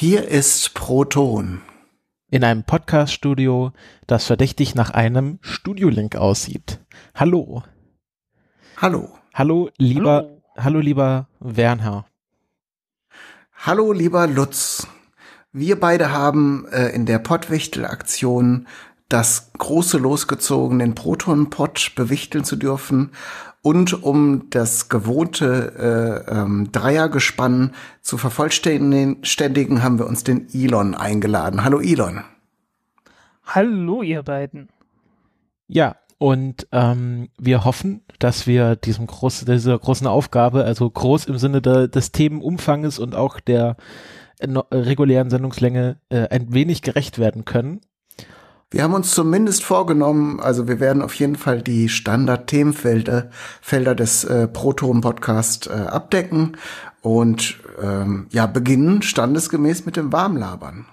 Hier ist Proton. In einem Podcast-Studio, das verdächtig nach einem Studiolink aussieht. Hallo. Hallo. Hallo, lieber, hallo, hallo lieber Werner. Hallo, lieber Lutz. Wir beide haben äh, in der Pottwichtel-Aktion das große losgezogen, den Proton-Pott bewichteln zu dürfen und um das gewohnte äh, ähm, Dreiergespann zu vervollständigen, haben wir uns den Elon eingeladen. Hallo Elon. Hallo ihr beiden. Ja, und ähm, wir hoffen, dass wir diesem groß, dieser großen Aufgabe, also groß im Sinne de, des Themenumfanges und auch der äh, regulären Sendungslänge, äh, ein wenig gerecht werden können. Wir haben uns zumindest vorgenommen, also wir werden auf jeden Fall die Standard-Themenfelder Felder des äh, Proton-Podcast äh, abdecken und ähm, ja, beginnen standesgemäß mit dem Warmlabern.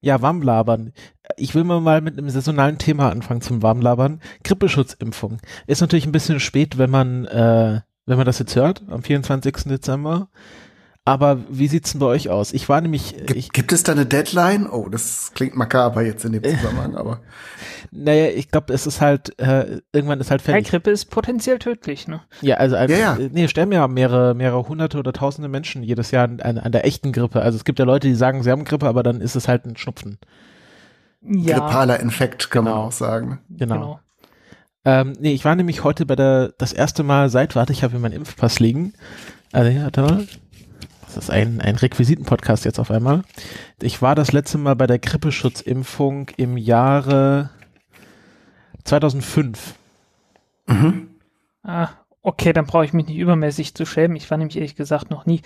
Ja, Warmlabern. Ich will mal mit einem saisonalen Thema anfangen zum Warmlabern. Grippeschutzimpfung. Ist natürlich ein bisschen spät, wenn man, äh, wenn man das jetzt hört, am 24. Dezember. Aber wie sieht's denn bei euch aus? Ich war nämlich. Gibt, ich, gibt es da eine Deadline? Oh, das klingt makaber jetzt in dem Zusammenhang, aber. Naja, ich glaube, es ist halt, äh, irgendwann ist halt fertig. Grippe ist potenziell tödlich, ne? Ja, also ja, ja. nee, sterben ja mehrere, mehrere hunderte oder tausende Menschen jedes Jahr an, an, der echten Grippe. Also es gibt ja Leute, die sagen, sie haben Grippe, aber dann ist es halt ein Schnupfen. Ja. Grippaler Infekt, kann genau. man auch sagen. Genau. genau. Ähm, nee, ich war nämlich heute bei der, das erste Mal seit, warte, ich habe hier meinen Impfpass liegen. Also ja, da das ist ein, ein Requisiten-Podcast jetzt auf einmal. Ich war das letzte Mal bei der Grippeschutzimpfung im Jahre 2005. Mhm. Ah, okay, dann brauche ich mich nicht übermäßig zu schämen. Ich war nämlich ehrlich gesagt noch nie.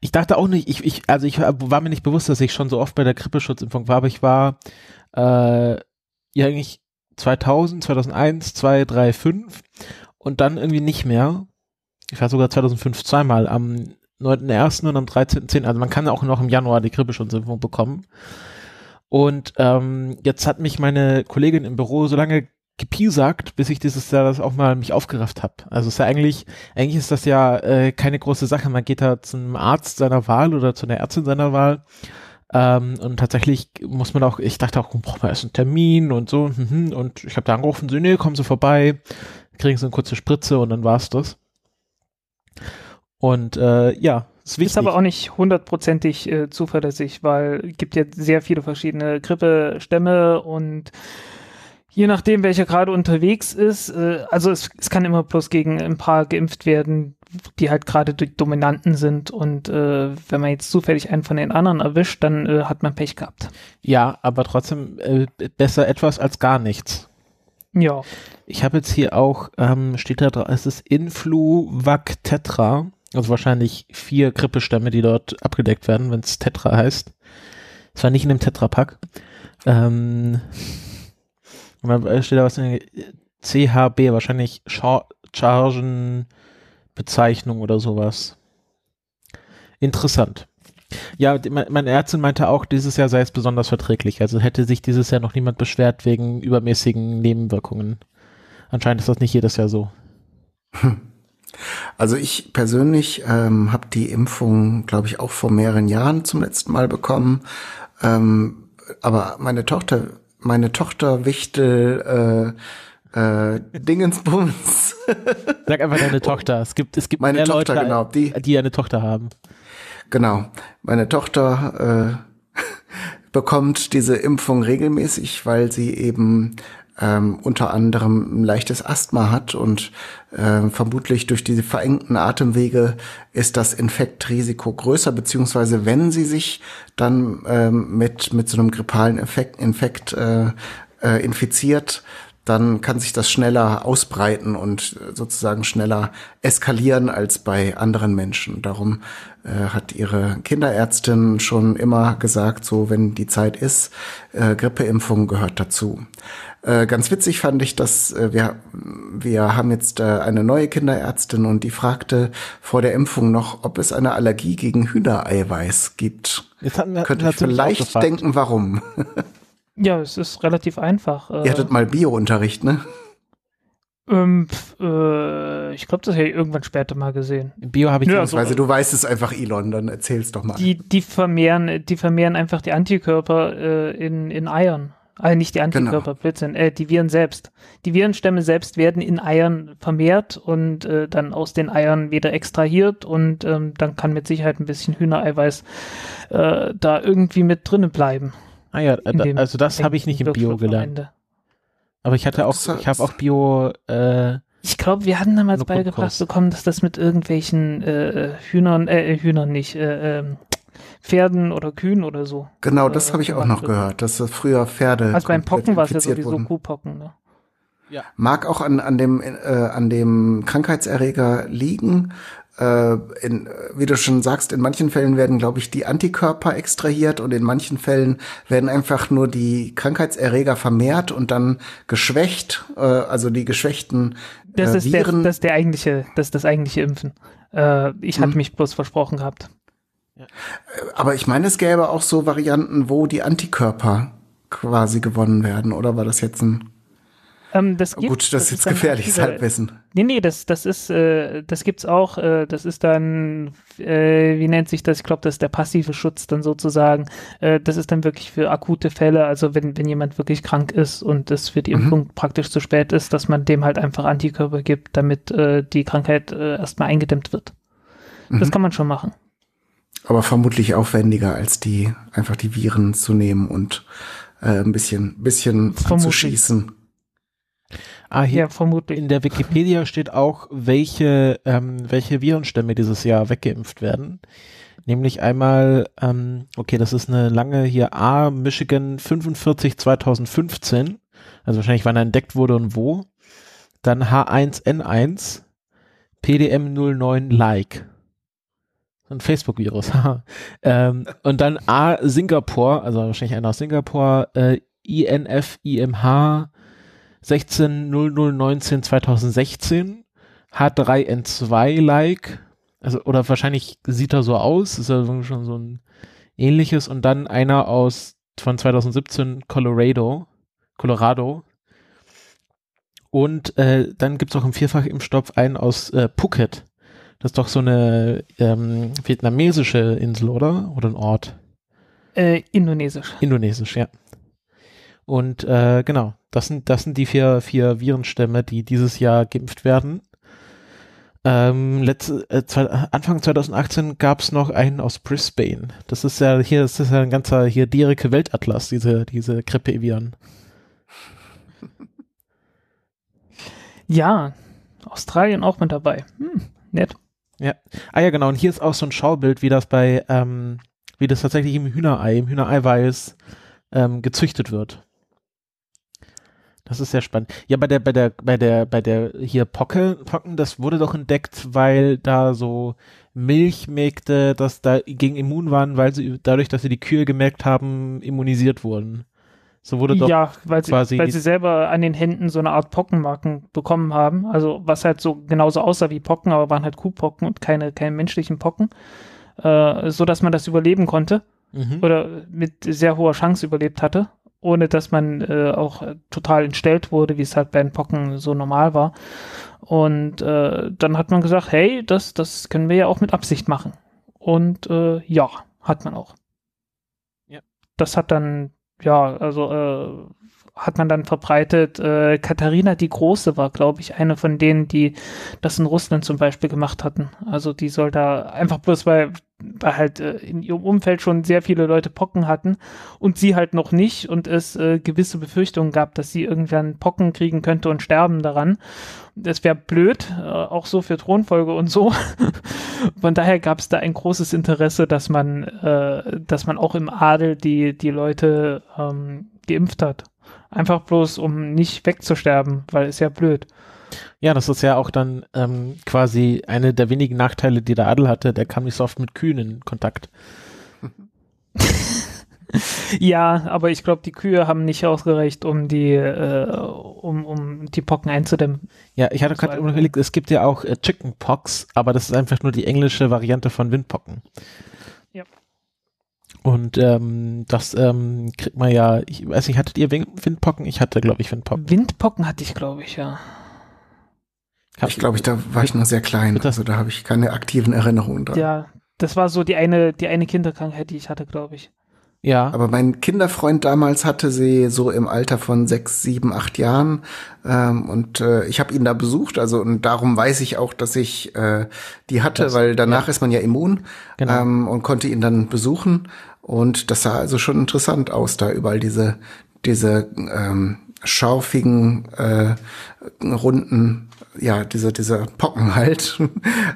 Ich dachte auch nicht, ich, ich, also ich war mir nicht bewusst, dass ich schon so oft bei der Grippeschutzimpfung war, aber ich war äh, ja eigentlich 2000, 2001, 2, 3, 5 und dann irgendwie nicht mehr. Ich war sogar 2005 zweimal am 9.1. und am 13.10. Also man kann auch noch im Januar die Grippeschutzimpfung bekommen. Und ähm, jetzt hat mich meine Kollegin im Büro so lange gepiesackt, bis ich dieses Jahr das auch mal mich aufgerafft habe. Also es ist ja eigentlich, eigentlich ist das ja äh, keine große Sache. Man geht da zum Arzt seiner Wahl oder zu einer Ärztin seiner Wahl. Ähm, und tatsächlich muss man auch, ich dachte auch, braucht man erst einen Termin und so. Mhm, und ich habe da angerufen, so, nee, kommen Sie vorbei, kriegen Sie eine kurze Spritze und dann war's das. Und äh, ja, ist, wichtig. ist aber auch nicht hundertprozentig äh, zuverlässig, weil es gibt ja sehr viele verschiedene Grippestämme und je nachdem, welcher gerade unterwegs ist, äh, also es, es kann immer bloß gegen ein paar geimpft werden, die halt gerade durch Dominanten sind und äh, wenn man jetzt zufällig einen von den anderen erwischt, dann äh, hat man Pech gehabt. Ja, aber trotzdem äh, besser etwas als gar nichts. Ja. Ich habe jetzt hier auch, ähm, steht da drauf, es ist Influvac Tetra. Also wahrscheinlich vier Grippestämme, die dort abgedeckt werden, wenn es Tetra heißt. Es war nicht in dem Tetra-Pack. Ähm, dann steht da was in CHB, wahrscheinlich Char Chargenbezeichnung oder sowas. Interessant. Ja, meine Ärztin meinte auch, dieses Jahr sei es besonders verträglich. Also hätte sich dieses Jahr noch niemand beschwert wegen übermäßigen Nebenwirkungen. Anscheinend ist das nicht jedes Jahr so. Hm. Also ich persönlich ähm, habe die Impfung, glaube ich, auch vor mehreren Jahren zum letzten Mal bekommen. Ähm, aber meine Tochter, meine Tochter Wichtel äh, äh, Dingensbums. Sag einfach deine Tochter. Es gibt, es gibt meine Tochter, Leute, genau, die, die eine Tochter haben. Genau. Meine Tochter äh, bekommt diese Impfung regelmäßig, weil sie eben ähm, unter anderem ein leichtes Asthma hat und äh, vermutlich durch diese verengten Atemwege ist das Infektrisiko größer, beziehungsweise wenn sie sich dann ähm, mit, mit so einem grippalen Infekt, Infekt äh, äh, infiziert, dann kann sich das schneller ausbreiten und sozusagen schneller eskalieren als bei anderen Menschen. Darum äh, hat ihre Kinderärztin schon immer gesagt, so wenn die Zeit ist, äh, Grippeimpfung gehört dazu. Äh, ganz witzig fand ich, dass äh, wir, wir haben jetzt äh, eine neue Kinderärztin und die fragte vor der Impfung noch, ob es eine Allergie gegen Hühnereiweiß gibt. Jetzt hatten wir, Könnte ich vielleicht denken, warum. ja, es ist relativ einfach. Ihr hattet mal Biounterricht, ne? Ähm, äh, ich glaube, das hätte ich irgendwann später mal gesehen. Bio habe ich ja, also, du weißt es einfach, Elon, dann erzähl's doch mal. Die, die vermehren, die vermehren einfach die Antikörper äh, in, in Eiern. Also nicht die Antikörper, genau. Blödsinn, äh, die Viren selbst. Die Virenstämme selbst werden in Eiern vermehrt und äh, dann aus den Eiern wieder extrahiert und ähm, dann kann mit Sicherheit ein bisschen Hühnereiweiß äh, da irgendwie mit drinnen bleiben. Ah ja, da, also das habe ich nicht im Bio gelernt. Aber ich hatte auch, ich habe auch Bio. Äh, ich glaube, wir hatten damals beigebracht bekommen, dass das mit irgendwelchen äh, Hühnern, äh, Hühnern nicht, äh, äh, Pferden oder Kühen oder so. Genau, das äh, habe ich auch noch gehört, dass das früher Pferde. Also beim Pocken war es ja sowieso wurden. Kuhpocken, ne? Ja. Mag auch an, an dem äh, an dem Krankheitserreger liegen. Äh, in, wie du schon sagst, in manchen Fällen werden, glaube ich, die Antikörper extrahiert und in manchen Fällen werden einfach nur die Krankheitserreger vermehrt und dann geschwächt, äh, also die geschwächten äh, das ist Viren. Der, das ist der eigentliche, das ist das eigentliche Impfen. Äh, ich hm. hatte mich bloß versprochen gehabt. Aber ich meine, es gäbe auch so Varianten, wo die Antikörper quasi gewonnen werden, oder war das jetzt ein ähm, das gibt, Gut, das, das ist jetzt gefährliches Halbwissen. Nee, nee, das, das ist, äh, das gibt's auch, äh, das ist dann, äh, wie nennt sich das? Ich glaube, das ist der passive Schutz dann sozusagen. Äh, das ist dann wirklich für akute Fälle, also wenn, wenn jemand wirklich krank ist und es für die mhm. Impfung praktisch zu spät ist, dass man dem halt einfach Antikörper gibt, damit äh, die Krankheit äh, erstmal eingedämmt wird. Mhm. Das kann man schon machen. Aber vermutlich aufwendiger als die, einfach die Viren zu nehmen und äh, ein bisschen, bisschen anzuschießen. Ah, hier ja, vermutlich. In der Wikipedia steht auch, welche, ähm, welche Virenstämme dieses Jahr weggeimpft werden. Nämlich einmal, ähm, okay, das ist eine lange hier A, Michigan 45 2015. Also wahrscheinlich wann er entdeckt wurde und wo. Dann H1N1, PDM 09 Like ein Facebook-Virus. ähm, und dann A Singapur, also wahrscheinlich einer aus Singapur, äh, INF IMH 160019 2016, H3N2 like, also oder wahrscheinlich sieht er so aus, ist ja schon so ein ähnliches und dann einer aus von 2017 Colorado, Colorado. Und äh, dann gibt es auch im Vierfachimpfstoff einen aus äh, Phuket. Das ist doch so eine ähm, vietnamesische Insel, oder? Oder ein Ort? Äh, indonesisch. Indonesisch, ja. Und äh, genau, das sind, das sind die vier, vier Virenstämme, die dieses Jahr geimpft werden. Ähm, letzte, äh, zwei, Anfang 2018 gab es noch einen aus Brisbane. Das ist ja hier, das ist ja ein ganzer hier direkte Weltatlas, diese, diese Grippe-Viren. Ja, Australien auch mit dabei. Hm, nett. Ja. Ah ja, genau. Und hier ist auch so ein Schaubild, wie das bei, ähm, wie das tatsächlich im Hühnerei, im Hühnereiweiß ähm, gezüchtet wird. Das ist sehr spannend. Ja, bei der, bei der, bei der, bei der hier Pocke, Pocken, das wurde doch entdeckt, weil da so Milchmägde, das da gegen immun waren, weil sie dadurch, dass sie die Kühe gemerkt haben, immunisiert wurden. So wurde doch ja, weil sie, quasi weil sie selber an den Händen so eine Art Pockenmarken bekommen haben. Also was halt so genauso aussah wie Pocken, aber waren halt Kuhpocken und keine, keine menschlichen Pocken. Äh, so dass man das überleben konnte. Mhm. Oder mit sehr hoher Chance überlebt hatte. Ohne dass man äh, auch total entstellt wurde, wie es halt bei den Pocken so normal war. Und äh, dann hat man gesagt, hey, das, das können wir ja auch mit Absicht machen. Und äh, ja, hat man auch. Ja. Das hat dann ja, also äh, hat man dann verbreitet. Äh, Katharina die Große war, glaube ich, eine von denen, die das in Russland zum Beispiel gemacht hatten. Also die soll da einfach bloß, weil, weil halt äh, in ihrem Umfeld schon sehr viele Leute Pocken hatten und sie halt noch nicht und es äh, gewisse Befürchtungen gab, dass sie irgendwann Pocken kriegen könnte und sterben daran. Das wäre blöd, äh, auch so für Thronfolge und so. Von daher gab es da ein großes Interesse, dass man, äh, dass man auch im Adel die, die Leute ähm, geimpft hat. Einfach bloß, um nicht wegzusterben, weil ist ja blöd. Ja, das ist ja auch dann ähm, quasi eine der wenigen Nachteile, die der Adel hatte. Der kam nicht so oft mit Kühen in Kontakt. ja, aber ich glaube, die Kühe haben nicht ausgereicht, um die, äh, um, um die Pocken einzudämmen. Ja, ich hatte gerade überlegt, es gibt ja auch äh, Chickenpox, aber das ist einfach nur die englische Variante von Windpocken. Und ähm, das ähm, kriegt man ja, ich weiß nicht, hattet ihr Windpocken? Ich hatte, glaube ich, Windpocken. Windpocken hatte ich, glaube ich, ja. Ich glaube, ich, da war ich noch sehr klein. Also da habe ich keine aktiven Erinnerungen dran. Ja, das war so die eine, die eine Kinderkrankheit, die ich hatte, glaube ich. Ja. Aber mein Kinderfreund damals hatte sie so im Alter von sechs, sieben, acht Jahren ähm, und äh, ich habe ihn da besucht. Also und darum weiß ich auch, dass ich äh, die hatte, Das- weil danach ist man ja immun Genau. ähm, und konnte ihn dann besuchen. Und das sah also schon interessant aus, da überall diese diese ähm, schaufigen äh, runden, ja diese diese Pocken halt.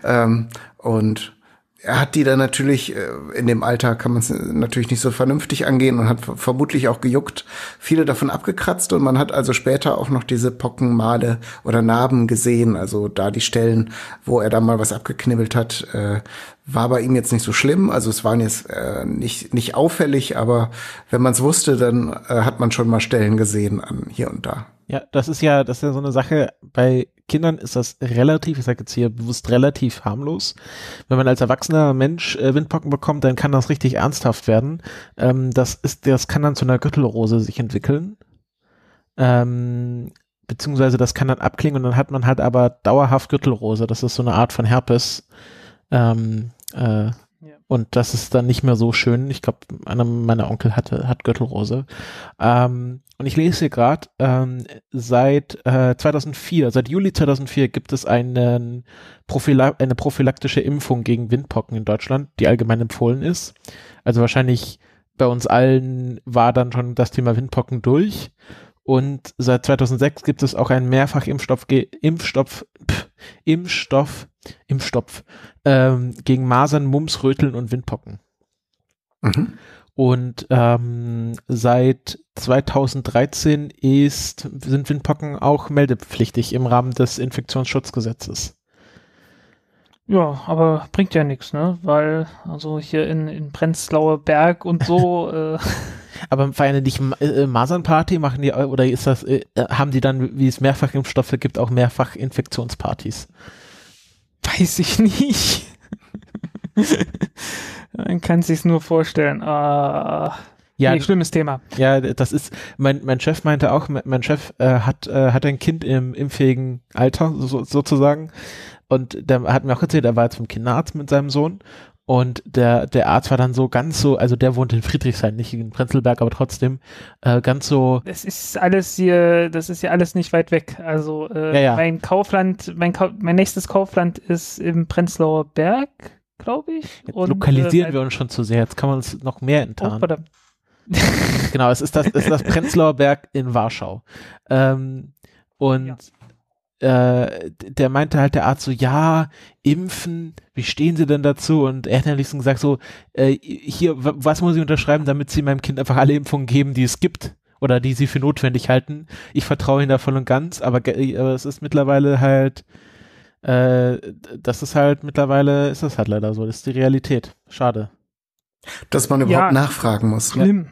Ähm, und er hat die dann natürlich, äh, in dem Alter kann man es natürlich nicht so vernünftig angehen und hat ver- vermutlich auch gejuckt, viele davon abgekratzt. Und man hat also später auch noch diese Pockenmale oder Narben gesehen, also da die Stellen, wo er da mal was abgeknibbelt hat, äh, war bei ihm jetzt nicht so schlimm, also es waren jetzt äh, nicht, nicht auffällig, aber wenn man es wusste, dann äh, hat man schon mal Stellen gesehen an hier und da. Ja, das ist ja, das ist ja so eine Sache, bei Kindern ist das relativ, ich sage jetzt hier bewusst relativ harmlos. Wenn man als erwachsener Mensch äh, Windpocken bekommt, dann kann das richtig ernsthaft werden. Ähm, das ist, das kann dann zu einer Gürtelrose sich entwickeln. Ähm, beziehungsweise das kann dann abklingen und dann hat man halt aber dauerhaft Gürtelrose. Das ist so eine Art von Herpes. Ähm, äh, Und das ist dann nicht mehr so schön. Ich glaube, einer meiner Onkel hatte, hat Gürtelrose. Ähm, und ich lese hier gerade, ähm, seit äh, 2004, seit Juli 2004 gibt es einen Prophyla eine prophylaktische Impfung gegen Windpocken in Deutschland, die allgemein empfohlen ist. Also wahrscheinlich bei uns allen war dann schon das Thema Windpocken durch. Und seit 2006 gibt es auch einen Mehrfachimpfstoff, Impfstoff, Impfstoff, Impfstoff ähm, gegen Masern, Mumps, Röteln und Windpocken. Mhm. Und ähm, seit 2013 ist, sind Windpocken auch meldepflichtig im Rahmen des Infektionsschutzgesetzes. Ja, aber bringt ja nichts, ne? Weil, also hier in, in Prenzlauer Berg und so, äh, Aber feiern die nicht äh, Masernparty, machen die, oder ist das, äh, haben die dann, wie es Mehrfachimpfstoffe gibt, auch Mehrfach-Infektionspartys? Weiß ich nicht. Man kann sich's nur vorstellen. Ah, Ja, nee, schlimmes Thema. Ja, das ist, mein, mein Chef meinte auch, mein mein Chef äh, hat, äh, hat ein Kind im impfähigen Alter so, sozusagen und der hat mir auch erzählt, er war jetzt vom Kinderarzt mit seinem Sohn und der, der Arzt war dann so ganz so, also der wohnt in Friedrichshain, nicht in Prenzlberg, aber trotzdem äh, ganz so, Das ist alles hier, das ist ja alles nicht weit weg. Also äh, Ja, ja. mein Kaufland, mein, Kau mein nächstes Kaufland ist im Prenzlauer Berg, glaube ich. Und, lokalisieren äh, wir uns schon zu sehr, jetzt kann man uns noch mehr Oh, enttarnen. verdammt. Genau, es ist das, es ist das Prenzlauer Berg in Warschau. Ähm, und äh, der meinte halt der Arzt so, ja, impfen, wie stehen Sie denn dazu? Und er hat am liebsten gesagt so, äh, hier, wa- was muss ich unterschreiben, damit Sie meinem Kind einfach alle Impfungen geben, die es gibt oder die Sie für notwendig halten. Ich vertraue Ihnen da voll und ganz, aber, ge- aber es ist mittlerweile halt, äh, das ist halt mittlerweile, ist das halt leider so, das ist die Realität. Schade. Dass man Ja. überhaupt nachfragen muss Schlimm.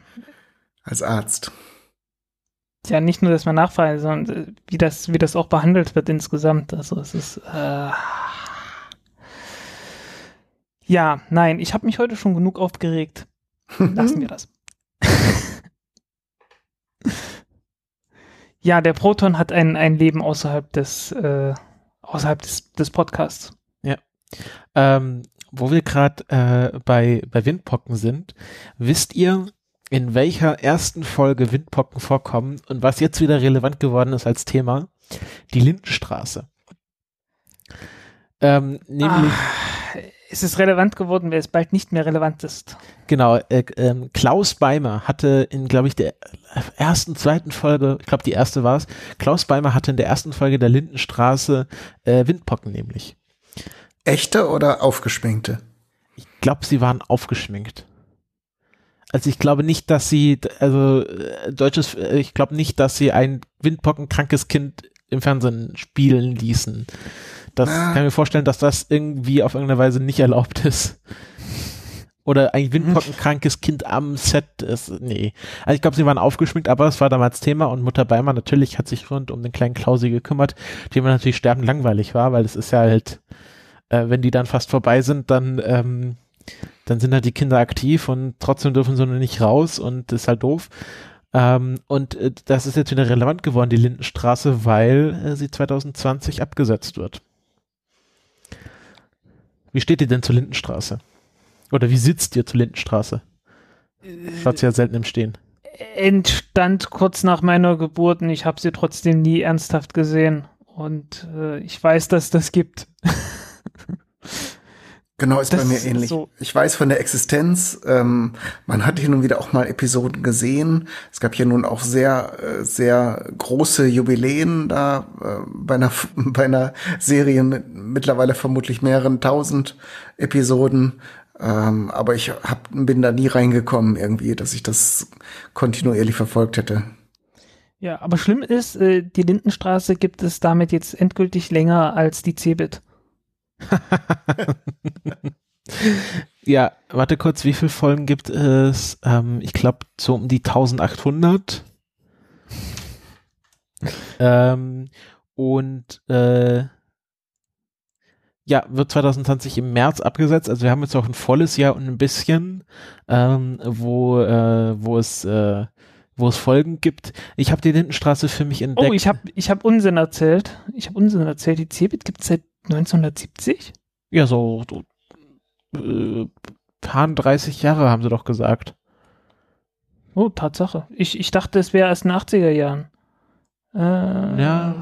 als Arzt. Ja, nicht nur, dass man nachfragen, sondern äh, wie das, wie das auch behandelt wird insgesamt. Also es ist äh ja, nein, ich habe mich heute schon genug aufgeregt. Lassen wir das. ja, der Proton hat ein, ein Leben außerhalb des äh, außerhalb des, des Podcasts. Ähm, wo wir gerade äh, bei, bei Windpocken sind, wisst ihr, in welcher ersten Folge Windpocken vorkommen und was jetzt wieder relevant geworden ist als Thema? Die Lindenstraße. Ähm, nämlich, es ist relevant geworden, wer es bald nicht mehr relevant ist. genau, äh, ähm, Klaus Beimer hatte in, glaube ich, der ersten, zweiten Folge, ich glaube, die erste war es, Klaus Beimer hatte in der ersten Folge der Lindenstraße äh, Windpocken nämlich. Echte oder aufgeschminkte? Ich glaube, sie waren aufgeschminkt. Also ich glaube nicht, dass sie, also äh, deutsches, äh, ich glaube nicht, dass sie ein windpockenkrankes Kind im Fernsehen spielen ließen. Das Ah. kann ich mir vorstellen, dass das irgendwie auf irgendeine Weise nicht erlaubt ist. Oder ein windpockenkrankes Kind am Set ist. Nee. Also ich glaube, sie waren aufgeschminkt, aber es war damals Thema und Mutter Beimer natürlich hat sich rund um den kleinen Klausi gekümmert, dem natürlich sterben langweilig war, weil es ist ja halt, äh, wenn die dann fast vorbei sind, dann, ähm, dann sind halt die Kinder aktiv und trotzdem dürfen sie nur nicht raus und das ist halt doof. Ähm, und äh, das ist jetzt wieder relevant geworden, die Lindenstraße, weil äh, sie 2020 abgesetzt wird. Wie steht ihr denn zur Lindenstraße? Oder wie sitzt ihr zur Lindenstraße? Schaut sie ja selten im Stehen. Entstand kurz nach meiner Geburt und ich habe sie trotzdem nie ernsthaft gesehen. Und äh, ich weiß, dass das gibt. Genau, ist das bei mir ähnlich. So. Ich weiß von der Existenz. Ähm, man hat hin und wieder auch mal Episoden gesehen. Es gab hier nun auch sehr, äh, sehr große Jubiläen da äh, bei, einer, bei einer Serie mit mittlerweile vermutlich mehreren tausend Episoden. Ähm, aber ich hab, bin da nie reingekommen irgendwie, dass ich das kontinuierlich verfolgt hätte. Ja, aber schlimm ist, äh, die Lindenstraße gibt es damit jetzt endgültig länger als die Cebit. ja, warte kurz, wie viele Folgen gibt es? Ähm, ich glaube, so um die 1800. ähm, und äh, ja, wird 2020 im März abgesetzt. Also wir haben jetzt auch ein volles Jahr und ein bisschen, ähm, wo, äh, wo es äh, wo es Folgen gibt. Ich habe die Lindenstraße für mich entdeckt. Oh, ich habe ich hab Unsinn erzählt. Ich habe Unsinn erzählt. Die Cebit gibt es seit 1970? Ja, so, so äh, 30 Jahre haben sie doch gesagt. Oh, Tatsache. Ich, ich dachte, es wäre erst in den 80er Jahren. Äh, ja.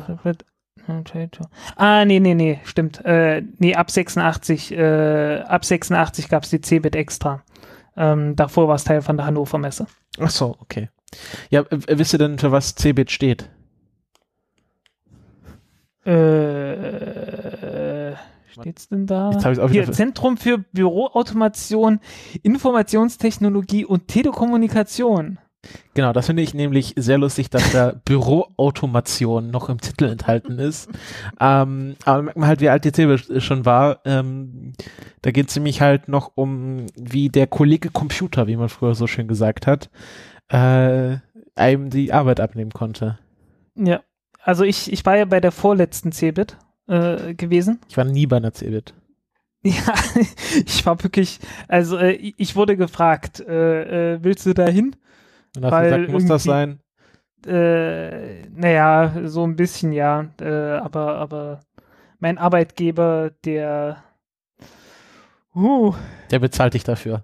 Ah, nee, nee, nee, stimmt. Äh, nee, ab 86, äh, ab 86 gab es die Cebit extra. Ähm, davor war es Teil von der Hannover Messe. Ach so, okay. Ja, wisst ihr denn, für was Cebit steht? Äh, steht's denn da? Hier, Zentrum für Büroautomation, Informationstechnologie und Telekommunikation. Genau, das finde ich nämlich sehr lustig, dass da Büroautomation noch im Titel enthalten ist. ähm, aber merkt man halt, wie alt die Zebra schon war. Ähm, da geht es nämlich halt noch um, wie der Kollege Computer, wie man früher so schön gesagt hat, äh, einem die Arbeit abnehmen konnte. Ja, also ich, ich war ja bei der vorletzten Cebit äh, gewesen. Ich war nie bei einer Cebit. Ja, ich war wirklich, also äh, ich wurde gefragt, äh, äh, willst du da hin? Und hast Weil gesagt, muss das sein? Äh, naja, so ein bisschen ja, äh, aber, aber mein Arbeitgeber, der, uh, der bezahlt dich dafür.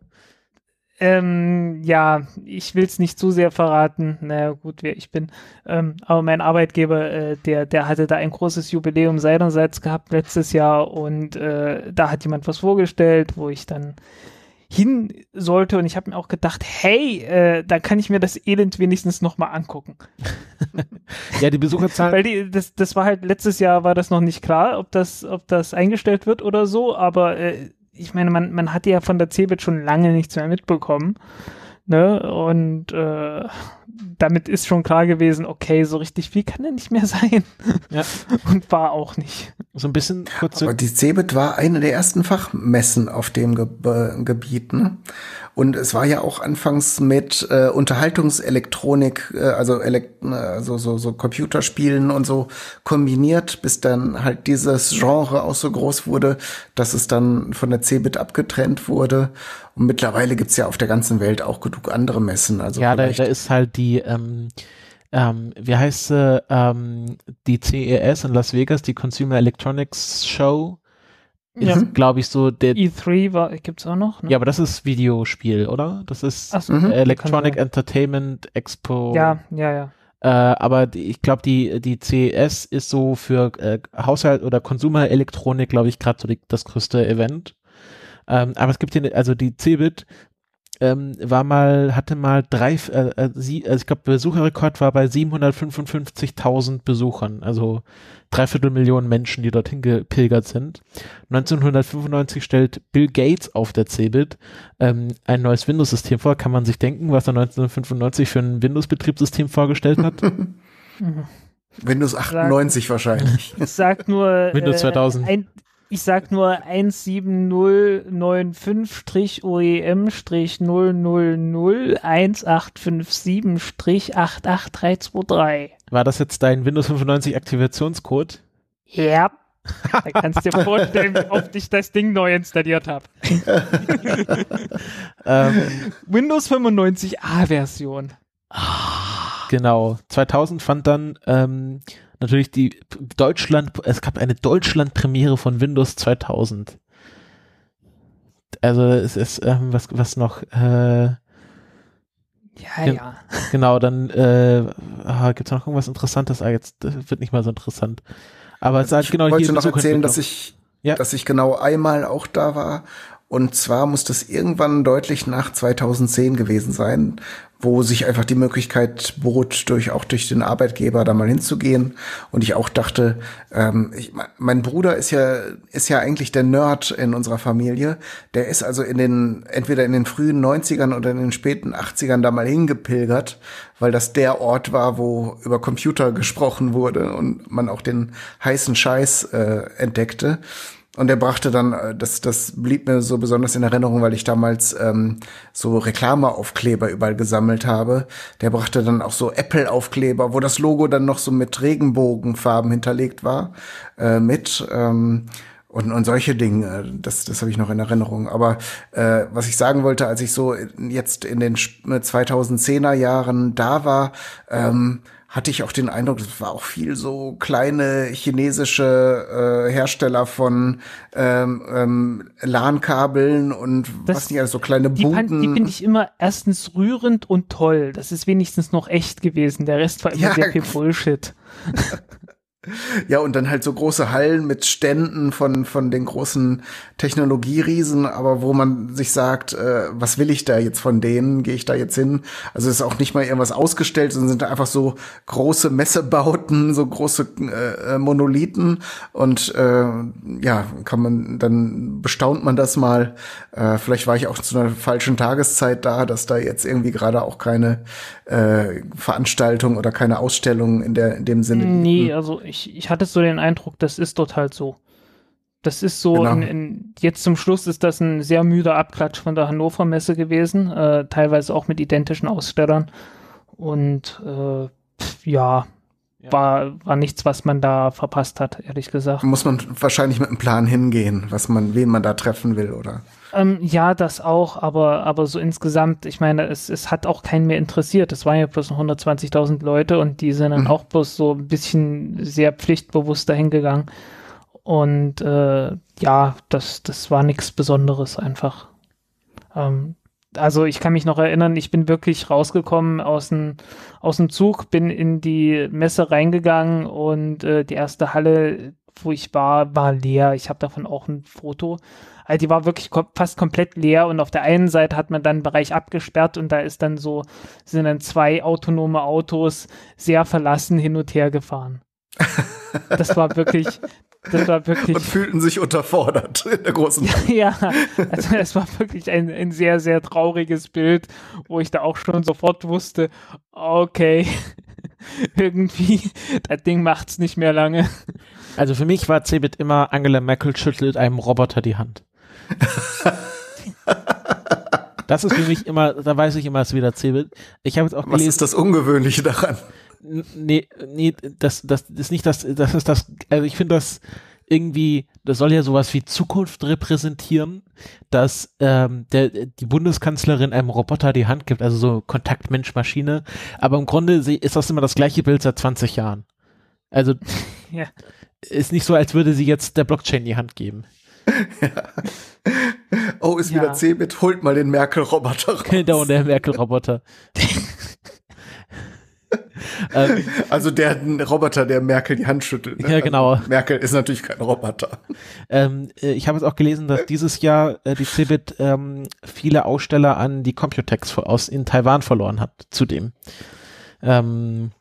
Ähm, ja, ich will es nicht zu sehr verraten. Naja, gut, wer ich bin. Ähm, aber mein Arbeitgeber, äh, der, der hatte da ein großes Jubiläum seinerseits gehabt letztes Jahr und äh, da hat jemand was vorgestellt, wo ich dann hin sollte und ich habe mir auch gedacht, hey, äh, da kann ich mir das Elend wenigstens nochmal angucken. ja, die Besucherzahlen. Weil die, das, das war halt letztes Jahr war das noch nicht klar, ob das, ob das eingestellt wird oder so, aber äh, ich meine, man, man hat ja von der Cebit schon lange nichts mehr mitbekommen. Ne? Und äh, damit ist schon klar gewesen, okay, so richtig viel kann er nicht mehr sein. Ja. Und war auch nicht. So ein bisschen kurz. Aber die Cebit war eine der ersten Fachmessen auf dem Ge Gebiet. Ne? Und es war ja auch anfangs mit äh, Unterhaltungselektronik, äh, also Elekt äh, so, so, so Computerspielen und so kombiniert, bis dann halt dieses Genre auch so groß wurde, dass es dann von der Cebit abgetrennt wurde. Und mittlerweile gibt's ja auf der ganzen Welt auch genug andere Messen. Also ja, da, da ist halt die, ähm, ähm, wie heißt sie, ähm, die CES in Las Vegas, die Consumer Electronics Show ist, ja. glaube ich, so der. E3 war, gibt's auch noch? Ne? Ja, aber das ist Videospiel, oder? Das ist so, mhm. Electronic Entertainment Expo. Ja, ja, ja. Äh, aber die, ich glaube, die, die CES ist so für äh, Haushalt oder Konsumerelektronik, glaube ich, gerade so die, das größte Event. Ähm, aber es gibt hier, also die Cebit ähm, war mal, hatte mal drei, äh, äh, sie, also ich glaube, Besucherrekord war bei 755.000 Besuchern, also dreiviertel Millionen Menschen, die dorthin gepilgert sind. 1995 stellt Bill Gates auf der Cebit ähm, ein neues Windows-System vor. Kann man sich denken, was er 1995 für ein Windows-Betriebssystem vorgestellt hat? Windows 98 Sag, wahrscheinlich. Sagt nur Windows 2000. Äh, ein, ich sag nur 17095-0001857-88323. War das jetzt dein Windows 95 Aktivationscode? Ja. Da kannst du dir vorstellen, wie oft ich das Ding neu installiert habe. ähm, Windows 95 A-Version. Genau. 2000 fand dann ähm, natürlich die Deutschland, es gab eine Deutschland-Premiere von Windows 2000. Also es ist ähm, was was noch äh, Ja, Gen- ja. genau dann äh, ah, gibt's noch irgendwas Interessantes? Ah, jetzt das wird nicht mal so interessant. Aber es ist halt ich genau wollte hier noch erzählen, dass ich, Ja. dass ich genau einmal auch da war. Und zwar muss das irgendwann deutlich nach 2010 gewesen sein, wo sich einfach die Möglichkeit bot, durch auch durch den Arbeitgeber da mal hinzugehen. Und ich auch dachte, ähm, ich, mein Bruder ist ja ist ja eigentlich der Nerd in unserer Familie. Der ist also in den entweder in den frühen 90ern oder in den späten 80ern da mal hingepilgert, weil das der Ort war, wo über Computer gesprochen wurde und man auch den heißen Scheiß äh, entdeckte. Und er brachte dann, äh, das, das blieb mir so besonders in Erinnerung, weil ich damals ähm, so Reklameaufkleber überall gesammelt habe. Der brachte dann auch so Apple-Aufkleber, wo das Logo dann noch so mit Regenbogenfarben hinterlegt war, äh, mit. Ähm, und, und solche Dinge, das, das habe ich noch in Erinnerung. Aber äh, was ich sagen wollte, als ich so jetzt in den Sp- 2010er Jahren da war, ähm, hatte ich auch den Eindruck, es war auch viel so kleine chinesische äh, Hersteller von ähm, ähm, LAN-Kabeln und Das- was nicht alles, so kleine Die, die finde ich immer erstens rührend und toll. Das ist wenigstens noch echt gewesen. Der Rest war immer Ja. sehr viel Bullshit. Ja, und dann halt so große Hallen mit Ständen von, von den großen Technologieriesen, aber wo man sich sagt, äh, was will ich da jetzt von denen? Gehe ich da jetzt hin? Also es ist auch nicht mal irgendwas ausgestellt, sondern sind einfach so große Messebauten, so große äh, äh, Monolithen und äh, ja, kann man, dann bestaunt man das mal. Äh, vielleicht war ich auch zu einer falschen Tageszeit da, dass da jetzt irgendwie gerade auch keine äh, Veranstaltung oder keine Ausstellung in der in dem Sinne Nee, also ich, ich hatte so den Eindruck, das ist dort halt so. Das ist so, Genau. in, in, jetzt zum Schluss ist das ein sehr müder Abklatsch von der Hannover Messe gewesen, äh, teilweise auch mit identischen Ausstellern. Und äh, ja, Ja. War, war nichts, was man da verpasst hat, ehrlich gesagt. muss man wahrscheinlich mit einem Plan hingehen, was man, wen man da treffen will, oder? Ähm, ja, das auch, aber, aber so insgesamt, ich meine, es, es hat auch keinen mehr interessiert. Es waren ja bloß noch 120.000 Leute und die sind dann Mhm. auch bloß so ein bisschen sehr pflichtbewusst dahingegangen. Und äh, ja, das, das war nichts Besonderes einfach. Ähm, also ich kann mich noch erinnern, ich bin wirklich rausgekommen aus dem, aus dem Zug, bin in die Messe reingegangen und äh, die erste Halle, wo ich war, war leer. Ich habe davon auch ein Foto. Also die war wirklich kom fast komplett leer und auf der einen Seite hat man dann einen Bereich abgesperrt und da ist dann so, sind dann zwei autonome Autos sehr verlassen hin und her gefahren. Das war wirklich, das war wirklich. Und fühlten sich unterfordert in der großen. Ja, also es war wirklich ein, ein sehr, sehr trauriges Bild, wo ich da auch schon sofort wusste, okay, irgendwie, das Ding macht's nicht mehr lange. Also für mich war Cebit immer Angela Merkel schüttelt einem Roboter die Hand. Das ist für mich immer, da weiß ich immer, es ist wieder Cebit. Ich habe jetzt auch Was gelesen, ist das Ungewöhnliche daran? Nee, nee, das, das ist nicht das, das ist das, also ich finde das irgendwie, das soll ja sowas wie Zukunft repräsentieren, dass ähm, der, die Bundeskanzlerin einem Roboter die Hand gibt, also so Kontakt Mensch-Maschine, aber im Grunde ist das immer das gleiche Bild seit 20 Jahren. Also Ja. ist nicht so, als würde sie jetzt der Blockchain die Hand geben. Oh, ist Ja. wieder Cebit, holt mal den Merkel-Roboter raus. Genau, der Merkel-Roboter. Ähm, Also der Roboter, der Merkel die Hand schüttelt. ne? Ja, genau. Also Merkel ist natürlich kein Roboter. Ähm, äh, ich habe jetzt auch gelesen, dass dieses Jahr äh, die Cebit ähm, viele Aussteller an die Computex aus in Taiwan verloren hat, zudem. Ähm,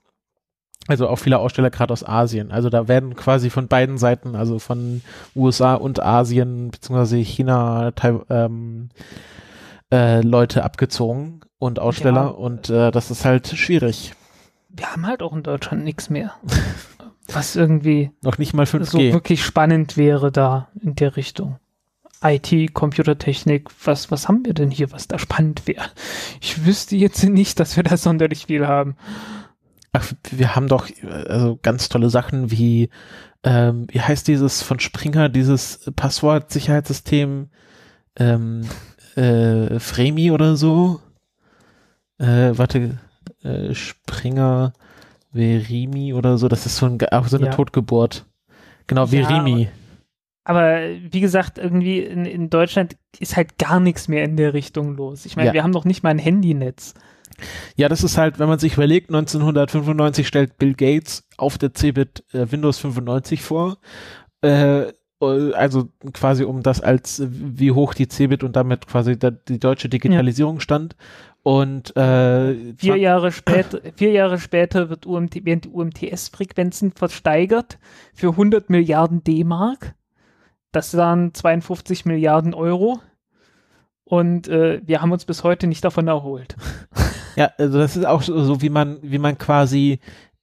also auch viele Aussteller gerade aus Asien. Also da werden quasi von beiden Seiten, also von USA und Asien, beziehungsweise China, Tai ähm, äh, Leute abgezogen und Aussteller Ja. und äh, das ist halt schwierig. Wir haben halt auch in Deutschland nichts mehr. Was irgendwie Noch nicht mal so 5G. wirklich spannend wäre da in der Richtung. IT, Computertechnik, was, was haben wir denn hier, was da spannend wäre? Ich wüsste jetzt nicht, dass wir da sonderlich viel haben. Ach, wir haben doch also ganz tolle Sachen wie, ähm, wie heißt dieses von Springer, dieses Passwortsicherheitssystem, ähm, äh, Fremi oder so. Äh, warte, äh, Springer Verimi oder so. Das ist so, ein, auch so eine ja. Totgeburt. Genau, Verimi. Ja, aber wie gesagt, irgendwie in, in, Deutschland ist halt gar nichts mehr in der Richtung los. Ich meine, ja. wir haben noch nicht mal ein Handynetz. Ja, das ist halt, wenn man sich überlegt, 1995 stellt Bill Gates auf der Cebit äh, Windows 95 vor. Äh, also quasi um das als wie hoch die Cebit und damit quasi die deutsche Digitalisierung ja. stand und äh, vier Jahre später, vier Jahre später wird UMT, werden die UMTS-Frequenzen versteigert für 100 Milliarden D-Mark. Das waren 52 Milliarden Euro. Und äh, wir haben uns bis heute nicht davon erholt. Ja, also das ist auch so, so wie man, wie man quasi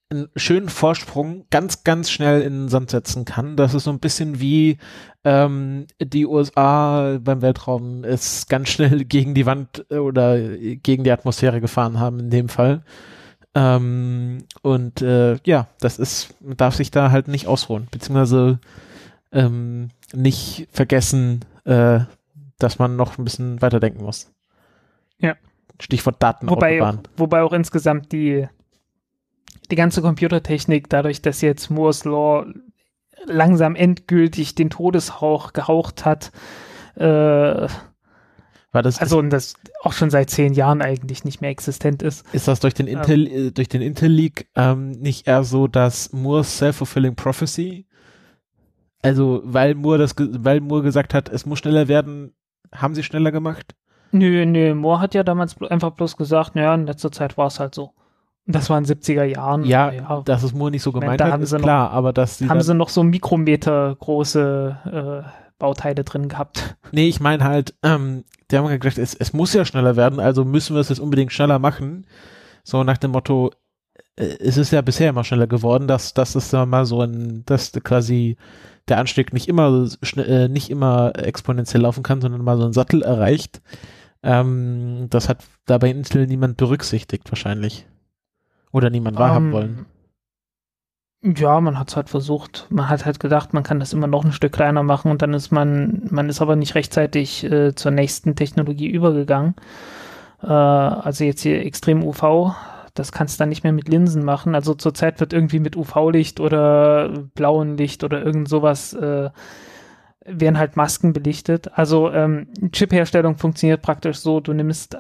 einen schönen Vorsprung ganz, ganz schnell in den Sand setzen kann. Das ist so ein bisschen wie ähm, die USA beim Weltraum es ganz schnell gegen die Wand äh, oder gegen die Atmosphäre gefahren haben in dem Fall. Ähm, und äh, ja, das ist, man darf sich da halt nicht ausruhen, beziehungsweise ähm, nicht vergessen, äh, dass man noch ein bisschen weiterdenken muss. Ja. Stichwort Daten. Wobei, wobei auch insgesamt die die ganze Computertechnik, dadurch, dass jetzt Moore's Law langsam endgültig den Todeshauch gehaucht hat, äh, war das also und das auch schon seit zehn Jahren eigentlich nicht mehr existent ist. Ist das durch den Intel ähm, äh, durch den Intel League ähm, nicht eher so, dass Moore's self-fulfilling prophecy, also weil Moore das weil Moore gesagt hat, es muss schneller werden, haben sie schneller gemacht? Nö, nö, Moore hat ja damals einfach bloß gesagt, naja, in letzter Zeit war es halt so. Das war in 70er Jahren. Ja, ja. dass es Moore nicht so gemeint meine, hat, ist klar, noch, aber dass sie Haben sie noch so Mikrometer große äh, Bauteile drin gehabt? Nee, ich meine halt, ähm, die haben gesagt, es, es muss ja schneller werden, also müssen wir es jetzt unbedingt schneller machen. So nach dem Motto, äh, es ist ja bisher immer schneller geworden, dass, dass es da mal so ein, dass quasi der Anstieg nicht immer, äh, nicht immer exponentiell laufen kann, sondern mal so einen Sattel erreicht. Ähm, das hat dabei Intel niemand berücksichtigt, wahrscheinlich. Oder niemand wahrhaben um, wollen? Ja, man hat es halt versucht. Man hat halt gedacht, man kann das immer noch ein Stück kleiner machen und dann ist man, man ist aber nicht rechtzeitig äh, zur nächsten Technologie übergegangen. Äh, also jetzt hier extrem UV, das kannst du dann nicht mehr mit Linsen machen. Also zurzeit wird irgendwie mit UV-Licht oder blauen Licht oder irgend sowas äh, werden halt Masken belichtet. Also ähm, Chip-Herstellung funktioniert praktisch so, du nimmst, äh,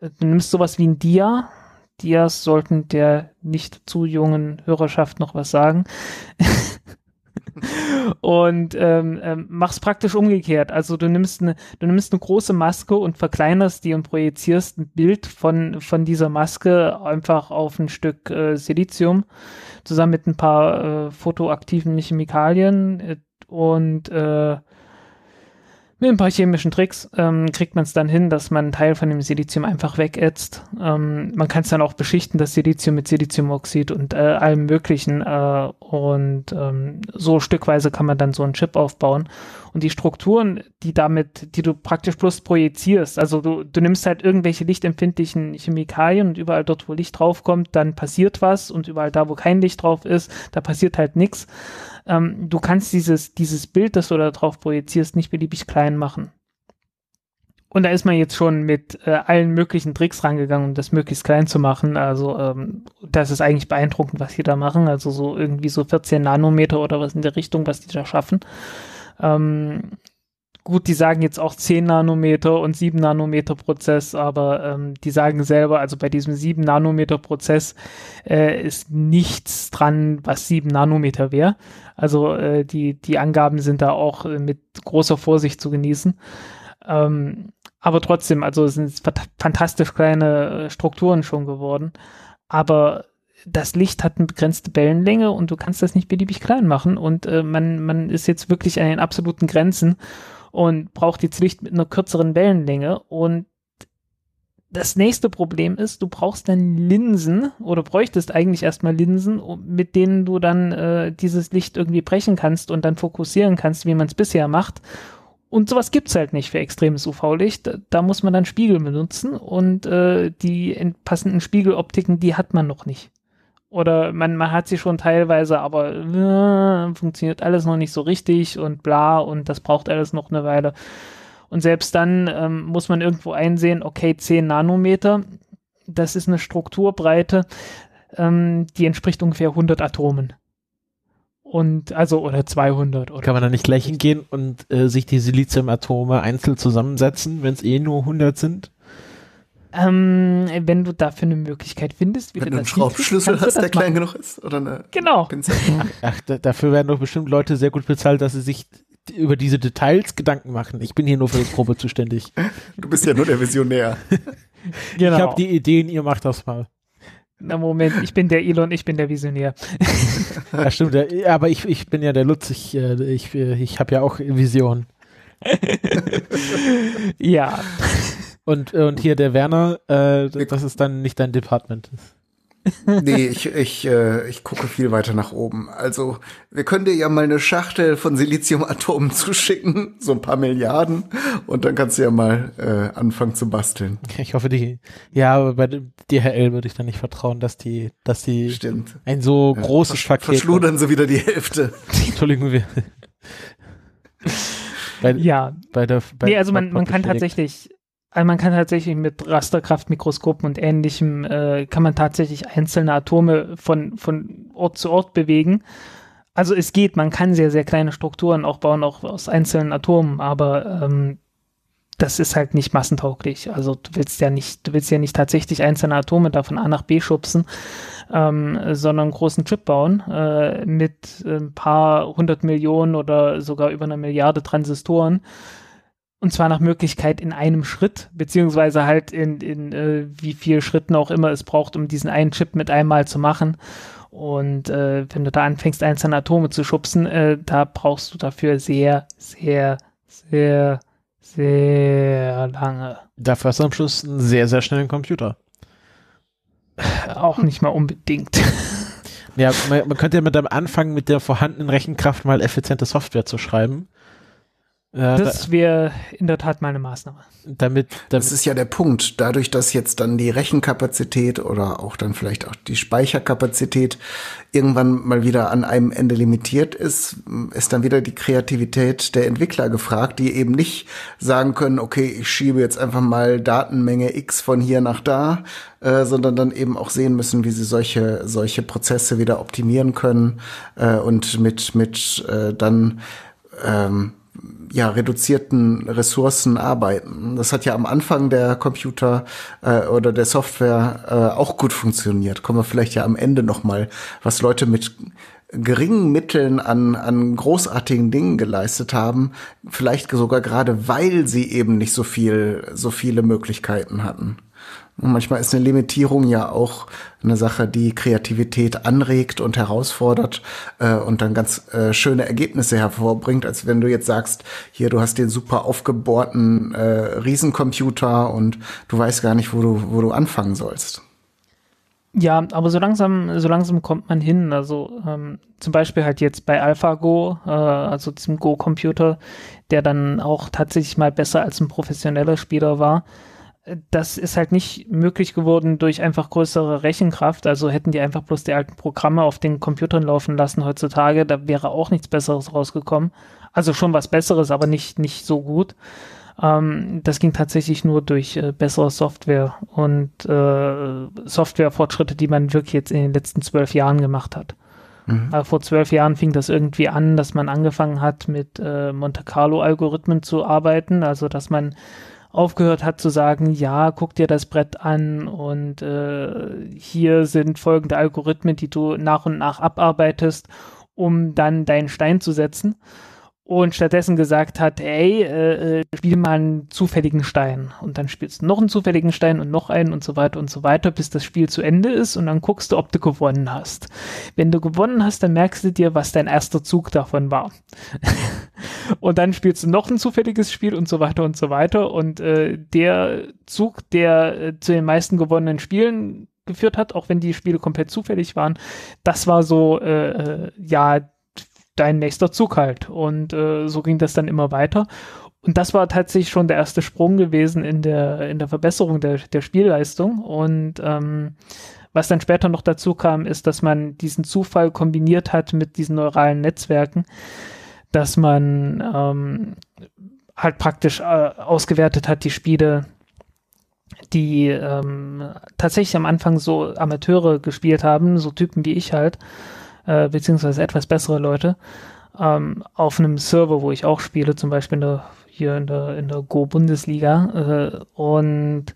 du nimmst sowas wie ein Dia, Dias sollten der nicht zu jungen Hörerschaft noch was sagen. und ähm, ähm, mach's praktisch umgekehrt. Also du nimmst eine, du nimmst eine große Maske und verkleinerst die und projizierst ein Bild von, von dieser Maske einfach auf ein Stück äh, Silizium zusammen mit ein paar äh, fotoaktiven Chemikalien äh, und äh, mit ein paar chemischen Tricks ähm, kriegt man es dann hin, dass man einen Teil von dem Silizium einfach wegätzt. Ähm, man kann es dann auch beschichten, das Silizium mit Siliziumoxid und äh, allem Möglichen. Äh, und ähm, so stückweise kann man dann so einen Chip aufbauen. Und die Strukturen, die damit, die du praktisch bloß projizierst, also du, du nimmst halt irgendwelche lichtempfindlichen Chemikalien und überall dort, wo Licht draufkommt, dann passiert was und überall da, wo kein Licht drauf ist, da passiert halt nichts ähm, du kannst dieses, dieses Bild, das du da drauf projizierst, nicht beliebig klein machen. Und da ist man jetzt schon mit äh, allen möglichen Tricks rangegangen, um das möglichst klein zu machen. Also ähm, das ist eigentlich beeindruckend, was die da machen. Also so irgendwie so 14 Nanometer oder was in der Richtung, was die da schaffen. Ähm, Gut, die sagen jetzt auch 10 Nanometer und 7 Nanometer Prozess, aber ähm, die sagen selber, also bei diesem 7 Nanometer Prozess äh, ist nichts dran, was 7 Nanometer wäre. Also äh, die, die Angaben sind da auch äh, mit großer Vorsicht zu genießen. Ähm, aber trotzdem, also es sind fantastisch kleine äh, Strukturen schon geworden. Aber das Licht hat eine begrenzte Wellenlänge und du kannst das nicht beliebig klein machen und äh, man, man ist jetzt wirklich an den absoluten Grenzen und braucht jetzt Licht mit einer kürzeren Wellenlänge und das nächste Problem ist, du brauchst dann Linsen oder bräuchtest eigentlich erstmal Linsen, mit denen du dann äh, dieses Licht irgendwie brechen kannst und dann fokussieren kannst, wie man es bisher macht. Und sowas gibt's halt nicht für extremes UV-Licht. Da muss man dann Spiegel benutzen und äh, die passenden Spiegeloptiken, die hat man noch nicht. Oder man, man hat sie schon teilweise, aber äh, funktioniert alles noch nicht so richtig und bla und das braucht alles noch eine Weile. Und selbst dann ähm, muss man irgendwo einsehen, okay, 10 Nanometer, das ist eine Strukturbreite, ähm, die entspricht ungefähr 100 Atomen. Und also, oder 200. Oder Kann man da nicht gleich hingehen und äh, sich die Siliziumatome einzeln zusammensetzen, wenn es eh nur 100 sind? Ähm, wenn du dafür eine Möglichkeit findest, wie wenn du einen Schraubschlüssel hast, der klein genug ist, oder eine genau. Ach, ach da, dafür werden doch bestimmt Leute sehr gut bezahlt, dass sie sich über diese Details Gedanken machen. Ich bin hier nur für das Probe zuständig. Du bist ja nur der Visionär. genau. Ich habe die Ideen, ihr macht das mal. Na Moment, ich bin der Elon, ich bin der Visionär. ja, stimmt, aber ich, ich bin ja der Lutz, ich, äh, ich, ich habe ja auch Vision. ja. Und, und hier der Werner, äh, das ist dann nicht dein Department. nee, ich, ich, äh, ich gucke viel weiter nach oben. Also, wir können dir ja mal eine Schachtel von Siliziumatomen zuschicken, so ein paar Milliarden, und dann kannst du ja mal äh, anfangen zu basteln. Ich hoffe, die, ja, aber bei DHL würde ich dann nicht vertrauen, dass die, dass die Stimmt. ein so ja, großes versch Paket. Verschludern sie wieder die Hälfte. Entschuldigung, wir. bei, ja. Bei der, bei, nee, also man, man kann tatsächlich also man kann tatsächlich mit Rasterkraftmikroskopen und ähnlichem, äh, kann man tatsächlich einzelne Atome von, von Ort zu Ort bewegen. Also es geht, man kann sehr, sehr kleine Strukturen auch bauen, auch aus einzelnen Atomen, aber ähm, das ist halt nicht massentauglich. Also du willst ja nicht, du willst ja nicht tatsächlich einzelne Atome da von A nach B schubsen, ähm, sondern einen großen Chip bauen äh, mit ein paar hundert Millionen oder sogar über einer Milliarde Transistoren und zwar nach Möglichkeit in einem Schritt, beziehungsweise halt in, in äh, wie viel Schritten auch immer es braucht, um diesen einen Chip mit einmal zu machen. Und äh, wenn du da anfängst, einzelne Atome zu schubsen, äh, da brauchst du dafür sehr, sehr, sehr, sehr lange. Dafür hast du am Schluss einen sehr, sehr schnellen Computer. Auch nicht mal unbedingt. Ja, man, man könnte ja mit dem Anfang mit der vorhandenen Rechenkraft mal effiziente Software zu schreiben. Ja, das wäre in der Tat mal eine Maßnahme. Damit, damit, das ist ja der Punkt. Dadurch, dass jetzt dann die Rechenkapazität oder auch dann vielleicht auch die Speicherkapazität irgendwann mal wieder an einem Ende limitiert ist, ist dann wieder die Kreativität der Entwickler gefragt, die eben nicht sagen können, okay, ich schiebe jetzt einfach mal Datenmenge X von hier nach da, äh, sondern dann eben auch sehen müssen, wie sie solche, solche Prozesse wieder optimieren können äh, und mit, mit äh, dann ähm, ja, reduzierten Ressourcen arbeiten. Das hat ja am Anfang der Computer äh, oder der Software äh, auch gut funktioniert. Kommen wir vielleicht ja am Ende noch mal, was Leute mit geringen Mitteln an, an großartigen Dingen geleistet haben, vielleicht sogar gerade weil sie eben nicht so viel, so viele Möglichkeiten hatten. Und manchmal ist eine Limitierung ja auch eine Sache, die Kreativität anregt und herausfordert äh, und dann ganz äh, schöne Ergebnisse hervorbringt, als wenn du jetzt sagst, hier, du hast den super aufgebohrten äh, Riesencomputer und du weißt gar nicht, wo du, wo du anfangen sollst. Ja, aber so langsam, so langsam kommt man hin. Also ähm, zum Beispiel halt jetzt bei AlphaGo, äh, also diesem Go-Computer, der dann auch tatsächlich mal besser als ein professioneller Spieler war das ist halt nicht möglich geworden durch einfach größere Rechenkraft. Also hätten die einfach bloß die alten Programme auf den Computern laufen lassen heutzutage, da wäre auch nichts Besseres rausgekommen. Also schon was Besseres, aber nicht, nicht so gut. Ähm, das ging tatsächlich nur durch äh, bessere Software und äh, Softwarefortschritte, die man wirklich jetzt in den letzten zwölf Jahren gemacht hat. Mhm. Also vor zwölf Jahren fing das irgendwie an, dass man angefangen hat, mit äh, Monte Carlo-Algorithmen zu arbeiten, also dass man aufgehört hat zu sagen, ja, guck dir das Brett an und äh, hier sind folgende Algorithmen, die du nach und nach abarbeitest, um dann deinen Stein zu setzen und stattdessen gesagt hat, ey, äh, äh, spiel mal einen zufälligen Stein und dann spielst du noch einen zufälligen Stein und noch einen und so weiter und so weiter, bis das Spiel zu Ende ist und dann guckst du, ob du gewonnen hast. Wenn du gewonnen hast, dann merkst du dir, was dein erster Zug davon war. und dann spielst du noch ein zufälliges Spiel und so weiter und so weiter und äh, der Zug, der äh, zu den meisten gewonnenen Spielen geführt hat, auch wenn die Spiele komplett zufällig waren, das war so, äh, äh ja, dein nächster Zug halt. Und äh, so ging das dann immer weiter. Und das war tatsächlich schon der erste Sprung gewesen in der, in der Verbesserung der, der Spielleistung. Und ähm, was dann später noch dazu kam, ist, dass man diesen Zufall kombiniert hat mit diesen neuralen Netzwerken, dass man ähm, halt praktisch äh, ausgewertet hat, die Spiele die ähm, tatsächlich am Anfang so Amateure gespielt haben, so Typen wie ich halt, äh, beziehungsweise etwas bessere Leute, ähm, auf einem Server, wo ich auch spiele, zum Beispiel in der, hier in der, in der Go-Bundesliga. Äh, und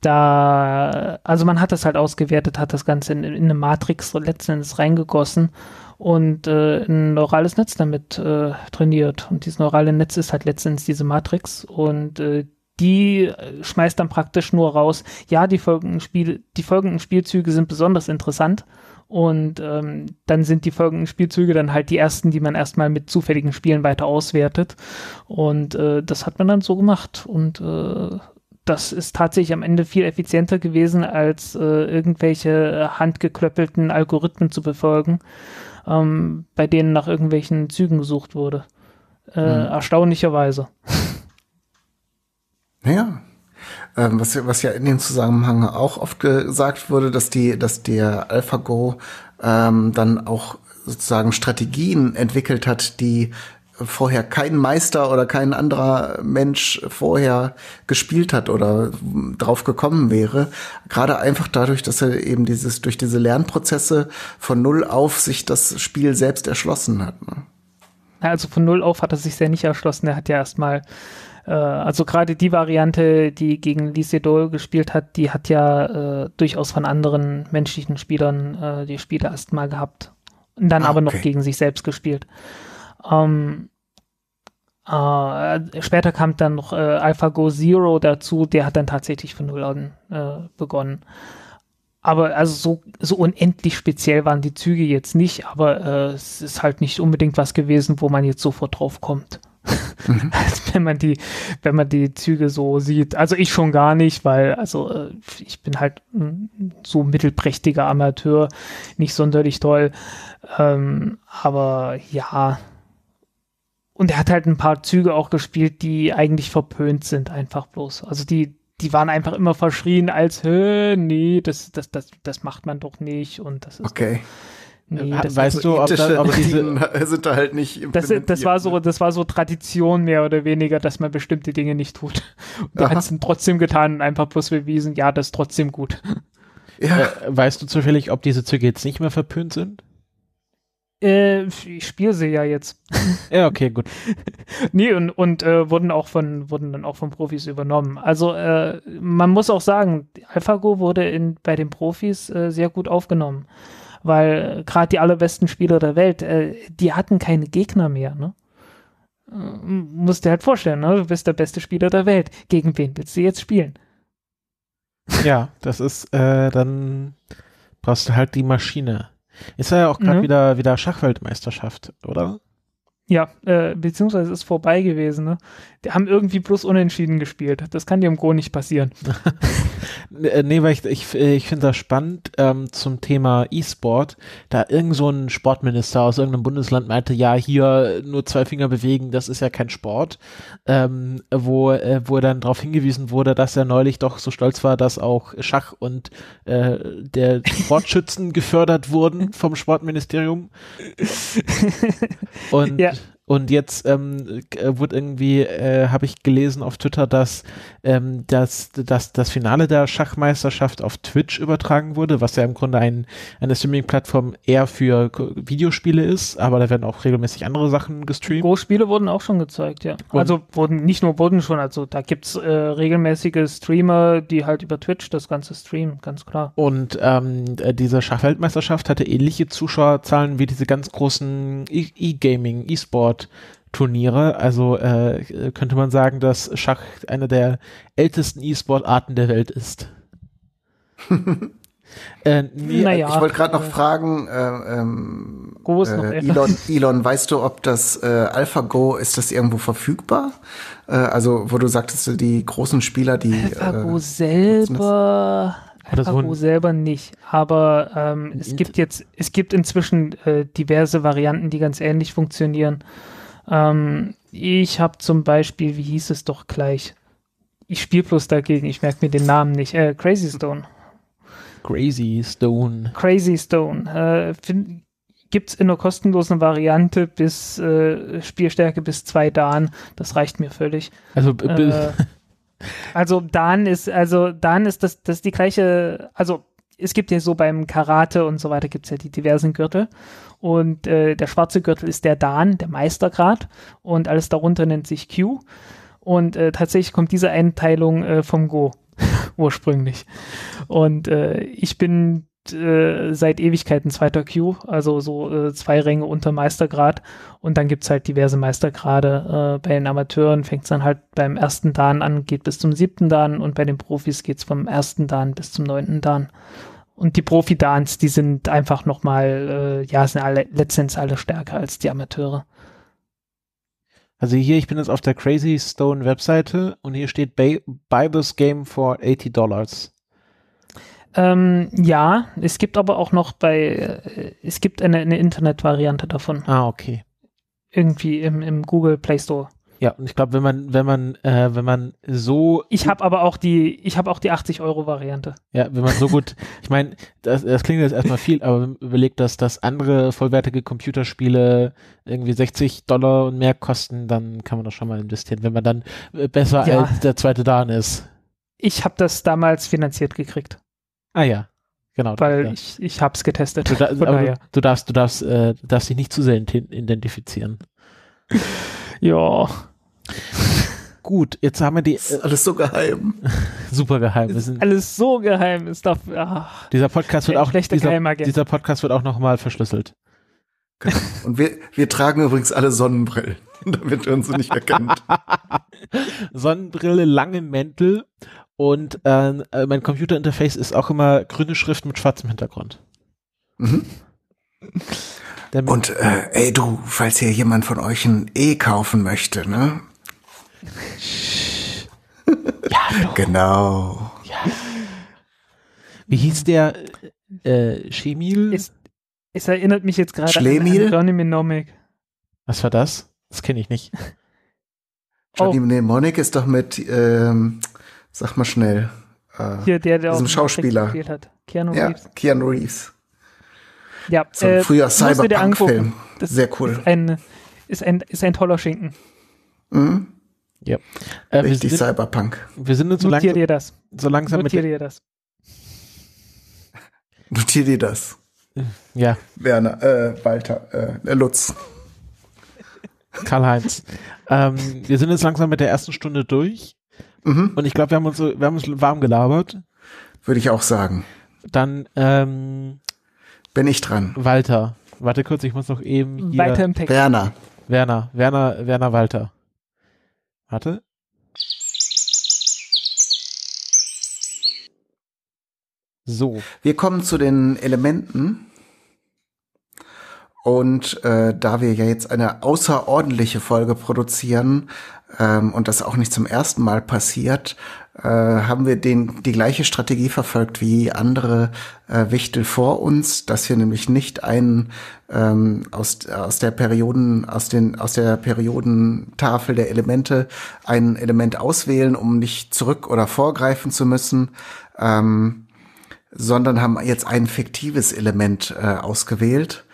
da, also man hat das halt ausgewertet, hat das Ganze in, in eine Matrix letzten Endes reingegossen und äh, ein neurales Netz damit äh, trainiert. Und dieses neurale Netz ist halt letztendlich diese Matrix und äh, die schmeißt dann praktisch nur raus, ja, die folgenden Spiele, die folgenden Spielzüge sind besonders interessant und ähm, dann sind die folgenden Spielzüge dann halt die ersten, die man erstmal mit zufälligen Spielen weiter auswertet. Und äh, das hat man dann so gemacht. Und äh, das ist tatsächlich am Ende viel effizienter gewesen, als äh, irgendwelche handgeklöppelten Algorithmen zu befolgen, ähm, bei denen nach irgendwelchen Zügen gesucht wurde. Äh, hm. Erstaunlicherweise. Ja, ähm, was, was ja in dem Zusammenhang auch oft gesagt wurde, dass die, dass der AlphaGo ähm, dann auch sozusagen Strategien entwickelt hat, die vorher kein Meister oder kein anderer Mensch vorher gespielt hat oder drauf gekommen wäre. Gerade einfach dadurch, dass er eben dieses, durch diese Lernprozesse von Null auf sich das Spiel selbst erschlossen hat. Ne? Also von Null auf hat er sich sehr nicht erschlossen. Er hat ja erstmal, äh, also gerade die Variante, die gegen Lee Sedol gespielt hat, die hat ja äh, durchaus von anderen menschlichen Spielern äh, die Spiele erstmal gehabt. Und dann ah, aber noch gegen sich selbst gespielt. Ähm, äh, später kam dann noch äh, AlphaGo Zero dazu, der hat dann tatsächlich von Null an äh, begonnen. Aber also so, so unendlich speziell waren die Züge jetzt nicht, aber äh, es ist halt nicht unbedingt was gewesen, wo man jetzt sofort drauf kommt. Mhm. wenn man die, wenn man die Züge so sieht. Also ich schon gar nicht, weil, also äh, ich bin halt so mittelprächtiger Amateur, nicht sonderlich toll. Ähm, aber ja, und er hat halt ein paar Züge auch gespielt, die eigentlich verpönt sind, einfach bloß. Also die, die waren einfach immer verschrien als, nee, das, das, das, das macht man doch nicht. Und das ist. Okay. Nee, das weißt du, ob, da, ob diese sind da halt nicht das, das war so, das war so Tradition mehr oder weniger, dass man bestimmte Dinge nicht tut. Und er hat es trotzdem getan und einfach bloß bewiesen, ja, das ist trotzdem gut. Ja. Äh, weißt du zufällig, ob diese Züge jetzt nicht mehr verpönt sind? Äh, ich spiele sie ja jetzt. ja, okay, gut. nee, und, und äh, wurden auch von, wurden dann auch von Profis übernommen. Also äh, man muss auch sagen, AlphaGo wurde in, bei den Profis äh, sehr gut aufgenommen. Weil gerade die allerbesten Spieler der Welt, äh, die hatten keine Gegner mehr, ne? Äh, musst dir halt vorstellen, ne? Du bist der beste Spieler der Welt. Gegen wen willst du jetzt spielen? Ja, das ist, äh, dann brauchst du halt die Maschine. Ist ja auch gerade mhm. wieder, wieder Schachweltmeisterschaft, oder? Ja, äh, beziehungsweise ist vorbei gewesen. Ne? Die haben irgendwie bloß unentschieden gespielt. Das kann dir im Go nicht passieren. Äh, nee, weil ich, ich, ich finde das spannend ähm, zum Thema E-Sport. Da irgend so ein Sportminister aus irgendeinem Bundesland meinte, ja, hier nur zwei Finger bewegen, das ist ja kein Sport. Ähm, wo, äh, wo dann darauf hingewiesen wurde, dass er neulich doch so stolz war, dass auch Schach und äh, der Sportschützen gefördert wurden vom Sportministerium. Und ja. Und jetzt ähm, äh, wurde irgendwie, äh, habe ich gelesen auf Twitter, dass, ähm, dass, dass das Finale der Schachmeisterschaft auf Twitch übertragen wurde, was ja im Grunde ein, eine Streaming-Plattform eher für Videospiele ist, aber da werden auch regelmäßig andere Sachen gestreamt. Go-Spiele wurden auch schon gezeigt, ja. Und also wurden, nicht nur wurden schon, also da gibt's äh, regelmäßige Streamer, die halt über Twitch das Ganze streamen, ganz klar. Und ähm, äh, diese Schachweltmeisterschaft hatte ähnliche Zuschauerzahlen wie diese ganz großen E-Gaming, E-Sport Turniere. Also äh, könnte man sagen, dass Schach eine der ältesten E-Sport-Arten der Welt ist. äh, nee, naja, ich wollte gerade noch fragen, äh, ähm, äh, Elon, Elon, weißt du, ob das äh, AlphaGo, ist das irgendwo verfügbar? Äh, also, wo du sagtest, die großen Spieler, die AlphaGo äh, selber AlphaGo selber nicht, aber ähm, es gibt jetzt, es gibt inzwischen äh, diverse Varianten, die ganz ähnlich funktionieren. Ähm, ich habe zum Beispiel, wie hieß es doch gleich? Ich spiele bloß dagegen, ich merke mir den Namen nicht. Äh, Crazy Stone. Crazy Stone. Crazy Stone. Äh, Gibt es in einer kostenlosen Variante bis äh, Spielstärke bis zwei Dan. Das reicht mir völlig. Also äh, Also Dan ist, also Dan ist das, das ist die gleiche, also es gibt ja so beim Karate und so weiter gibt es ja die diversen Gürtel. Und äh, der schwarze Gürtel ist der Dan, der Meistergrad. Und alles darunter nennt sich Q. Und äh, tatsächlich kommt diese Einteilung äh, vom Go ursprünglich. Und äh, ich bin äh, seit Ewigkeiten zweiter Q, also so äh, zwei Ränge unter Meistergrad. Und dann gibt's halt diverse Meistergrade. Äh, bei den Amateuren fängt's dann halt beim ersten Dan an, geht bis zum siebten Dan und bei den Profis geht's vom ersten Dan bis zum neunten Dan. Und die Profi-Dans, die sind einfach nochmal, äh, ja, sind alle letztendlich alle stärker als die Amateure. Also hier, ich bin jetzt auf der Crazy Stone Webseite und hier steht Buy, buy this game for 80 Dollars. Ähm, ja, es gibt aber auch noch bei, äh, es gibt eine, eine Internet-Variante davon. Ah, okay. Irgendwie im, im Google Play Store. Ja, und ich glaube, wenn man, wenn man, äh, wenn man so. Ich habe aber auch die, ich habe auch die 80 Euro Variante. Ja, wenn man so gut, ich meine, das, das klingt jetzt erstmal viel, aber wenn man überlegt, dass das andere vollwertige Computerspiele irgendwie 60 Dollar und mehr kosten, dann kann man doch schon mal investieren, wenn man dann äh, besser Ja. als der zweite Dan ist. Ich habe das damals finanziert gekriegt, Ah ja, genau. weil ja. ich, ich habe es getestet. du, da, Von aber daher. du, du darfst, du darfst, äh, darfst dich nicht zu sehr ident- identifizieren. Ja, Gut, jetzt haben wir die Ist äh, alles so geheim. super geheim. Wir ist sind, alles so geheim. Ist doch, ach, dieser Podcast wird auch dieser, dieser Podcast wird auch nochmal verschlüsselt. Genau. Und wir, wir tragen übrigens alle Sonnenbrillen, damit uns nicht erkennt. Sonnenbrille, lange Mäntel und äh, äh, mein Computerinterface ist auch immer grüne Schrift mit schwarzem Hintergrund. Mhm. Damit, Und äh, ey du, falls hier jemand von euch ein E kaufen möchte, ne? ja, Genau. wie hieß der äh, Chemil? Es, es erinnert mich jetzt gerade an, Schlemiel? an Johnny Mnemonic. Was war das? Das kenne ich nicht. Johnny Oh. Mnemonic ist doch mit, ähm, sag mal schnell. Äh, Hier, der, der Diesem auch Schauspieler. gespielt hat. Keanu ja, Reeves. Keanu Reeves. Ja, So ein äh, früher. Cyberpunk-Film. Sehr cool. Ist ein, ist ein, ist ein toller Schinken. Mhm. Äh, wir, Richtig sind, Cyberpunk. wir sind jetzt so, Notier langsam, dir das. so langsam mit Notier der, dir das. Notier dir das. ja, Werner, äh, Walter, äh, Lutz. Karl-Heinz. ähm, wir sind jetzt langsam mit der ersten Stunde durch Mhm. und ich glaube, wir haben uns so, wir haben uns warm gelabert. Würde ich auch sagen. Dann ähm, Bin ich dran. Walter. Warte kurz, ich muss noch eben hier. Weiter im Text. Werner. Werner, Werner, Werner Walter. Warte. So, Wir kommen zu den Elementen. Und äh, da wir ja jetzt eine außerordentliche Folge produzieren ähm, und das auch nicht zum ersten Mal passiert, äh, haben wir den, die gleiche Strategie verfolgt wie andere äh, Wichtel vor uns, dass wir nämlich nicht einen ähm, aus, aus der Perioden, aus den, aus der Periodentafel der Elemente ein Element auswählen, um nicht zurück oder vorgreifen zu müssen. Ähm, sondern haben jetzt ein fiktives Element äh, ausgewählt.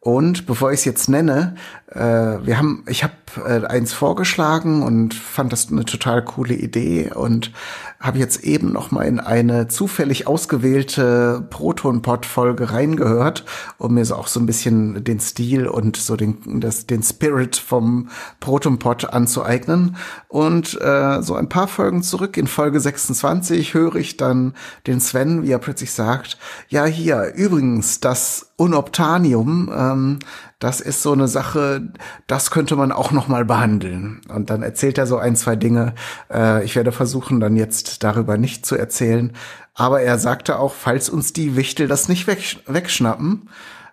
Und bevor ich es jetzt nenne, äh, wir haben, ich habe äh, eins vorgeschlagen und fand das eine total coole Idee. Und habe jetzt eben noch mal in eine zufällig ausgewählte Proton-Pod-Folge reingehört, um mir so auch so ein bisschen den Stil und so den, das, den Spirit vom Proton-Pod anzueignen. Und äh, so ein paar Folgen zurück in Folge 26 höre ich dann den Sven, wie er plötzlich sagt, ja hier, übrigens, das Unobtanium, ähm, das ist so eine Sache, das könnte man auch noch mal behandeln. Und dann erzählt er so ein, zwei Dinge. Äh, ich werde versuchen, dann jetzt darüber nicht zu erzählen. Aber er sagte auch, falls uns die Wichtel das nicht weg, wegschnappen,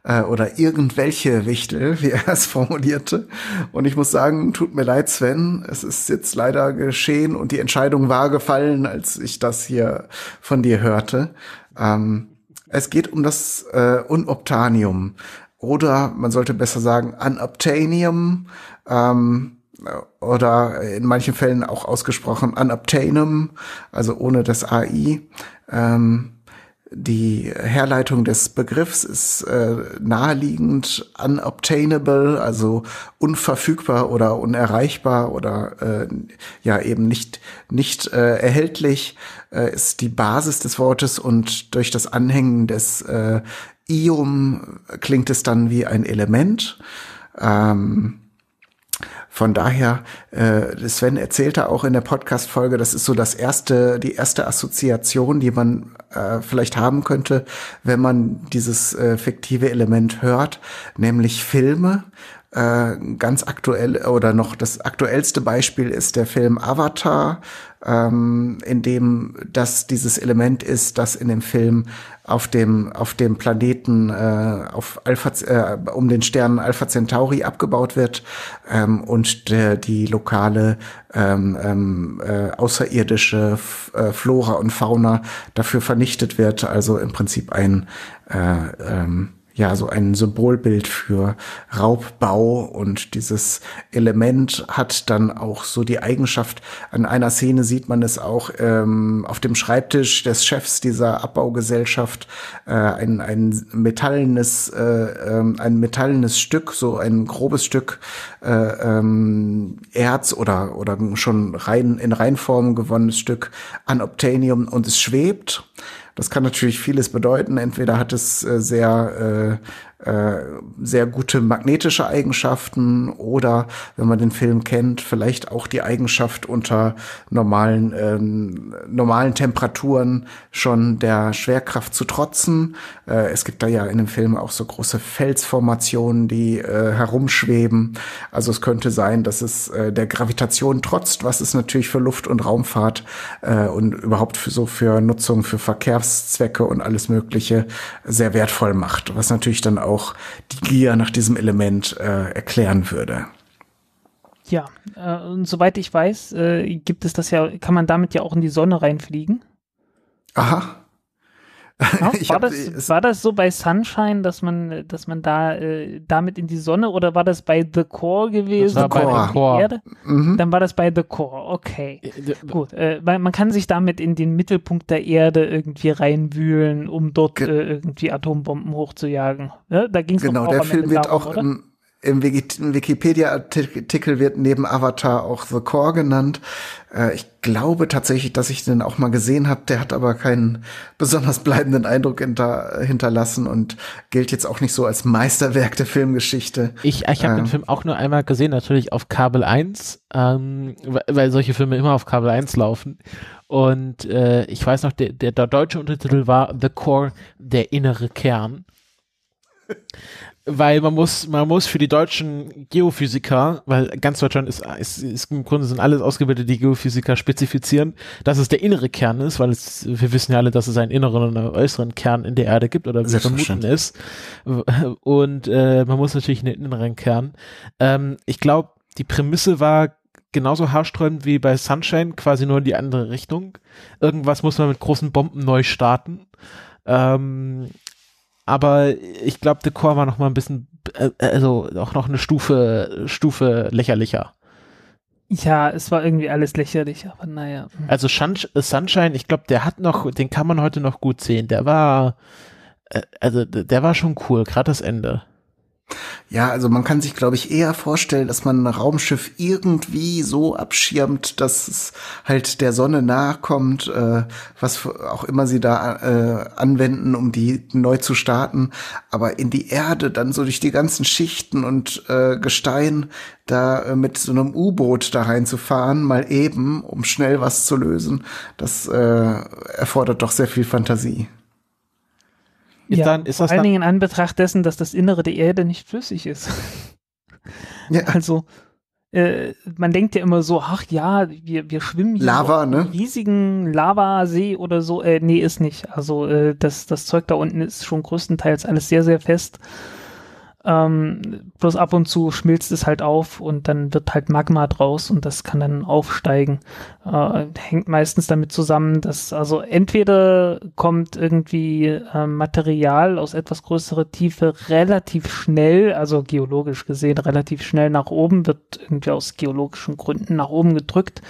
äh, oder irgendwelche Wichtel, wie er es formulierte. Und ich muss sagen, tut mir leid, Sven, es ist jetzt leider geschehen und die Entscheidung war gefallen, als ich das hier von dir hörte. Ähm, es geht um das äh, Unobtanium oder man sollte besser sagen Unobtainium ähm, oder in manchen Fällen auch ausgesprochen Unobtainum, also ohne das AI. Ähm, die Herleitung des Begriffs ist äh, naheliegend unobtainable, also unverfügbar oder unerreichbar oder äh, ja eben nicht nicht äh, erhältlich äh, ist die Basis des Wortes und durch das Anhängen des äh, Ium klingt es dann wie ein Element. Ähm, von daher, äh, Sven erzählte auch in der Podcast-Folge, das ist so das erste, die erste Assoziation, die man äh, vielleicht haben könnte, wenn man dieses äh, fiktive Element hört, nämlich Filme. Äh, ganz aktuell oder noch das aktuellste Beispiel ist der Film Avatar, ähm, in dem das dieses Element ist, das in dem Film auf dem auf dem Planeten äh, auf Alpha äh, um den Stern Alpha Centauri abgebaut wird ähm, und der, die lokale ähm, ähm, äh, außerirdische F äh, Flora und Fauna dafür vernichtet wird. Also im Prinzip ein äh, ähm, ja so ein Symbolbild für Raubbau und dieses Element hat dann auch so die Eigenschaft, an einer Szene sieht man es auch ähm, auf dem Schreibtisch des Chefs dieser Abbaugesellschaft, äh, ein, ein metallenes, äh, äh, ein metallenes Stück, so ein grobes Stück äh, ähm, Erz oder, oder schon rein in Reinform gewonnenes Stück an Obtainium und es schwebt. Das kann natürlich vieles bedeuten. Entweder hat es äh, sehr äh, sehr gute magnetische Eigenschaften oder, wenn man den Film kennt, vielleicht auch die Eigenschaft unter normalen, äh, normalen Temperaturen schon der Schwerkraft zu trotzen. Äh, es gibt da ja in dem Film auch so große Felsformationen, die äh, herumschweben. Also es könnte sein, dass es äh, der Gravitation trotzt, was es natürlich für Luft- und Raumfahrt äh, und überhaupt für so für Nutzung für Verkehrszwecke und alles Mögliche sehr wertvoll macht, was natürlich dann auch die Gier nach diesem Element äh, erklären würde. Ja, äh, und soweit ich weiß, äh, gibt es das ja, kann man damit ja auch in die Sonne reinfliegen. Aha. Ja, war, das, war das so bei Sunshine, dass man, dass man da äh, damit in die Sonne oder war das bei The Core gewesen? Das war bei The Core. Erde? Mhm. Dann war das bei The Core, okay. Äh, Gut, äh, weil man kann sich damit in den Mittelpunkt der Erde irgendwie reinwühlen, um dort äh, irgendwie Atombomben hochzujagen. Ja, da ging es Genau, der Film wird darum, auch oder? Im Wikipedia-Artikel wird neben Avatar auch The Core genannt. Äh, ich glaube tatsächlich, dass ich den auch mal gesehen habe. Der hat aber keinen besonders bleibenden Eindruck hinter, hinterlassen und gilt jetzt auch nicht so als Meisterwerk der Filmgeschichte. Ich, ich habe ähm, den Film auch nur einmal gesehen, natürlich auf Kabel 1, ähm, weil solche Filme immer auf Kabel 1 laufen. Und äh, ich weiß noch, der, der, der deutsche Untertitel war The Core, der innere Kern weil man muss, man muss für die deutschen Geophysiker, weil ganz Deutschland ist, ist, ist im Grunde sind alles ausgebildete Geophysiker spezifizieren, dass es der innere Kern ist, weil es, wir wissen ja alle, dass es einen inneren und einen äußeren Kern in der Erde gibt oder wie vermuten ist. Und äh, man muss natürlich einen inneren Kern. Ähm, ich glaube, die Prämisse war genauso haarsträubend wie bei Sunshine, quasi nur in die andere Richtung. Irgendwas muss man mit großen Bomben neu starten. Ähm, aber ich glaube, The Core war noch mal ein bisschen, äh, also auch noch eine Stufe, Stufe lächerlicher. Ja, es war irgendwie alles lächerlich, aber naja. Also Sunshine, ich glaube, der hat noch, den kann man heute noch gut sehen. Der war, äh, also der war schon cool, gerade das Ende. Ja, also man kann sich, glaube ich, eher vorstellen, dass man ein Raumschiff irgendwie so abschirmt, dass es halt der Sonne nahe kommt, äh, was auch immer sie da äh, anwenden, um die neu zu starten. Aber in die Erde dann so durch die ganzen Schichten und äh, Gestein da äh, mit so einem U-Boot da reinzufahren, mal eben, um schnell was zu lösen, das äh, erfordert doch sehr viel Fantasie. Ist ja, dann, ist vor allen Dingen in Anbetracht dessen, dass das Innere der Erde nicht flüssig ist. Ja. Also, äh, man denkt ja immer so, ach ja, wir, wir schwimmen hier Lava, in ne? riesigen Lavasee oder so. Äh, nee, ist nicht. Also, äh, das, das Zeug da unten ist schon größtenteils alles sehr, sehr fest. Ähm, bloß ab und zu schmilzt es halt auf und dann wird halt Magma draus und das kann dann aufsteigen. Äh, hängt meistens damit zusammen, dass also entweder kommt irgendwie äh, Material aus etwas größerer Tiefe relativ schnell, also geologisch gesehen relativ schnell nach oben, wird irgendwie aus geologischen Gründen nach oben gedrückt.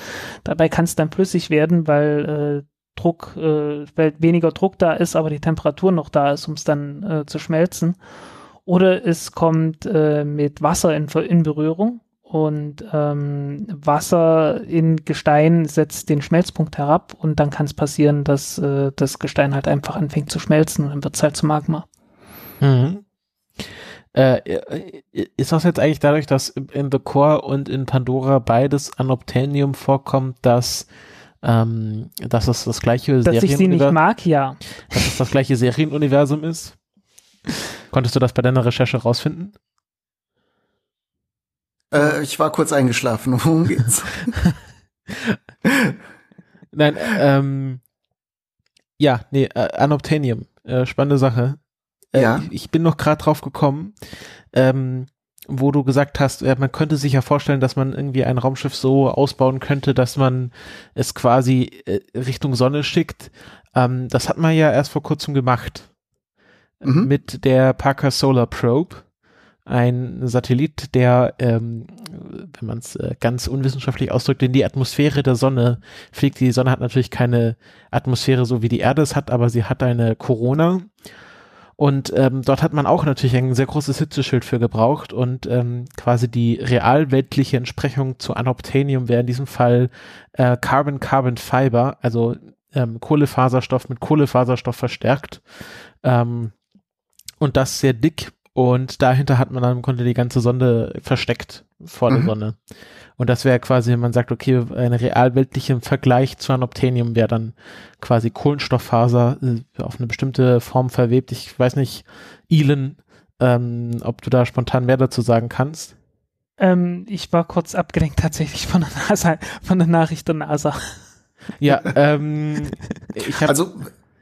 Dabei kann es dann flüssig werden, weil äh, Druck, äh, weil weniger Druck da ist, aber die Temperatur noch da ist, um es dann äh, zu schmelzen. Oder es kommt äh, mit Wasser in, in Berührung und ähm, Wasser in Gestein setzt den Schmelzpunkt herab und dann kann es passieren, dass äh, das Gestein halt einfach anfängt zu schmelzen und dann wird es halt zu Magma. Mhm. Äh, ist das jetzt eigentlich dadurch, dass in The Core und in Pandora beides an Obtanium vorkommt, dass ähm, dass es das gleiche Dass ich sie nicht mag, ja. Dass es das gleiche Serienuniversum ist? Konntest du das bei deiner Recherche rausfinden? Äh, ich war kurz eingeschlafen. Worum geht's? Nein, ähm, ja, nee, äh, Anobtanium. Äh, spannende Sache. Äh, ja. Ich, ich, bin noch gerade drauf gekommen, ähm, wo du gesagt hast, äh, man könnte sich ja vorstellen, dass man irgendwie ein Raumschiff so ausbauen könnte, dass man es quasi äh, Richtung Sonne schickt. Ähm, das hat man ja erst vor kurzem gemacht. Mhm. Mit der Parker Solar Probe ein Satellit, der, ähm, wenn man es äh, ganz unwissenschaftlich ausdrückt, in die Atmosphäre der Sonne fliegt. Die Sonne hat natürlich keine Atmosphäre, so wie die Erde es hat, aber sie hat eine Corona. Und ähm, dort hat man auch natürlich ein sehr großes Hitzeschild für gebraucht und ähm, quasi die realweltliche Entsprechung zu Anobtanium wäre in diesem Fall äh, Carbon-Carbon-Fiber, also ähm, Kohlefaserstoff mit Kohlefaserstoff verstärkt. Ähm, und das sehr dick und dahinter hat man dann im Grunde die ganze Sonde versteckt vor der mhm. Sonne. Und das wäre quasi, wenn man sagt, okay, eine realweltliche Vergleich zu Anoptenium wäre dann quasi Kohlenstofffaser äh, auf eine bestimmte Form verwebt. Ich weiß nicht, Elon, ähm, ob du da spontan mehr dazu sagen kannst. Ähm, ich war kurz abgelenkt tatsächlich von der NASA, von der Nachricht der NASA. Ja, ähm, ich hab, also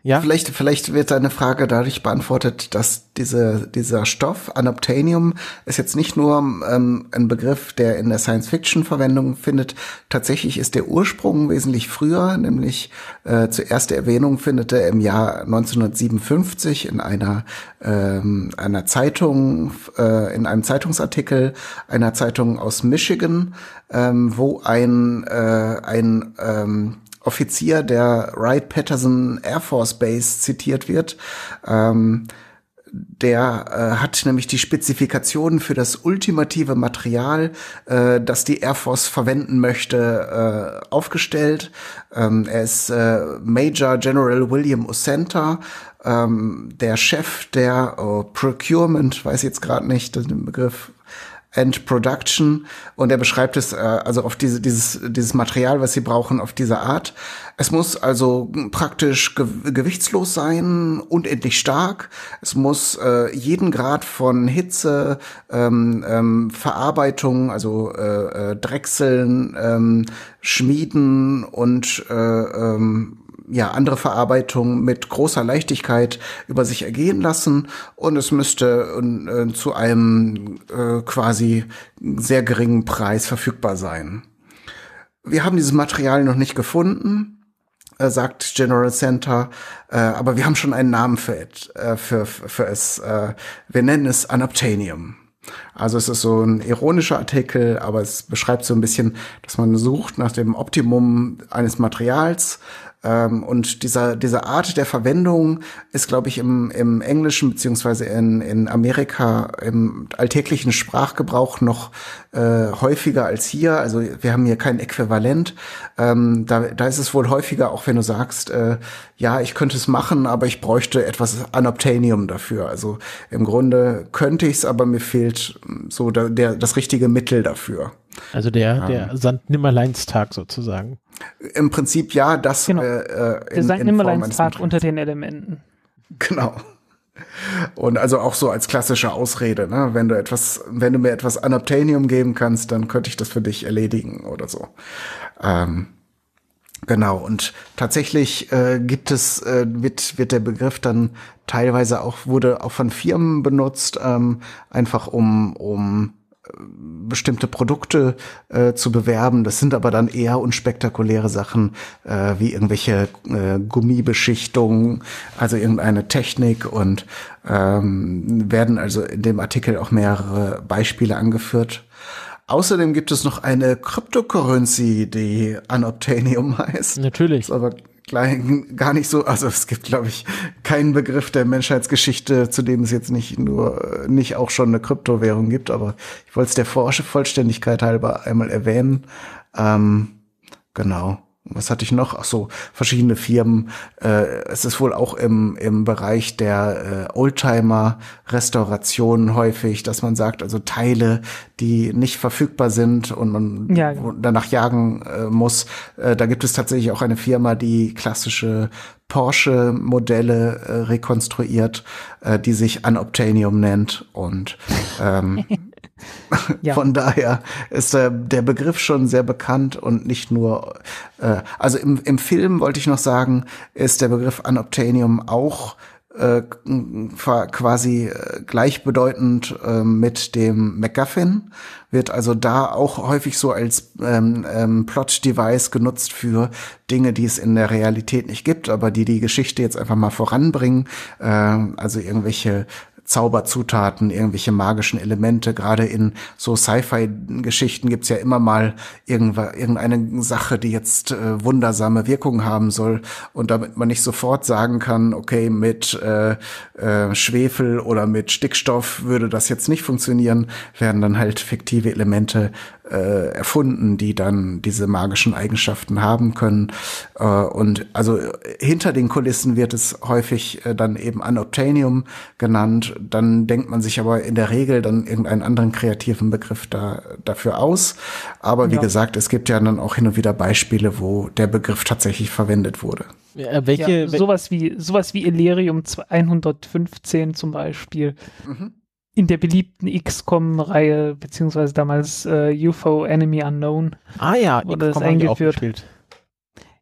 ja? Vielleicht, vielleicht wird deine Frage dadurch beantwortet, dass diese, dieser Stoff, Anoptanium, ist jetzt nicht nur ähm, ein Begriff, der in der Science Fiction Verwendung findet. Tatsächlich ist der Ursprung wesentlich früher, nämlich äh, zuerst die Erwähnung findet er im Jahr 1957 in einer, ähm, einer Zeitung, äh, in einem Zeitungsartikel einer Zeitung aus Michigan, ähm, wo ein, äh, ein ähm, Offizier der Wright-Patterson Air Force Base zitiert wird. Ähm, der äh, hat nämlich die Spezifikationen für das ultimative Material, äh, das die Air Force verwenden möchte, äh, aufgestellt. Ähm, er ist äh, Major General William Osenta, ähm, der Chef der oh, Procurement, weiß jetzt gerade nicht den Begriff and Production und er beschreibt es äh, also auf diese, dieses, dieses Material, was sie brauchen, auf diese Art. Es muss also praktisch ge gewichtslos sein, unendlich stark. Es muss äh, jeden Grad von Hitze, ähm, ähm, Verarbeitung, also äh, äh, Drechseln, ähm, Schmieden und äh, ähm, ja, andere Verarbeitung mit großer Leichtigkeit über sich ergehen lassen und es müsste äh, zu einem äh, quasi sehr geringen Preis verfügbar sein. Wir haben dieses Material noch nicht gefunden, äh, sagt General Center, äh, aber wir haben schon einen Namen für, it, äh, für, für es. Äh, wir nennen es Anoptanium. Also es ist so ein ironischer Artikel, aber es beschreibt so ein bisschen, dass man sucht nach dem Optimum eines Materials und dieser, diese Art der Verwendung ist, glaube ich, im, im Englischen beziehungsweise in, in Amerika im alltäglichen Sprachgebrauch noch äh, häufiger als hier. Also wir haben hier kein Äquivalent. Ähm, da, da ist es wohl häufiger, auch wenn du sagst, äh, ja, ich könnte es machen, aber ich bräuchte etwas Anoptanium dafür. Also im Grunde könnte ich es, aber mir fehlt so der, der, das richtige Mittel dafür. Also der, der um, St. Nimmerleinstag sozusagen. Im Prinzip ja, das genau. äh, äh in, Der St. Nimmerleinstag unter den Elementen. Genau. Und also auch so als klassische Ausrede, ne? Wenn du etwas, wenn du mir etwas Anoptanium geben kannst, dann könnte ich das für dich erledigen oder so. Ähm, genau. Und tatsächlich äh, gibt es, äh, wird, wird der Begriff dann teilweise auch, wurde auch von Firmen benutzt, ähm, einfach um, um bestimmte Produkte äh, zu bewerben. Das sind aber dann eher unspektakuläre Sachen äh, wie irgendwelche äh, Gummibeschichtungen, also irgendeine Technik und ähm, werden also in dem Artikel auch mehrere Beispiele angeführt. Außerdem gibt es noch eine Cryptocurrency, die Unobtainium heißt. Natürlich. Ist aber gar nicht so, also es gibt, glaube ich, keinen Begriff der Menschheitsgeschichte, zu dem es jetzt nicht nur, nicht auch schon eine Kryptowährung gibt, aber ich wollte es der Vollständigkeit halber einmal erwähnen. Ähm, genau was hatte ich noch? Ach so, verschiedene Firmen. Äh, es ist wohl auch im, im Bereich der äh, Oldtimer-Restauration häufig, dass man sagt, also Teile, die nicht verfügbar sind und man ja, danach jagen äh, muss. Äh, da gibt es tatsächlich auch eine Firma, die klassische Porsche-Modelle äh, rekonstruiert, äh, die sich Unobtainium nennt und ähm, Ja. Von daher ist der, der Begriff schon sehr bekannt und nicht nur, äh, also im, im Film wollte ich noch sagen, ist der Begriff Unobtainium auch äh, quasi äh, gleichbedeutend äh, mit dem MacGuffin, wird also da auch häufig so als ähm, ähm, Plot-Device genutzt für Dinge, die es in der Realität nicht gibt, aber die die Geschichte jetzt einfach mal voranbringen, äh, also irgendwelche Zauberzutaten, irgendwelche magischen Elemente. Gerade in so Sci-Fi-Geschichten gibt's ja immer mal irgendeine Sache, die jetzt äh, wundersame Wirkungen haben soll. Und damit man nicht sofort sagen kann, okay, mit äh, äh, Schwefel oder mit Stickstoff würde das jetzt nicht funktionieren, werden dann halt fiktive Elemente äh, erfunden, die dann diese magischen Eigenschaften haben können. Äh, und also hinter den Kulissen wird es häufig äh, dann eben Unobtainium genannt. Dann denkt man sich aber in der Regel dann irgendeinen anderen kreativen Begriff da, dafür aus. Aber wie ja. gesagt, es gibt ja dann auch hin und wieder Beispiele, wo der Begriff tatsächlich verwendet wurde. Ja, welche, ja, sowas wie sowas wie Elerium 115 zum Beispiel. Mhm in der beliebten XCOM-Reihe, beziehungsweise damals äh, UFO Enemy Unknown. Ah ja, wurde XCOM das eingeführt.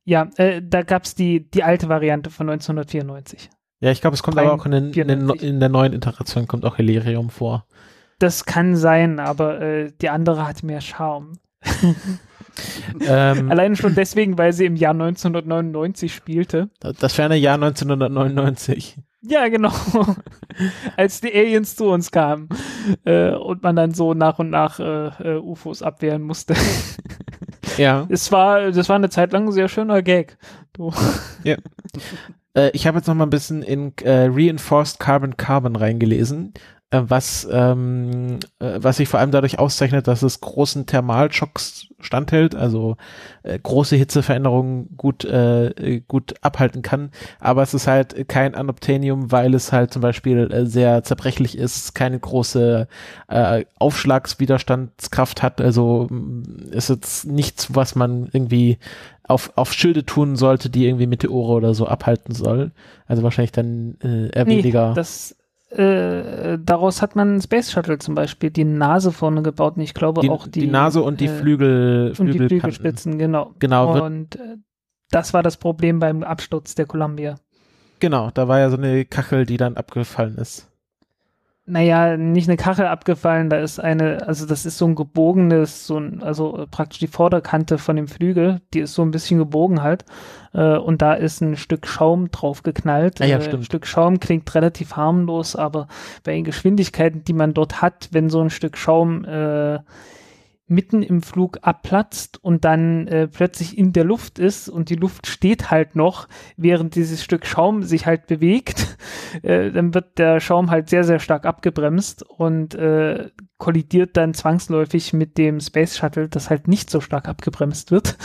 Ja, äh, da gab's die, die alte Variante von 1994. Ja, ich glaube, es kommt aber auch in, den, in, den, in, der neuen Iteration kommt auch Hilarium vor. Das kann sein, aber äh, die andere hat mehr Charme. ähm, Allein schon deswegen, weil sie im Jahr 1999 spielte. Das ferne Jahr 1999. Ja, genau. Als die Aliens zu uns kamen äh, und man dann so nach und nach äh, äh UFOs abwehren musste. ja. Es war, das war eine Zeit lang ein sehr schöner Gag. Du. Ja. Äh, ich habe jetzt noch mal ein bisschen in äh, Reinforced Carbon Carbon reingelesen. Äh, was, ähm, äh, was sich vor allem dadurch auszeichnet, dass es großen Thermalschocks standhält, also äh, große Hitzeveränderungen gut, äh, gut abhalten kann. Aber es ist halt kein Anobtanium, weil es halt zum Beispiel äh, sehr zerbrechlich ist, keine große äh, Aufschlagswiderstandskraft hat. Also mm, ist jetzt nichts, was man irgendwie auf, auf Schilde tun sollte, die irgendwie Meteore oder so abhalten soll. Also wahrscheinlich dann äh, eher nee, weniger. Das äh, daraus hat man Space Shuttle zum Beispiel die Nase vorne gebaut und ich glaube die, auch die, die Nase und die äh, Flügel, und die Flügelspitzen, genau. Genau. Und äh, das war das Problem beim Absturz der Columbia. Genau, da war ja so eine Kachel, die dann abgefallen ist naja, nicht eine Kachel abgefallen, da ist eine, also das ist so ein gebogenes, so ein, also praktisch die Vorderkante von dem Flügel, die ist so ein bisschen gebogen halt. Äh, und da ist ein Stück Schaum drauf geknallt. Ja, ja, äh, ein Stück Schaum klingt relativ harmlos, aber bei den Geschwindigkeiten, die man dort hat, wenn so ein Stück Schaum äh, mitten im Flug abplatzt und dann äh, plötzlich in der Luft ist und die Luft steht halt noch, während dieses Stück Schaum sich halt bewegt, äh, dann wird der Schaum halt sehr, sehr stark abgebremst und äh, kollidiert dann zwangsläufig mit dem Space Shuttle, das halt nicht so stark abgebremst wird.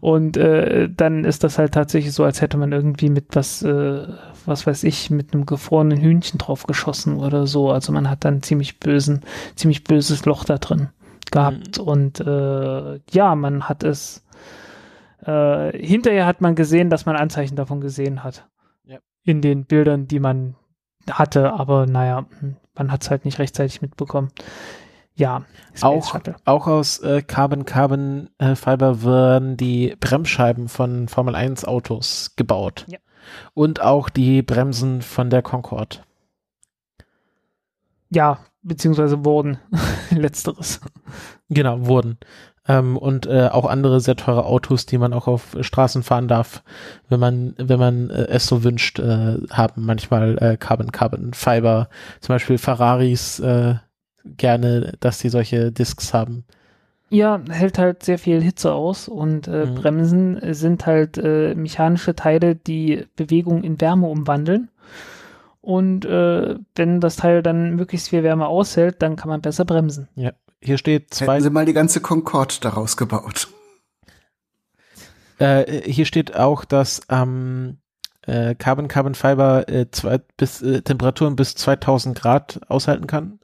Und äh, dann ist das halt tatsächlich so, als hätte man irgendwie mit was, äh, was weiß ich, mit einem gefrorenen Hühnchen drauf geschossen oder so. Also man hat dann ziemlich bösen, ziemlich böses Loch da drin gehabt mhm. und äh, ja, man hat es äh, hinterher hat man gesehen, dass man Anzeichen davon gesehen hat. Ja. In den Bildern, die man hatte, aber naja, hm, man hat es halt nicht rechtzeitig mitbekommen. Ja, auch, auch aus äh, Carbon Carbon äh, Fiber werden die Bremsscheiben von Formel 1 Autos gebaut. Ja. Und auch die Bremsen von der Concorde. Ja, beziehungsweise wurden. Letzteres. Genau, wurden. Ähm, und äh, auch andere sehr teure Autos, die man auch auf Straßen fahren darf, wenn man, wenn man äh, es so wünscht, äh, haben manchmal äh, Carbon Carbon Fiber, zum Beispiel Ferraris äh, gerne, dass sie solche Discs haben. Ja, hält halt sehr viel Hitze aus und äh, Mhm. Bremsen sind halt mechanische Teile, die Bewegung in Wärme umwandeln. Und äh, wenn das Teil dann möglichst viel Wärme aushält, dann kann man besser bremsen. Hier steht zwei, Hätten sie mal die ganze Concorde daraus gebaut. äh, hier steht auch, dass ähm, äh, Carbon Carbon Fiber äh, zwei, bis äh, Temperaturen bis 2000 Grad aushalten kann.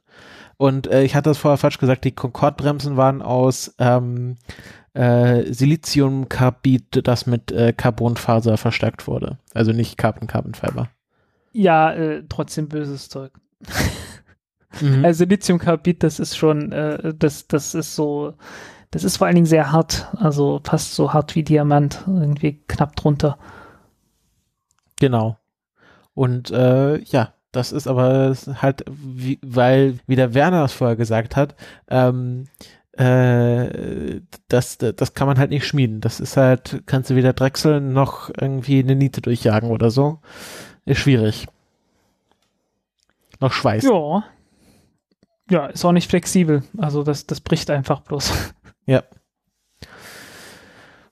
Und äh, ich hatte das vorher falsch gesagt, die Concorde-Bremsen waren aus ähm, äh, Siliziumcarbid, das mit äh, Carbonfaser verstärkt wurde. Also nicht Carbon Carbon Fiber. Ja, äh, trotzdem böses Zeug. Mhm. Also Lithiumcarbid, das ist schon, äh, das, das ist so, das ist vor allen Dingen sehr hart, also fast so hart wie Diamant, irgendwie knapp drunter. Genau. Und äh, ja, das ist aber halt, wie, weil, wie der Werner es vorher gesagt hat, ähm, äh, das, das kann man halt nicht schmieden. Das ist halt, kannst du weder drechseln noch irgendwie eine Niete durchjagen oder so. Ist schwierig. Noch Schweiß. Ja. Ja, ist auch nicht flexibel. Also das, das bricht einfach bloß.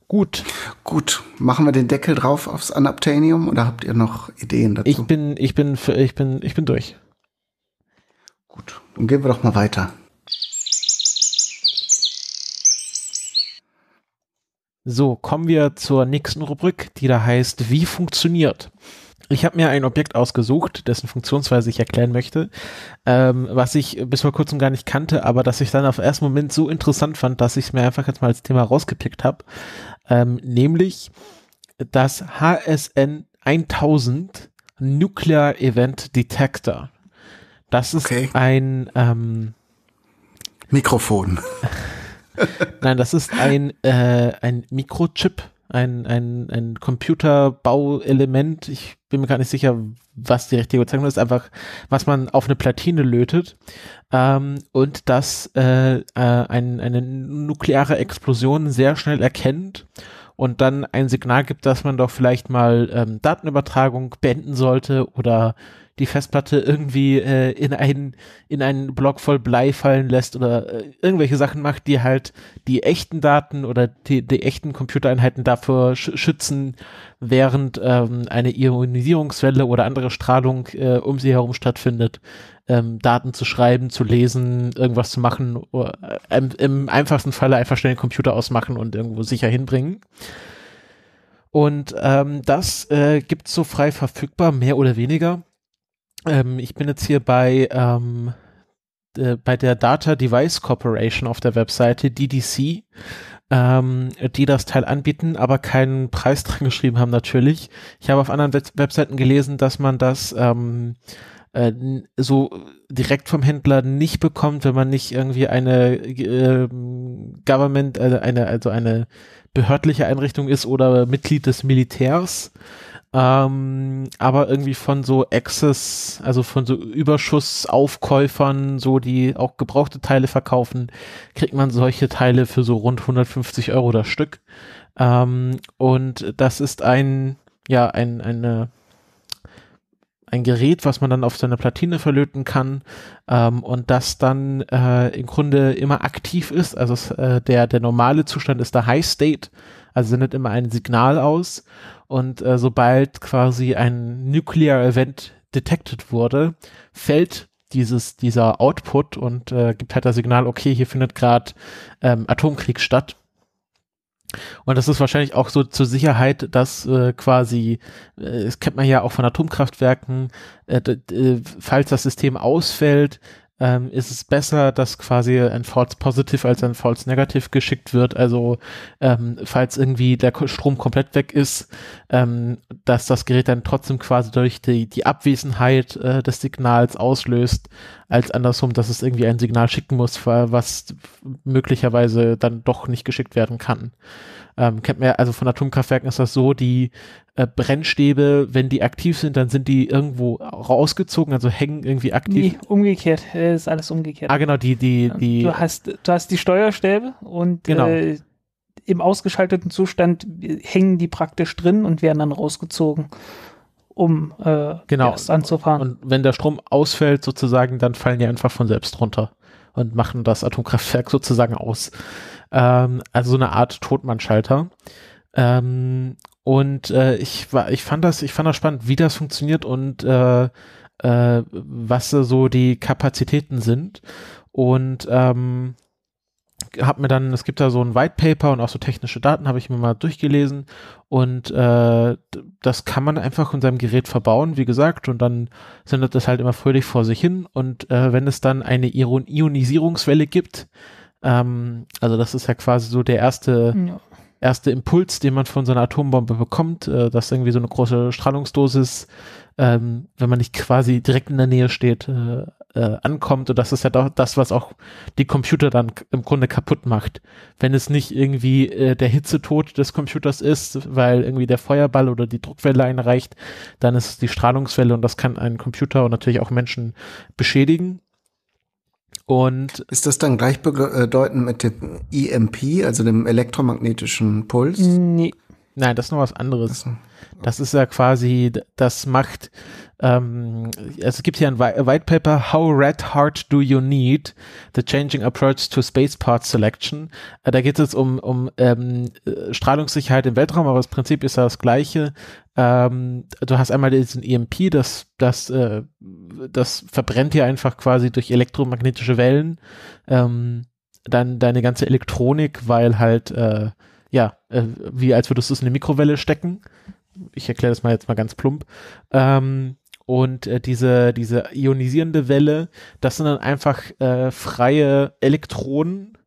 Gut, Gut, machen wir den Deckel drauf aufs Unobtainium oder habt ihr noch Ideen dazu? ich bin, ich bin, für, ich bin, ich bin durch. Gut, dann gehen wir doch mal weiter. So, kommen wir zur nächsten Rubrik, die da heißt, wie funktioniert? Ich habe mir ein Objekt ausgesucht, dessen Funktionsweise ich erklären möchte, ähm, was ich bis vor kurzem gar nicht kannte, aber das ich dann auf den ersten Moment so interessant fand, dass ich es mir einfach jetzt mal als Thema rausgepickt habe, ähm, nämlich das HSN 1000 Nuclear Event Detector. Das ist Okay. ein ähm, Mikrofon. Nein, das ist ein, äh, ein Mikrochip, ein, ein, ein Computerbauelement. Ich bin mir gar nicht sicher, was die richtige Bezeichnung ist, einfach was man auf eine Platine lötet ähm, und das äh, äh, ein, eine nukleare Explosion sehr schnell erkennt und dann ein Signal gibt, dass man doch vielleicht mal ähm, Datenübertragung beenden sollte oder die Festplatte irgendwie äh, in einen in einen Block voll Blei fallen lässt oder äh, irgendwelche Sachen macht, die halt die echten Daten oder die, die echten Computereinheiten dafür sch schützen, während ähm, eine Ionisierungswelle oder andere Strahlung äh, um sie herum stattfindet, ähm, Daten zu schreiben, zu lesen, irgendwas zu machen, oder, äh, im, im einfachsten Falle einfach schnell den Computer ausmachen und irgendwo sicher hinbringen. Und ähm, das äh, gibt's so frei verfügbar, mehr oder weniger. Ähm, ich bin jetzt hier bei, ähm, äh, bei der Data Device Corporation auf der Webseite DDC, ähm, die das Teil anbieten, aber keinen Preis dran geschrieben haben natürlich. Ich habe auf anderen Web Webseiten gelesen, dass man das ähm, äh, so direkt vom Händler nicht bekommt, wenn man nicht irgendwie eine äh, Government, äh, eine, also eine behördliche Einrichtung ist oder Mitglied des Militärs. Ähm, aber irgendwie von so Access, also von so Überschussaufkäufern, so die auch gebrauchte Teile verkaufen, kriegt man solche Teile für so rund 150 Euro das Stück. Ähm, und das ist ein, ja, ein, eine, ein Gerät, was man dann auf seine Platine verlöten kann ähm, und das dann äh, im Grunde immer aktiv ist. Also äh, der, der normale Zustand ist der High State, also sendet immer ein Signal aus und äh, sobald quasi ein Nuclear Event detected wurde, fällt dieses, dieser Output und äh, gibt halt das Signal, okay, hier findet gerade ähm, Atomkrieg statt. Und das ist wahrscheinlich auch so zur Sicherheit, dass äh, quasi, äh, das kennt man ja auch von Atomkraftwerken, äh, falls das System ausfällt, ähm, ist es besser, dass quasi ein False Positive als ein False Negative geschickt wird. Also ähm, falls irgendwie der Strom komplett weg ist, ähm, dass das Gerät dann trotzdem quasi durch die, die Abwesenheit äh, des Signals auslöst, als andersrum, dass es irgendwie ein Signal schicken muss, wa- was möglicherweise dann doch nicht geschickt werden kann. Ähm, kennt man ja, also von Atomkraftwerken ist das so, die äh, Brennstäbe, wenn die aktiv sind, dann sind die irgendwo rausgezogen, also hängen irgendwie aktiv. Nee, umgekehrt. äh, ist alles umgekehrt. Ah, genau, die, die, die, du, hast, du hast die Steuerstäbe und Genau. äh, im ausgeschalteten Zustand hängen die praktisch drin und werden dann rausgezogen, um äh, Genau. erst anzufahren. Und wenn der Strom ausfällt, sozusagen, dann fallen die einfach von selbst runter und machen das Atomkraftwerk sozusagen aus. Ähm, also so eine Art Totmannschalter. Ähm, und äh, ich war, ich fand das, ich fand das spannend, wie das funktioniert und äh, äh, was so die Kapazitäten sind. Und ähm, habe mir dann, es gibt da so ein White Paper und auch so technische Daten, habe ich mir mal durchgelesen. Und äh, das kann man einfach in seinem Gerät verbauen, wie gesagt, und dann sendet das halt immer fröhlich vor sich hin. Und äh, wenn es dann eine Ion Ionisierungswelle gibt, ähm, also das ist ja quasi so der erste ja. erste Impuls, den man von so einer Atombombe bekommt, äh, dass irgendwie so eine große Strahlungsdosis, ähm, wenn man nicht quasi direkt in der Nähe steht, äh, äh, ankommt. Und das ist ja doch das, was auch die Computer dann im Grunde kaputt macht. Wenn es nicht irgendwie äh, der Hitzetod des Computers ist, weil irgendwie der Feuerball oder die Druckwelle einreicht, dann ist es die Strahlungswelle und das kann einen Computer und natürlich auch Menschen beschädigen. Und ist das dann gleichbedeutend mit dem EMP, also dem elektromagnetischen Puls? Nee. Nein, das ist noch was anderes. So. Das ist ja quasi, das macht, ähm, es gibt hier ein White Paper, How Red Heart Do You Need? The Changing Approach to Space Part Selection. Äh, da geht es um, um ähm, äh, Strahlungssicherheit im Weltraum, aber das Prinzip ist ja das gleiche. Ähm, du hast einmal diesen EMP, das, das, äh, das verbrennt hier einfach quasi durch elektromagnetische Wellen ähm, dann deine ganze Elektronik, weil halt äh, ja, äh, wie als würdest du es in eine Mikrowelle stecken. Ich erkläre das mal jetzt mal ganz plump. Ähm, und äh, diese, diese ionisierende Welle, das sind dann einfach äh, freie Elektronen,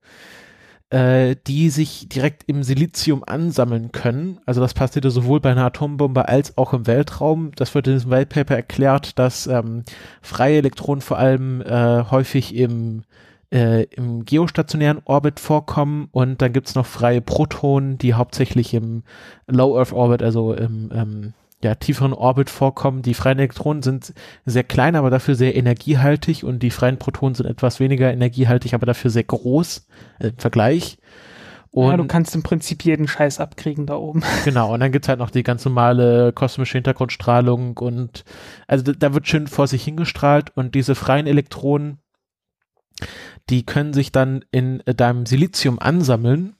äh, die sich direkt im Silizium ansammeln können. Also das passierte sowohl bei einer Atombombe als auch im Weltraum. Das wird in diesem White Paper erklärt, dass ähm, freie Elektronen vor allem äh, häufig im äh, im geostationären Orbit vorkommen und dann gibt es noch freie Protonen, die hauptsächlich im Low Earth Orbit, also im ähm, ja, tieferen Orbit vorkommen. Die freien Elektronen sind sehr klein, aber dafür sehr energiehaltig und die freien Protonen sind etwas weniger energiehaltig, aber dafür sehr groß äh, im Vergleich. Und ja, du kannst im Prinzip jeden Scheiß abkriegen da oben. Genau, und dann gibt's halt noch die ganz normale kosmische Hintergrundstrahlung und also da, da wird schön vor sich hingestrahlt und diese freien Elektronen die können sich dann in äh, deinem Silizium ansammeln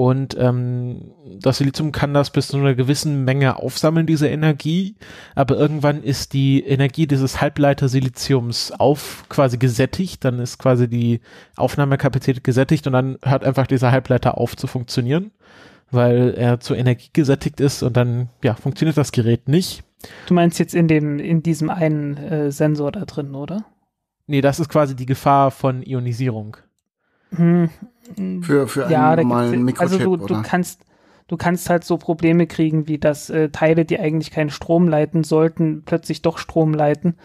und ähm, das Silizium kann das bis zu einer gewissen Menge aufsammeln, diese Energie, aber irgendwann ist die Energie dieses Halbleiter-Siliziums auf quasi gesättigt, dann ist quasi die Aufnahmekapazität gesättigt und dann hört einfach dieser Halbleiter auf zu funktionieren, weil er zu Energie gesättigt ist und dann ja funktioniert das Gerät nicht. Du meinst jetzt in dem in diesem einen äh, Sensor da drin, oder? Nee, das ist quasi die Gefahr von Ionisierung. Hm. Für, für einen ja, normalen Mikrochip, Also du, du kannst du kannst halt so Probleme kriegen, wie dass äh, Teile, die eigentlich keinen Strom leiten sollten, plötzlich doch Strom leiten.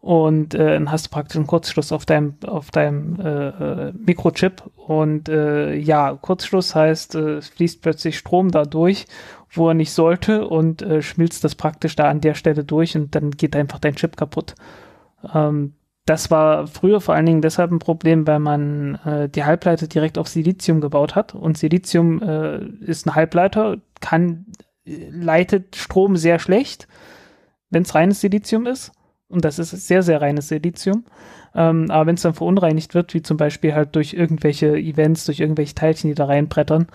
Und äh, dann hast du praktisch einen Kurzschluss auf deinem, auf deinem äh, äh Mikrochip. Und äh, ja, Kurzschluss heißt, äh, es fließt plötzlich Strom da durch, wo er nicht sollte und äh, schmilzt das praktisch da an der Stelle durch und dann geht einfach dein Chip kaputt. Ähm, das war früher vor allen Dingen deshalb ein Problem, weil man äh, die Halbleiter direkt auf Silizium gebaut hat. Und Silizium äh, ist ein Halbleiter, kann, leitet Strom sehr schlecht, wenn es reines Silizium ist. Und das ist sehr, sehr reines Silizium. Ähm, aber wenn es dann verunreinigt wird, wie zum Beispiel halt durch irgendwelche Events, durch irgendwelche Teilchen, die da reinbrettern,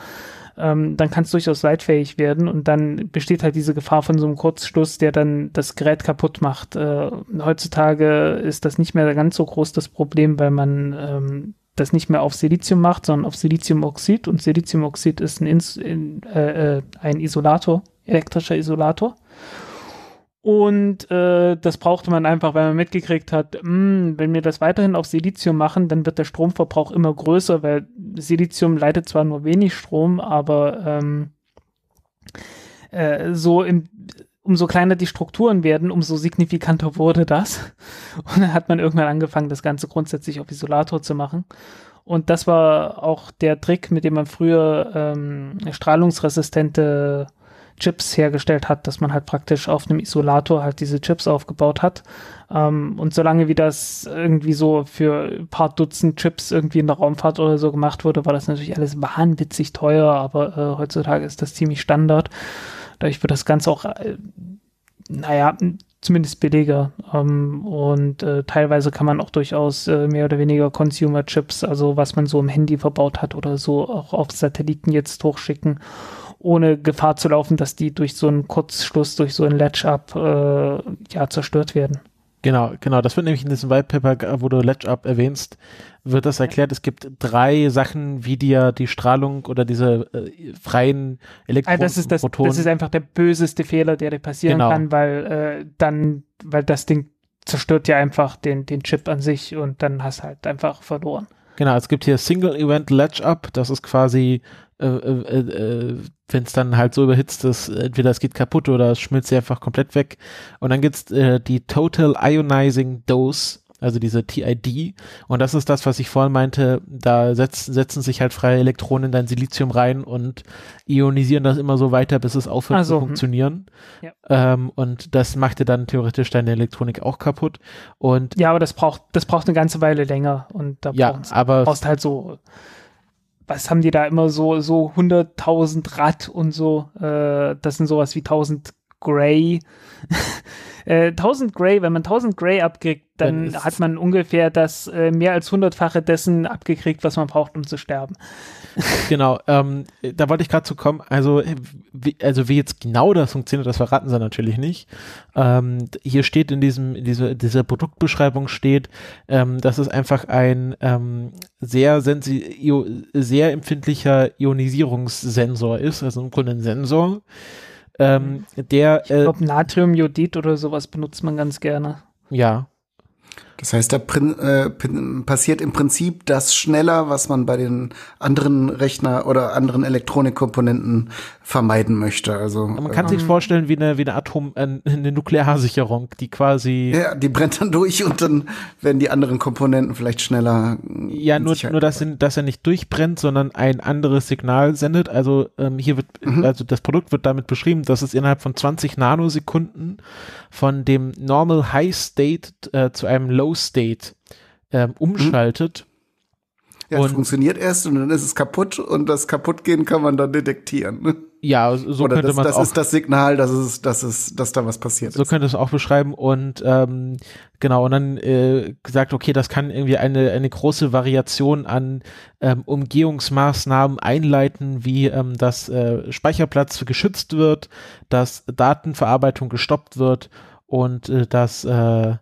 ähm, dann kann es durchaus leitfähig werden und dann besteht halt diese Gefahr von so einem Kurzschluss, der dann das Gerät kaputt macht. Äh, heutzutage ist das nicht mehr ganz so groß das Problem, weil man ähm, das nicht mehr auf Silizium macht, sondern auf Siliziumoxid und Siliziumoxid ist ein, Ins in, äh, äh ein Isolator, elektrischer Isolator. Und äh, das brauchte man einfach, weil man mitgekriegt hat, mh, hm, wenn wir das weiterhin auf Silizium machen, dann wird der Stromverbrauch immer größer, weil Silizium leitet zwar nur wenig Strom, aber ähm, äh, so im, umso kleiner die Strukturen werden, umso signifikanter wurde das. Und dann hat man irgendwann angefangen, das Ganze grundsätzlich auf Isolator zu machen. Und das war auch der Trick, mit dem man früher ähm, strahlungsresistente Chips hergestellt hat, dass man halt praktisch auf einem Isolator halt diese Chips aufgebaut hat. Ähm, und solange wie das irgendwie so für ein paar Dutzend Chips irgendwie in der Raumfahrt oder so gemacht wurde, war das natürlich alles wahnwitzig teuer, aber äh, heutzutage ist das ziemlich Standard. Dadurch wird das Ganze auch, äh, naja, zumindest billiger. Ähm, und äh, teilweise kann man auch durchaus äh, mehr oder weniger Consumer-Chips, also was man so im Handy verbaut hat oder so, auch auf Satelliten jetzt hochschicken, ohne Gefahr zu laufen, dass die durch so einen Kurzschluss, durch so ein Latch-Up äh, ja, zerstört werden. Genau, genau. Das wird nämlich in diesem White Paper, wo du Latch-Up erwähnst, wird das erklärt. Es gibt drei Sachen, wie dir die Strahlung oder diese äh, freien Elektronen. Also das, ist das, das ist einfach der böseste Fehler, der dir passieren genau. kann, weil äh, dann, weil das Ding zerstört ja einfach den, den Chip an sich und dann hast halt einfach verloren. Genau, es gibt hier Single Event Latch Up, das ist quasi äh, äh, äh, wenn es dann halt so überhitzt ist, entweder es geht kaputt oder es schmilzt einfach komplett weg. Und dann gibt's äh, die Total Ionizing Dose, also diese TID. Und das ist das, was ich vorhin meinte, da setz, setzen sich halt freie Elektronen in dein Silizium rein und ionisieren das immer so weiter, bis es aufhört also, zu hm. funktionieren. Ja. Ähm, und das macht dir dann theoretisch deine Elektronik auch kaputt. Und ja, aber das braucht, das braucht eine ganze Weile länger. Und da ja, aber brauchst halt so was haben die da immer so, so 100.000 Rad und so, äh, das sind sowas wie 1000 Gray. äh, 1000 Gray, wenn man 1000 Gray abkriegt, dann hat man ungefähr das äh, mehr als hundertfache dessen abgekriegt, was man braucht, um zu sterben. genau, ähm, da wollte ich gerade zu kommen. Also wie, also wie jetzt genau das funktioniert, das verraten sie natürlich nicht. Ähm, hier steht in diesem, in dieser, dieser Produktbeschreibung steht, ähm, dass es einfach ein ähm, sehr sensi sehr empfindlicher Ionisierungssensor ist, also im Grunde ein Sensor. Ähm, der, ich glaube, äh, Natriumjodid oder sowas benutzt man ganz gerne. Ja, das heißt, da äh, passiert im Prinzip das schneller, was man bei den anderen Rechner oder anderen Elektronikkomponenten vermeiden möchte. Also man kann äh, sich vorstellen wie eine wie eine Atom äh, eine Nuklearsicherung, die quasi ja, die brennt dann durch und dann werden die anderen Komponenten vielleicht schneller. Ja, nur nur dass, er, dass er nicht durchbrennt, sondern ein anderes Signal sendet. Also ähm, hier wird mhm. also das Produkt wird damit beschrieben, dass es innerhalb von 20 Nanosekunden von dem Normal High State äh, zu einem Low State ähm, umschaltet. Ja, und funktioniert erst und dann ist es kaputt und das Kaputtgehen kann man dann detektieren. Ja, so Oder könnte man das auch. Das ist das Signal, dass es, dass es, dass da was passiert so ist. So könnte es auch beschreiben und ähm, genau und dann äh, gesagt, okay, das kann irgendwie eine eine große Variation an ähm, Umgehungsmaßnahmen einleiten, wie ähm, dass äh, Speicherplatz geschützt wird, dass Datenverarbeitung gestoppt wird und äh, dass äh,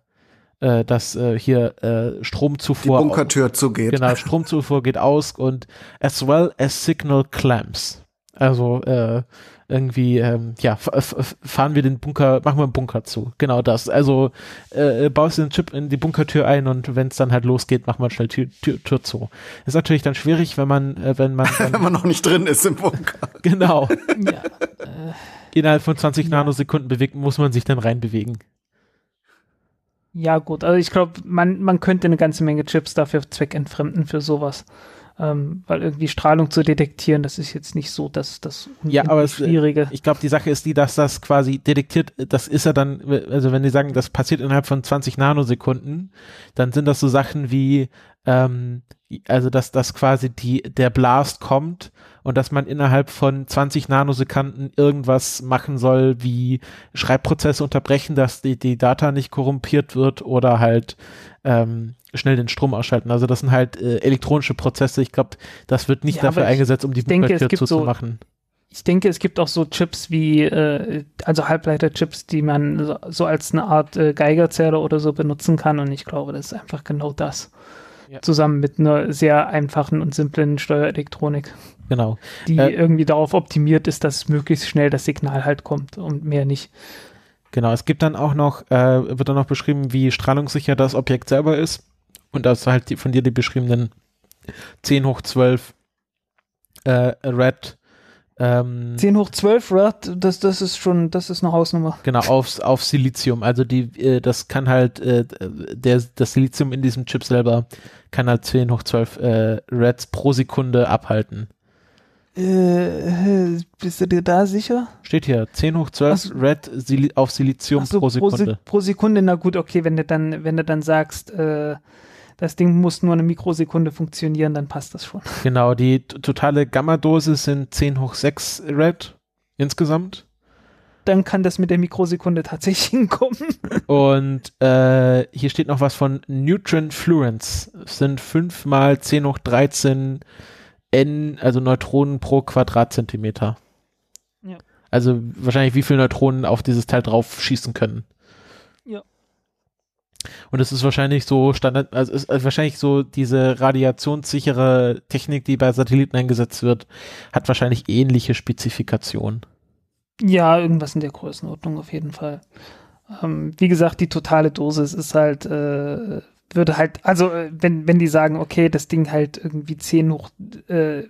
äh, dass äh, hier äh, Stromzufuhr. Die Bunkertür zugeht. Genau, Stromzufuhr geht aus und as well as signal clamps. Also äh, irgendwie, ähm, ja, fahren wir den Bunker, machen wir einen Bunker zu. Genau das. Also äh, baust den Chip in die Bunkertür ein und wenn es dann halt losgeht, macht man schnell Tür, Tür, Tür zu. Ist natürlich dann schwierig, wenn man, äh, wenn man wenn man noch nicht drin ist im Bunker. genau. ja, äh, Innerhalb von 20 ja. Nanosekunden bewegt, muss man sich dann reinbewegen. Ja, gut. Also ich glaube, man, man könnte eine ganze Menge Chips dafür zweckentfremden für sowas. Ähm, weil irgendwie Strahlung zu detektieren, das ist jetzt nicht so das, das ja, aber es, Schwierige. Ich glaube, die Sache ist die, dass das quasi detektiert, das ist ja dann, also wenn die sagen, das passiert innerhalb von 20 Nanosekunden, dann sind das so Sachen wie, ähm, also dass das quasi die, der Blast kommt und dass man innerhalb von 20 Nanosekunden irgendwas machen soll, wie Schreibprozesse unterbrechen, dass die, die Data nicht korrumpiert wird oder halt ähm, schnell den Strom ausschalten. Also das sind halt äh, elektronische Prozesse. Ich glaube, das wird nicht ja, dafür eingesetzt, um die Bunkertür zuzumachen. So, ich denke, es gibt auch so Chips wie, äh, also Halbleiter-Chips, die man so, so, als eine Art äh, Geigerzähler oder so benutzen kann. Und ich glaube, das ist einfach genau das. Ja. Zusammen mit einer sehr einfachen und simplen Steuerelektronik. Genau. Die äh, irgendwie darauf optimiert ist, dass möglichst schnell das Signal halt kommt und mehr nicht. Genau, es gibt dann auch noch, äh, wird dann noch beschrieben, wie strahlungssicher das Objekt selber ist. Und das halt die, von dir die beschriebenen 10 hoch 12 äh, Red. Ähm, 10 hoch 12 Red, das, das ist schon, das ist eine Hausnummer. Genau, aufs, auf Silizium. Also die, äh, das kann halt, äh, der, das Silizium in diesem Chip selber kann halt 10 hoch 12 äh, Reds pro Sekunde abhalten. Äh, bist du dir da sicher? Steht hier, 10 hoch 12 so, Red Sil auf Silizium so, pro Sekunde. Pro, pro, Sekunde, na gut, okay, wenn du dann, wenn du dann sagst, äh, das Ding muss nur eine Mikrosekunde funktionieren, dann passt das schon. Genau, die totale Gamma-Dosis sind 10 hoch 6 Red insgesamt. dann kann das mit der Mikrosekunde tatsächlich hinkommen. Und äh, hier steht noch was von Neutron Fluence. Das sind 5 mal 10 hoch 13 N, also Neutronen pro Quadratzentimeter. Ja. Also wahrscheinlich wie viele Neutronen auf dieses Teil drauf schießen können. Und es ist wahrscheinlich so Standard, also ist wahrscheinlich so diese radiationssichere Technik, die bei Satelliten eingesetzt wird, hat wahrscheinlich ähnliche Spezifikationen. Ja, irgendwas in der Größenordnung auf jeden Fall. Ähm, wie gesagt, die totale Dosis ist halt, äh, würde halt, also äh, wenn, wenn die sagen, okay, das Ding halt irgendwie 10 hoch, äh,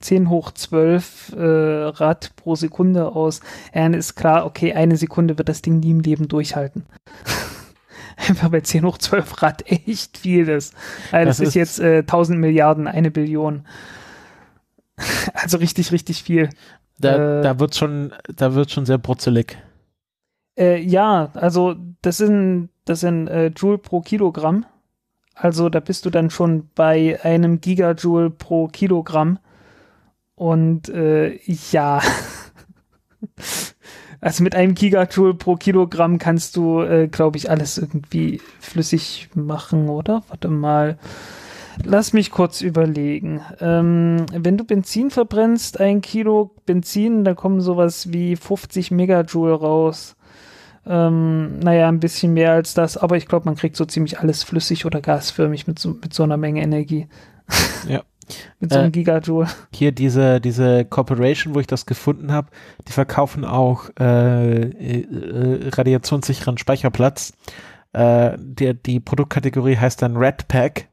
10 hoch 12 äh, Rad pro Sekunde aus, dann ist klar, okay, eine Sekunde wird das Ding nie im Leben durchhalten. Einfach bei 10 hoch 12 Rad echt viel ist. Also das, das ist, ist jetzt äh, 1000 Milliarden, eine Billion. Also richtig, richtig viel. Da, äh, da wird schon, da wird schon sehr brutzelig. Äh, ja, also das sind, das sind äh, Joule pro Kilogramm. Also da bist du dann schon bei einem Gigajoule pro Kilogramm. Und äh, ja, also mit einem Gigajoule pro Kilogramm kannst du, äh, glaube ich, alles irgendwie flüssig machen, oder? Warte mal. Lass mich kurz überlegen. Ähm, wenn du Benzin verbrennst, ein Kilo Benzin, da kommen sowas wie 50 Megajoule raus. Ähm, naja, ein bisschen mehr als das, aber ich glaube, man kriegt so ziemlich alles flüssig oder gasförmig mit so, mit so einer Menge Energie. Ja. mit so einem äh, Gigajoule. Hier diese, diese Corporation, wo ich das gefunden habe, die verkaufen auch äh, äh, radiationssicheren Speicherplatz. Äh, der, die Produktkategorie heißt dann Red Pack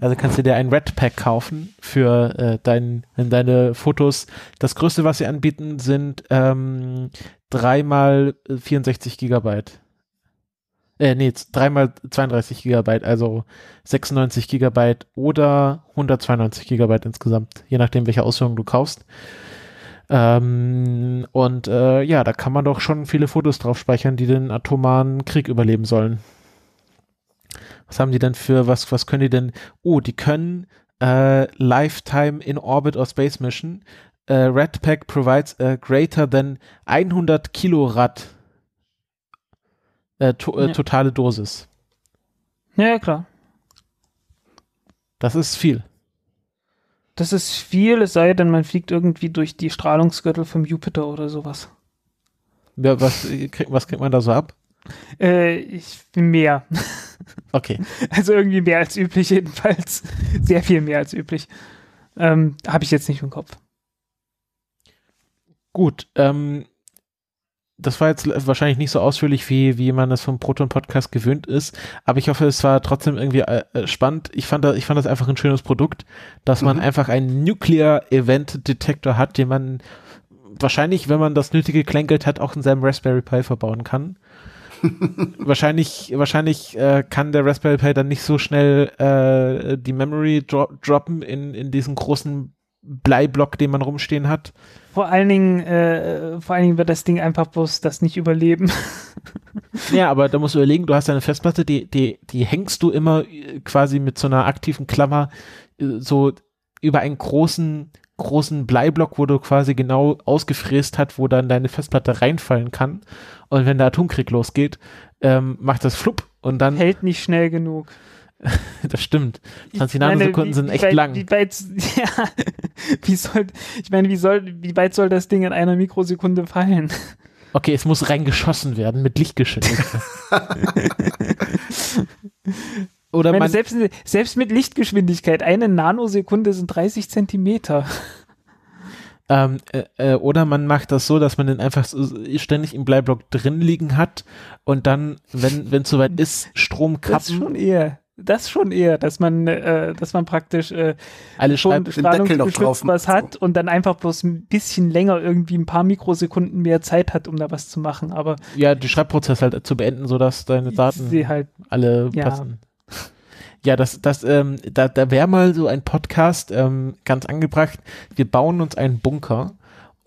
also kannst du dir ein Red Pack kaufen für äh, dein, deine Fotos. Das größte, was sie anbieten, sind ähm, 3 mal 64 Gigabyte. Äh, nee, 3 mal 32 Gigabyte, also 96 Gigabyte oder 192 Gigabyte insgesamt, je nachdem, welche Ausführung du kaufst. Ähm, und äh, ja, da kann man doch schon viele Fotos drauf speichern, die den atomaren Krieg überleben sollen. Was haben die denn für, was, was können die denn? Oh, die können äh, Lifetime in Orbit or Space Mission. Äh, Redpack provides a greater than 100 Kilorad äh, to, äh, ja. totale Dosis. Ja, klar. Das ist viel. Das ist viel, es sei denn, man fliegt irgendwie durch die Strahlungsgürtel vom Jupiter oder sowas. Ja, was, was kriegt man da so ab? Äh, ich mehr. Okay. Also irgendwie mehr als üblich, jedenfalls. Sehr viel mehr als üblich. Ähm, Habe ich jetzt nicht im Kopf. Gut, ähm, das war jetzt wahrscheinlich nicht so ausführlich, wie, wie man das vom Proton-Podcast gewöhnt ist, aber ich hoffe, es war trotzdem irgendwie äh, äh spannend. Ich fand, da, ich fand das einfach ein schönes Produkt, dass man mhm. einfach einen Nuclear Event Detector hat, den man wahrscheinlich, wenn man das nötige Kleingeld hat, auch in seinem Raspberry Pi verbauen kann wahrscheinlich wahrscheinlich äh, kann der Raspberry Pi dann nicht so schnell äh, die Memory dro droppen in, in diesen großen Bleiblock, den man rumstehen hat. Vor allen Dingen, äh, vor allen Dingen wird das Ding einfach bloß das nicht überleben. ja, aber da musst du überlegen, du hast eine Festplatte, die, die, die hängst du immer äh, quasi mit so einer aktiven Klammer äh, so über einen großen großen Bleiblock, wo du quasi genau ausgefräst hat, wo dann deine Festplatte reinfallen kann. Und wenn der Atomkrieg losgeht, ähm, macht das flupp und dann. Hält nicht schnell genug. das stimmt. 20 Nanosekunden sind echt weit, lang. Wie weit, ja, wie soll, ich meine, wie soll, wie weit soll das Ding in einer Mikrosekunde fallen? Okay, es muss reingeschossen werden mit Lichtgeschwindigkeit. Oder meine, man selbst, selbst mit Lichtgeschwindigkeit, eine Nanosekunde sind 30 Zentimeter. Ähm, äh, äh, oder man macht das so, dass man den einfach so ständig im Bleiblock drin liegen hat und dann, wenn wenn es soweit ist, Strom kappen. Das schon eher. Das schon eher, dass man, äh, dass man praktisch äh, Alle schon strahlungsgeschützt was hat und dann einfach bloß ein bisschen länger irgendwie ein paar Mikrosekunden mehr Zeit hat, um da was zu machen. Aber ja, die Schreibprozess halt zu beenden, sodass deine Daten halt, alle ja. passen. Ja, das, das, ähm, da, da wäre mal so ein Podcast ähm, ganz angebracht. Wir bauen uns einen Bunker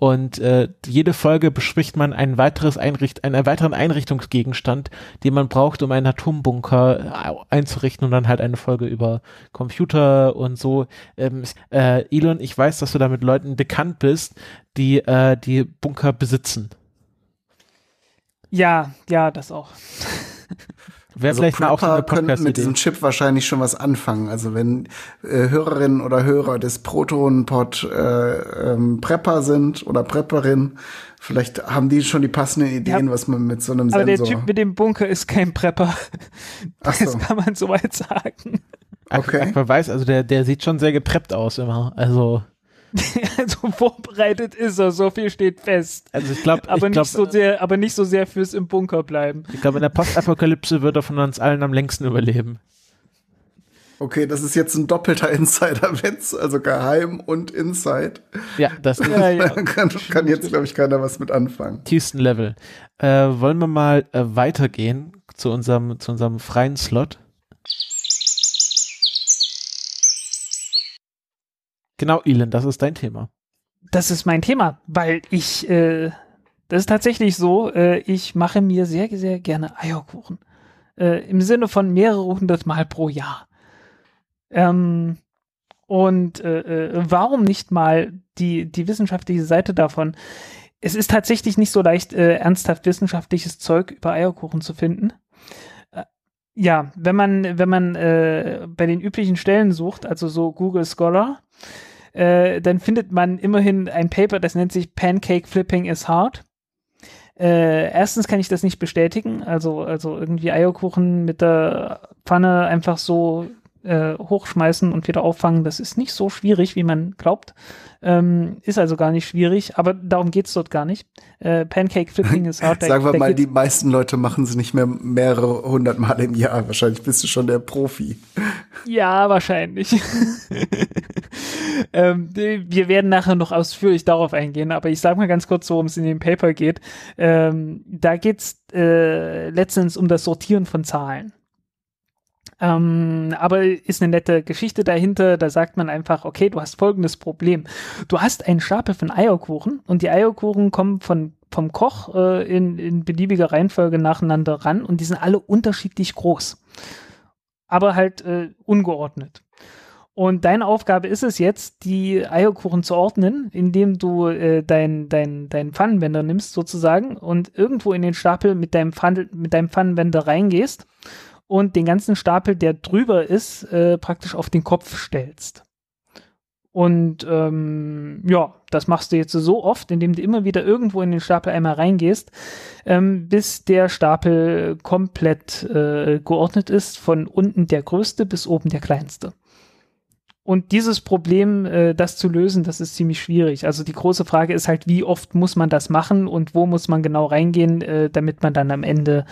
und äh, jede Folge bespricht man ein weiteres Einricht einen weiteren Einrichtungsgegenstand, den man braucht, um einen Atombunker äh, einzurichten und dann halt eine Folge über Computer und so. Ähm, äh, Elon, ich weiß, dass du da mit Leuten bekannt bist, die äh, die Bunker besitzen. Ja, ja, das auch. Wäre also vielleicht Prepper mal auch eine können mit diesem Chip wahrscheinlich schon was anfangen. Also wenn äh, Hörerinnen oder Hörer des Proton-Pod äh, ähm, Prepper sind oder Prepperin, vielleicht haben die schon die passenden Ideen, ja, was man mit so einem aber Sensor... Aber der Typ mit dem Bunker ist kein Prepper. Das so. kann man soweit sagen. Okay. Wer weiß, also der, der sieht schon sehr gepreppt aus immer. Also also vorbereitet ist er, so viel steht fest. Also ich glaube, aber nicht so sehr, aber nicht so sehr fürs im Bunker bleiben. Ich glaube, in der Postapokalypse wird er von uns allen am längsten überleben. Okay, das ist jetzt ein doppelter Insider-Witz, also geheim und Inside. Ja, das ja, ja. kann, kann, jetzt, glaube ich, keiner was mit anfangen. Tiefsten Level. Äh, wollen wir mal äh, weitergehen zu unserem, zu unserem freien Slot? Genau, Elon, das ist dein Thema. Das ist mein Thema, weil ich, äh, das ist tatsächlich so, äh, ich mache mir sehr, sehr gerne Eierkuchen. Äh, Im Sinne von mehrere hundert Mal pro Jahr. Ähm, und äh, äh, warum nicht mal die, die wissenschaftliche Seite davon? Es ist tatsächlich nicht so leicht, äh, ernsthaft wissenschaftliches Zeug über Eierkuchen zu finden. Äh, ja, wenn man, wenn man äh, bei den üblichen Stellen sucht, also so Google Scholar, äh, dann findet man immerhin ein Paper, das nennt sich Pancake Flipping is Hard. Äh, erstens kann ich das nicht bestätigen, also, also irgendwie Eierkuchen mit der Pfanne einfach so äh, hochschmeißen und wieder auffangen, das ist nicht so schwierig, wie man glaubt. Ähm, ist also gar nicht schwierig, aber darum geht's dort gar nicht. Äh, Pancake Flipping ist hart. Sagen wir mal, die meisten Leute machen es nicht mehr mehrere hundert Mal im Jahr. Wahrscheinlich bist du schon der Profi. Ja, wahrscheinlich. ähm, wir werden nachher noch ausführlich darauf eingehen, aber ich sage mal ganz kurz, worum es in dem Paper geht. Ähm, da geht's äh, letztens um das Sortieren von Zahlen. Ähm, aber ist eine nette Geschichte dahinter. Da sagt man einfach, okay, du hast folgendes Problem. Du hast einen Stapel von Eierkuchen und die Eierkuchen kommen von, vom Koch äh, in, in beliebiger Reihenfolge nacheinander ran und die sind alle unterschiedlich groß. Aber halt äh, ungeordnet. Und deine Aufgabe ist es jetzt, die Eierkuchen zu ordnen, indem du äh, deinen dein, dein Pfannenwender nimmst sozusagen und irgendwo in den Stapel mit deinem, Pfann, mit deinem Pfannenwender reingehst und den ganzen Stapel, der drüber ist, äh, praktisch auf den Kopf stellst. Und ähm, ja, das machst du jetzt so oft, indem du immer wieder irgendwo in den Stapel einmal reingehst, ähm, bis der Stapel komplett äh, geordnet ist, von unten der größte bis oben der kleinste. Und dieses Problem, äh, das zu lösen, das ist ziemlich schwierig. Also die große Frage ist halt, wie oft muss man das machen und wo muss man genau reingehen, äh, damit man dann am Ende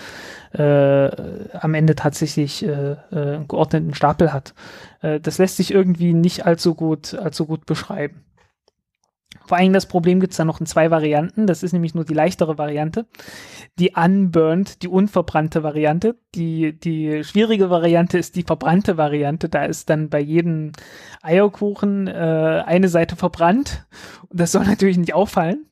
äh, am Ende tatsächlich äh, äh, einen geordneten Stapel hat. Äh, das lässt sich irgendwie nicht allzu gut, allzu gut beschreiben. Vor allem das Problem gibt es dann noch in zwei Varianten. Das ist nämlich nur die leichtere Variante. Die unburned, die unverbrannte Variante. Die, die schwierige Variante ist die verbrannte Variante. Da ist dann bei jedem Eierkuchen äh, eine Seite verbrannt. Und das soll natürlich nicht auffallen.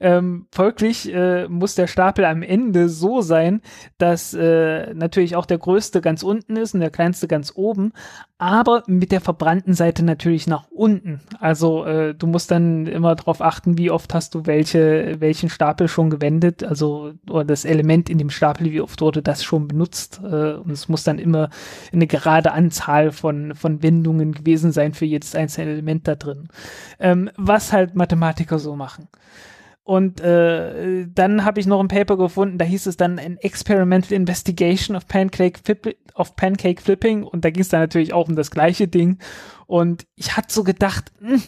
Ähm, folglich äh, muss der Stapel am Ende so sein, dass äh, natürlich auch der größte ganz unten ist und der kleinste ganz oben, aber mit der verbrannten Seite natürlich nach unten. Also äh, du musst dann immer darauf achten, wie oft hast du welche, welchen Stapel schon gewendet, also oder das Element in dem Stapel, wie oft wurde das schon benutzt. Äh, und es muss dann immer eine gerade Anzahl von, von Wendungen gewesen sein für jedes einzelne Element da drin. Ähm, was halt Mathematiker so machen. Und äh, dann habe ich noch ein Paper gefunden, da hieß es dann ein Experimental Investigation of Pancake, Flip of Pancake Flipping und da ging es dann natürlich auch um das gleiche Ding. Und ich hatte so gedacht, mh, hm,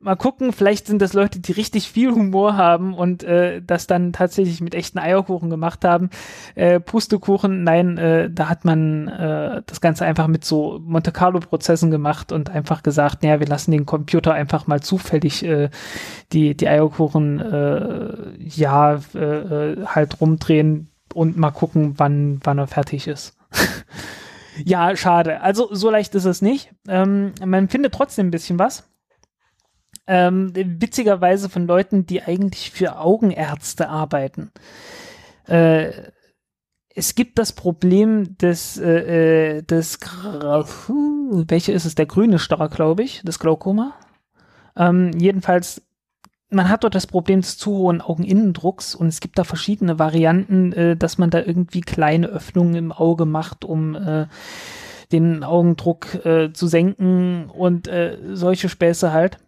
mal gucken, vielleicht sind das Leute, die richtig viel Humor haben und äh, das dann tatsächlich mit echten Eierkuchen gemacht haben. Äh, Pustekuchen, nein, äh, da hat man äh, das Ganze einfach mit so Monte Carlo-Prozessen gemacht und einfach gesagt, naja, wir lassen den Computer einfach mal zufällig äh, die, die Eierkuchen äh, ja äh, äh halt rumdrehen und mal gucken, wann, wann er fertig ist. ja, schade. Also so leicht ist es nicht. Ähm, man findet trotzdem ein bisschen was. Ähm, witzigerweise von Leuten, die eigentlich für Augenärzte arbeiten. Äh, es gibt das Problem des, äh, äh des, welche ist es, der grüne Star, glaube ich, des Glaukoma. Ähm, jedenfalls, man hat dort das Problem des zu hohen Augeninnendrucks und es gibt da verschiedene Varianten, äh, dass man da irgendwie kleine Öffnungen im Auge macht, um äh, den Augendruck äh, zu senken und äh, solche Späße halt.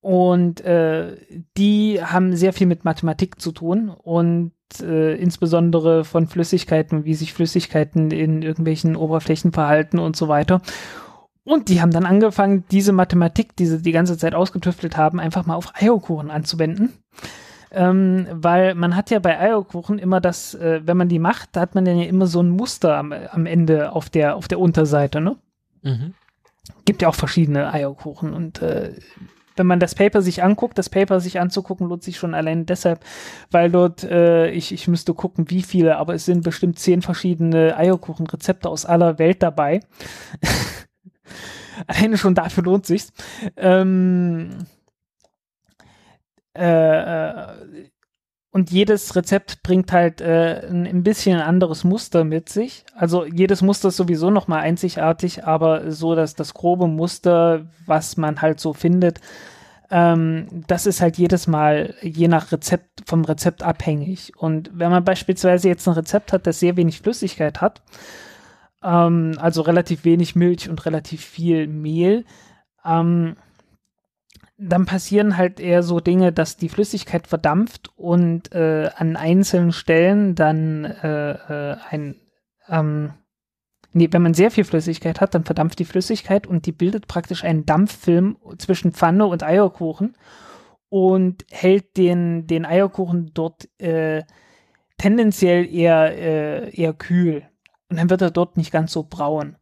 Und äh, die haben sehr viel mit Mathematik zu tun und äh, insbesondere von Flüssigkeiten, wie sich Flüssigkeiten in irgendwelchen Oberflächen verhalten und so weiter. Und die haben dann angefangen, diese Mathematik, die sie die ganze Zeit ausgetüftelt haben, einfach mal auf Eierkuchen anzuwenden. Ähm, weil man hat ja bei Eierkuchen immer das, äh, wenn man die macht, da hat man dann ja immer so ein Muster am, am Ende auf der, auf der Unterseite, ne? Mhm. Gibt ja auch verschiedene Eierkuchen und äh, wenn man das Paper sich anguckt, das Paper sich anzugucken, lohnt sich schon allein deshalb, weil dort, äh, ich, ich müsste gucken, wie viele, aber es sind bestimmt zehn verschiedene Eierkuchenrezepte aus aller Welt dabei. Alleine schon dafür lohnt sich's. Ähm, äh, äh, und jedes Rezept bringt halt äh, ein, ein bisschen anderes Muster mit sich. Also jedes Muster ist sowieso nochmal einzigartig, aber so, dass das grobe Muster, was man halt so findet, ähm, das ist halt jedes Mal je nach Rezept vom Rezept abhängig. Und wenn man beispielsweise jetzt ein Rezept hat, das sehr wenig Flüssigkeit hat, ähm, also relativ wenig Milch und relativ viel Mehl, ähm, dann passieren halt eher so Dinge, dass die Flüssigkeit verdampft und äh, an einzelnen Stellen dann äh, äh, ein ähm, nee, wenn man sehr viel Flüssigkeit hat, dann verdampft die Flüssigkeit und die bildet praktisch einen Dampffilm zwischen Pfanne und Eierkuchen und hält den, den Eierkuchen dort äh, tendenziell eher, äh, eher kühl. Und dann wird er dort nicht ganz so braun.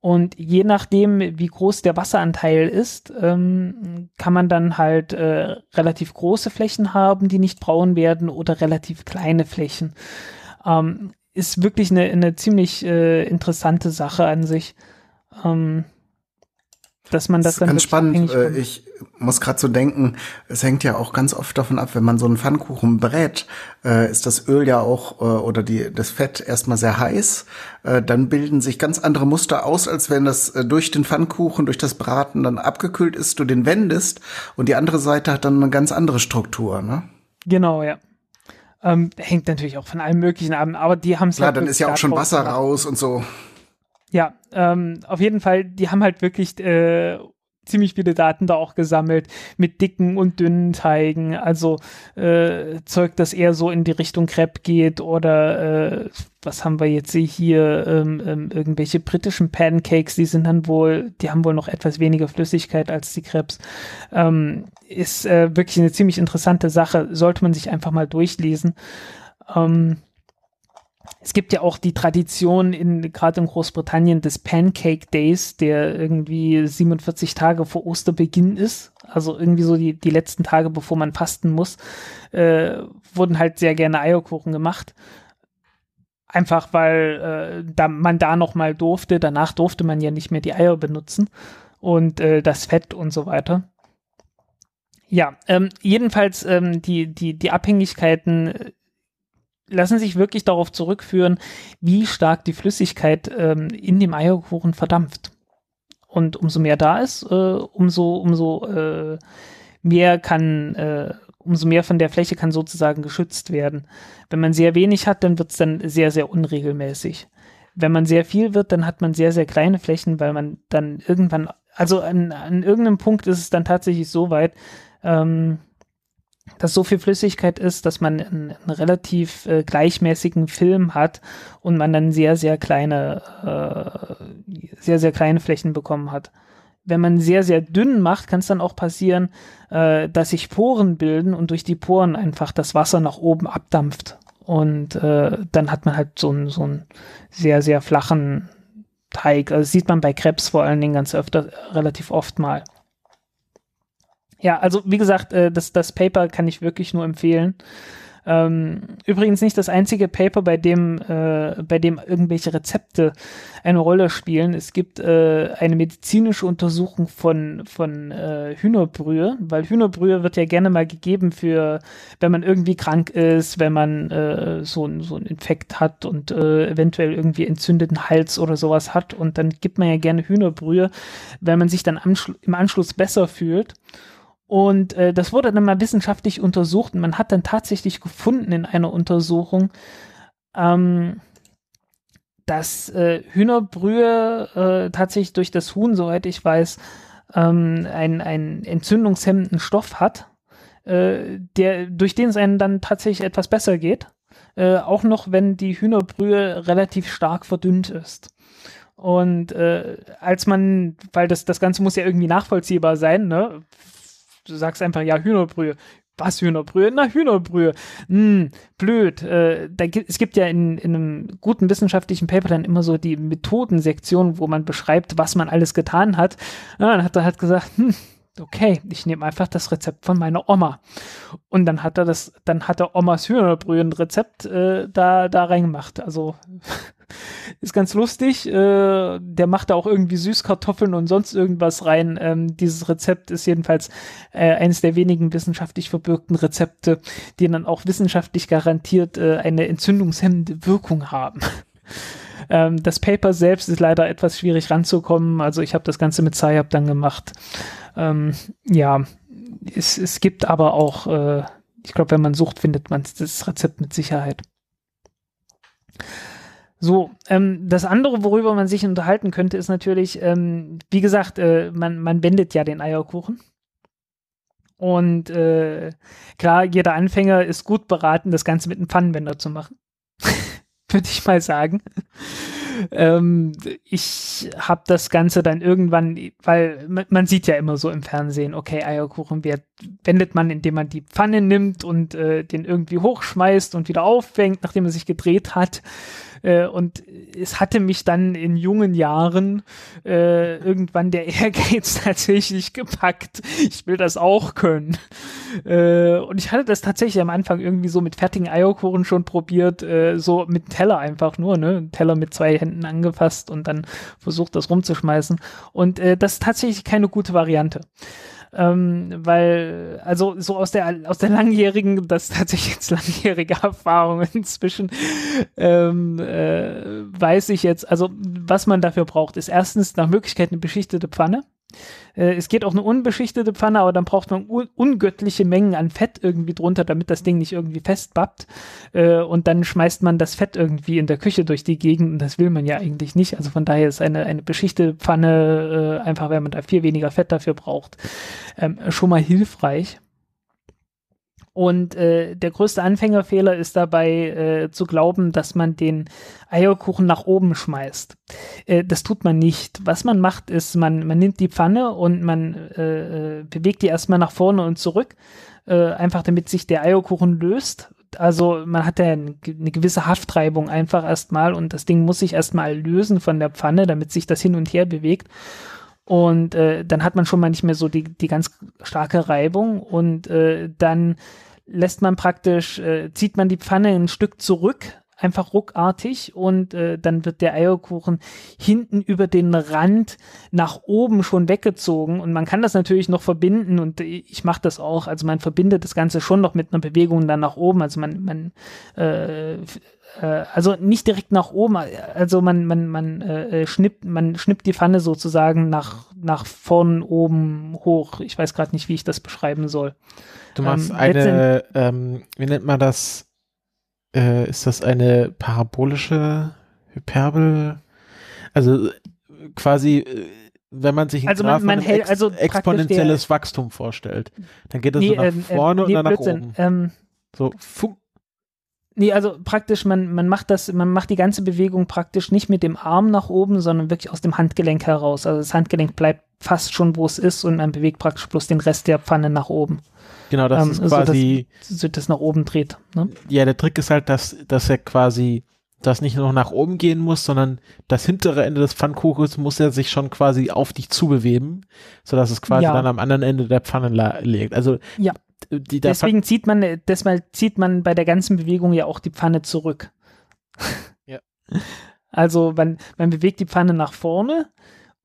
Und je nachdem, wie groß der Wasseranteil ist, ähm, kann man dann halt äh, relativ große Flächen haben, die nicht braun werden oder relativ kleine Flächen. Ähm, ist wirklich eine, eine ziemlich äh, interessante Sache an sich. Ähm, dass man das, das dann ganz spannend. Äh, ich muss gerade so denken, es hängt ja auch ganz oft davon ab, wenn man so einen Pfannkuchen brät, äh, ist das Öl ja auch äh, oder die das Fett erstmal sehr heiß, dann bilden sich ganz andere Muster aus, als wenn das durch den Pfannkuchen, durch das Braten dann abgekühlt ist, du den wendest und die andere Seite hat dann eine ganz andere Struktur, ne? Genau, ja. Ähm, hängt natürlich auch von allem Möglichen ab, aber die haben es Ja, halt dann ist ja auch schon Wasser raus und so. Ja, ähm, auf jeden Fall, die haben halt wirklich äh, ziemlich viele Daten da auch gesammelt mit dicken und dünnen Teigen. Also äh, Zeug, das eher so in die Richtung Crepe geht oder äh, was haben wir jetzt hier? Ähm, ähm, irgendwelche britischen Pancakes, die sind dann wohl, die haben wohl noch etwas weniger Flüssigkeit als die Crepes. Ähm, ist äh, wirklich eine ziemlich interessante Sache. Sollte man sich einfach mal durchlesen. Ähm, es gibt ja auch die Tradition in gerade in Großbritannien des Pancake Days, der irgendwie 47 Tage vor Osterbeginn ist. Also irgendwie so die, die letzten Tage, bevor man fasten muss, äh, wurden halt sehr gerne Eierkuchen gemacht. Einfach weil äh, da man da noch mal durfte. Danach durfte man ja nicht mehr die Eier benutzen und äh, das Fett und so weiter. Ja, ähm, jedenfalls ähm, die, die, die Abhängigkeiten lassen sich wirklich darauf zurückführen, wie stark die Flüssigkeit ähm, in dem Eierkuchen verdampft. Und umso mehr da ist, äh, umso, umso äh, mehr kann, äh, umso mehr von der Fläche kann sozusagen geschützt werden. Wenn man sehr wenig hat, dann wird es dann sehr, sehr unregelmäßig. Wenn man sehr viel wird, dann hat man sehr, sehr kleine Flächen, weil man dann irgendwann, also an, an irgendeinem Punkt ist es dann tatsächlich so weit, ähm, dass so viel Flüssigkeit ist, dass man einen, einen relativ äh, gleichmäßigen Film hat und man dann sehr, sehr kleine, äh, sehr, sehr kleine Flächen bekommen hat. Wenn man sehr, sehr dünn macht, kann es dann auch passieren, äh, dass sich Poren bilden und durch die Poren einfach das Wasser nach oben abdampft. Und äh, dann hat man halt so einen so sehr, sehr flachen Teig. Also das sieht man bei Krebs vor allen Dingen ganz öfter, relativ oft mal. Ja, also wie gesagt, äh, das, das Paper kann ich wirklich nur empfehlen. Ähm, übrigens nicht das einzige Paper, bei dem, äh, bei dem irgendwelche Rezepte eine Rolle spielen. Es gibt äh, eine medizinische Untersuchung von, von Hühnerbrühe, weil Hühnerbrühe wird ja gerne mal gegeben für, wenn man irgendwie krank ist, wenn man äh, so, so einen Infekt hat und eventuell irgendwie entzündeten Hals oder sowas hat. Und dann gibt man ja gerne Hühnerbrühe, wenn man sich dann im Anschluss besser fühlt. Und äh, das wurde dann mal wissenschaftlich untersucht und man hat dann tatsächlich gefunden in einer Untersuchung, ähm, dass äh, Hühnerbrühe äh, tatsächlich durch das Huhn, soweit ich weiß, ähm, einen, entzündungshemmenden Stoff hat, äh, der, durch den es einem dann tatsächlich etwas besser geht. Äh, auch noch, wenn die Hühnerbrühe relativ stark verdünnt ist. Und äh, als man, weil das, das Ganze muss ja irgendwie nachvollziehbar sein, ne? Du sagst einfach, ja, Hühnerbrühe. Was Hühnerbrühe? Na, Hühnerbrühe. Hm, blöd. Äh, da es gibt ja in, in einem guten wissenschaftlichen Paper dann immer so die Methodensektion, wo man beschreibt, was man alles getan hat. Ja, dann hat er halt gesagt, hm, okay, ich nehme einfach das Rezept von meiner Oma. Und dann hat er das, dann hat er Omas Hühnerbrühen-Rezept äh, da, da reingemacht. Also ist ganz lustig. Äh, der macht da auch irgendwie Süßkartoffeln und sonst irgendwas rein. Ähm, dieses Rezept ist jedenfalls äh, eines der wenigen wissenschaftlich verbürgten Rezepte, die dann auch wissenschaftlich garantiert äh, eine entzündungshemmende Wirkung haben. Ähm, das Paper selbst ist leider etwas schwierig ranzukommen. Also ich habe das Ganze mit Sayab dann gemacht. Ähm, ja, es, es gibt aber auch, äh, ich glaube, wenn man sucht, findet man das Rezept mit Sicherheit. So, ähm, das andere, worüber man sich unterhalten könnte, ist natürlich, ähm, wie gesagt, äh, man, man wendet ja den Eierkuchen. Und äh, klar, jeder Anfänger ist gut beraten, das Ganze mit einem Pfannenwender zu machen. Würde ich mal sagen ähm, ich habe das Ganze dann irgendwann, weil man sieht ja immer so im Fernsehen, okay, Eierkuchen wird, wendet man, indem man die Pfanne nimmt und äh, den irgendwie hochschmeißt und wieder auffängt, nachdem er sich gedreht hat. Äh, und es hatte mich dann in jungen Jahren äh, irgendwann der Ehrgeiz tatsächlich gepackt. Ich will das auch können. Äh, und ich hatte das tatsächlich am Anfang irgendwie so mit fertigen Eierkuchen schon probiert, äh, so mit Teller einfach nur, ne? Teller mit zwei Händen angefasst und dann versucht, das rumzuschmeißen. Und äh, das ist tatsächlich keine gute Variante ähm, weil, also so aus der, aus der langjährigen, das ist tatsächlich jetzt langjährige Erfahrung inzwischen, ähm, äh, weiß ich jetzt, also was man dafür braucht, ist erstens nach Möglichkeit eine beschichtete Pfanne. Äh, es geht auch eine unbeschichtete Pfanne, aber dann braucht man un ungöttliche Mengen an Fett irgendwie drunter, damit das Ding nicht irgendwie festbappt. Äh, und dann schmeißt man das Fett irgendwie in der Küche durch die Gegend und das will man ja eigentlich nicht. Also von daher ist eine, eine beschichtete Pfanne äh, einfach, wenn man da viel weniger Fett dafür braucht, ähm, schon mal hilfreich. Und äh, der größte Anfängerfehler ist dabei äh, zu glauben, dass man den Eierkuchen nach oben schmeißt. Äh, das tut man nicht. Was man macht, ist, man, man nimmt die Pfanne und man äh, äh bewegt die erstmal nach vorne und zurück, äh, einfach damit sich der Eierkuchen löst. Also man hat ja eine gewisse Haftreibung einfach erstmal und das Ding muss sich erstmal lösen von der Pfanne, damit sich das hin und her bewegt. Und äh, dann hat man schon mal nicht mehr so die, die ganz starke Reibung. Und äh, dann lässt man praktisch, äh, zieht man die Pfanne ein Stück zurück, einfach ruckartig. Und äh, dann wird der Eierkuchen hinten über den Rand nach oben schon weggezogen. Und man kann das natürlich noch verbinden. Und ich mache das auch, also man verbindet das Ganze schon noch mit einer Bewegung dann nach oben, also man, man äh, also nicht direkt nach oben, also man, man, man äh, schnippt, man schnippt die Pfanne sozusagen nach, nach vorn oben hoch. Ich weiß gerade nicht, wie ich das beschreiben soll. Du machst ähm, eine, ähm, wie nennt man das? Äh, ist das eine parabolische Hyperbel? Also quasi, äh, wenn man sich also man, man hält, also exponentielles der, Wachstum vorstellt, dann geht das nee, so nach vorne nee, und dann Blödsinn. nach oben. Ähm, so, fumm. Nee, also praktisch, man, man macht das, man macht die ganze Bewegung praktisch nicht mit dem Arm nach oben, sondern wirklich aus dem Handgelenk heraus. Also das Handgelenk bleibt fast schon, wo es ist und man bewegt praktisch bloß den Rest der Pfanne nach oben. Genau, das ähm, ist quasi. So, dass, das nach oben dreht. Ne? Ja, der Trick ist halt, dass, dass er quasi das nicht nur nach oben gehen muss, sondern das hintere Ende des Pfannkuchens muss er sich schon quasi auf dich zubewegen, sodass es quasi ja. dann am anderen Ende der Pfanne liegt. Also ja. Die da Deswegen zieht man, deshalb zieht man bei der ganzen Bewegung ja auch die Pfanne zurück. Ja. Also man, man bewegt die Pfanne nach vorne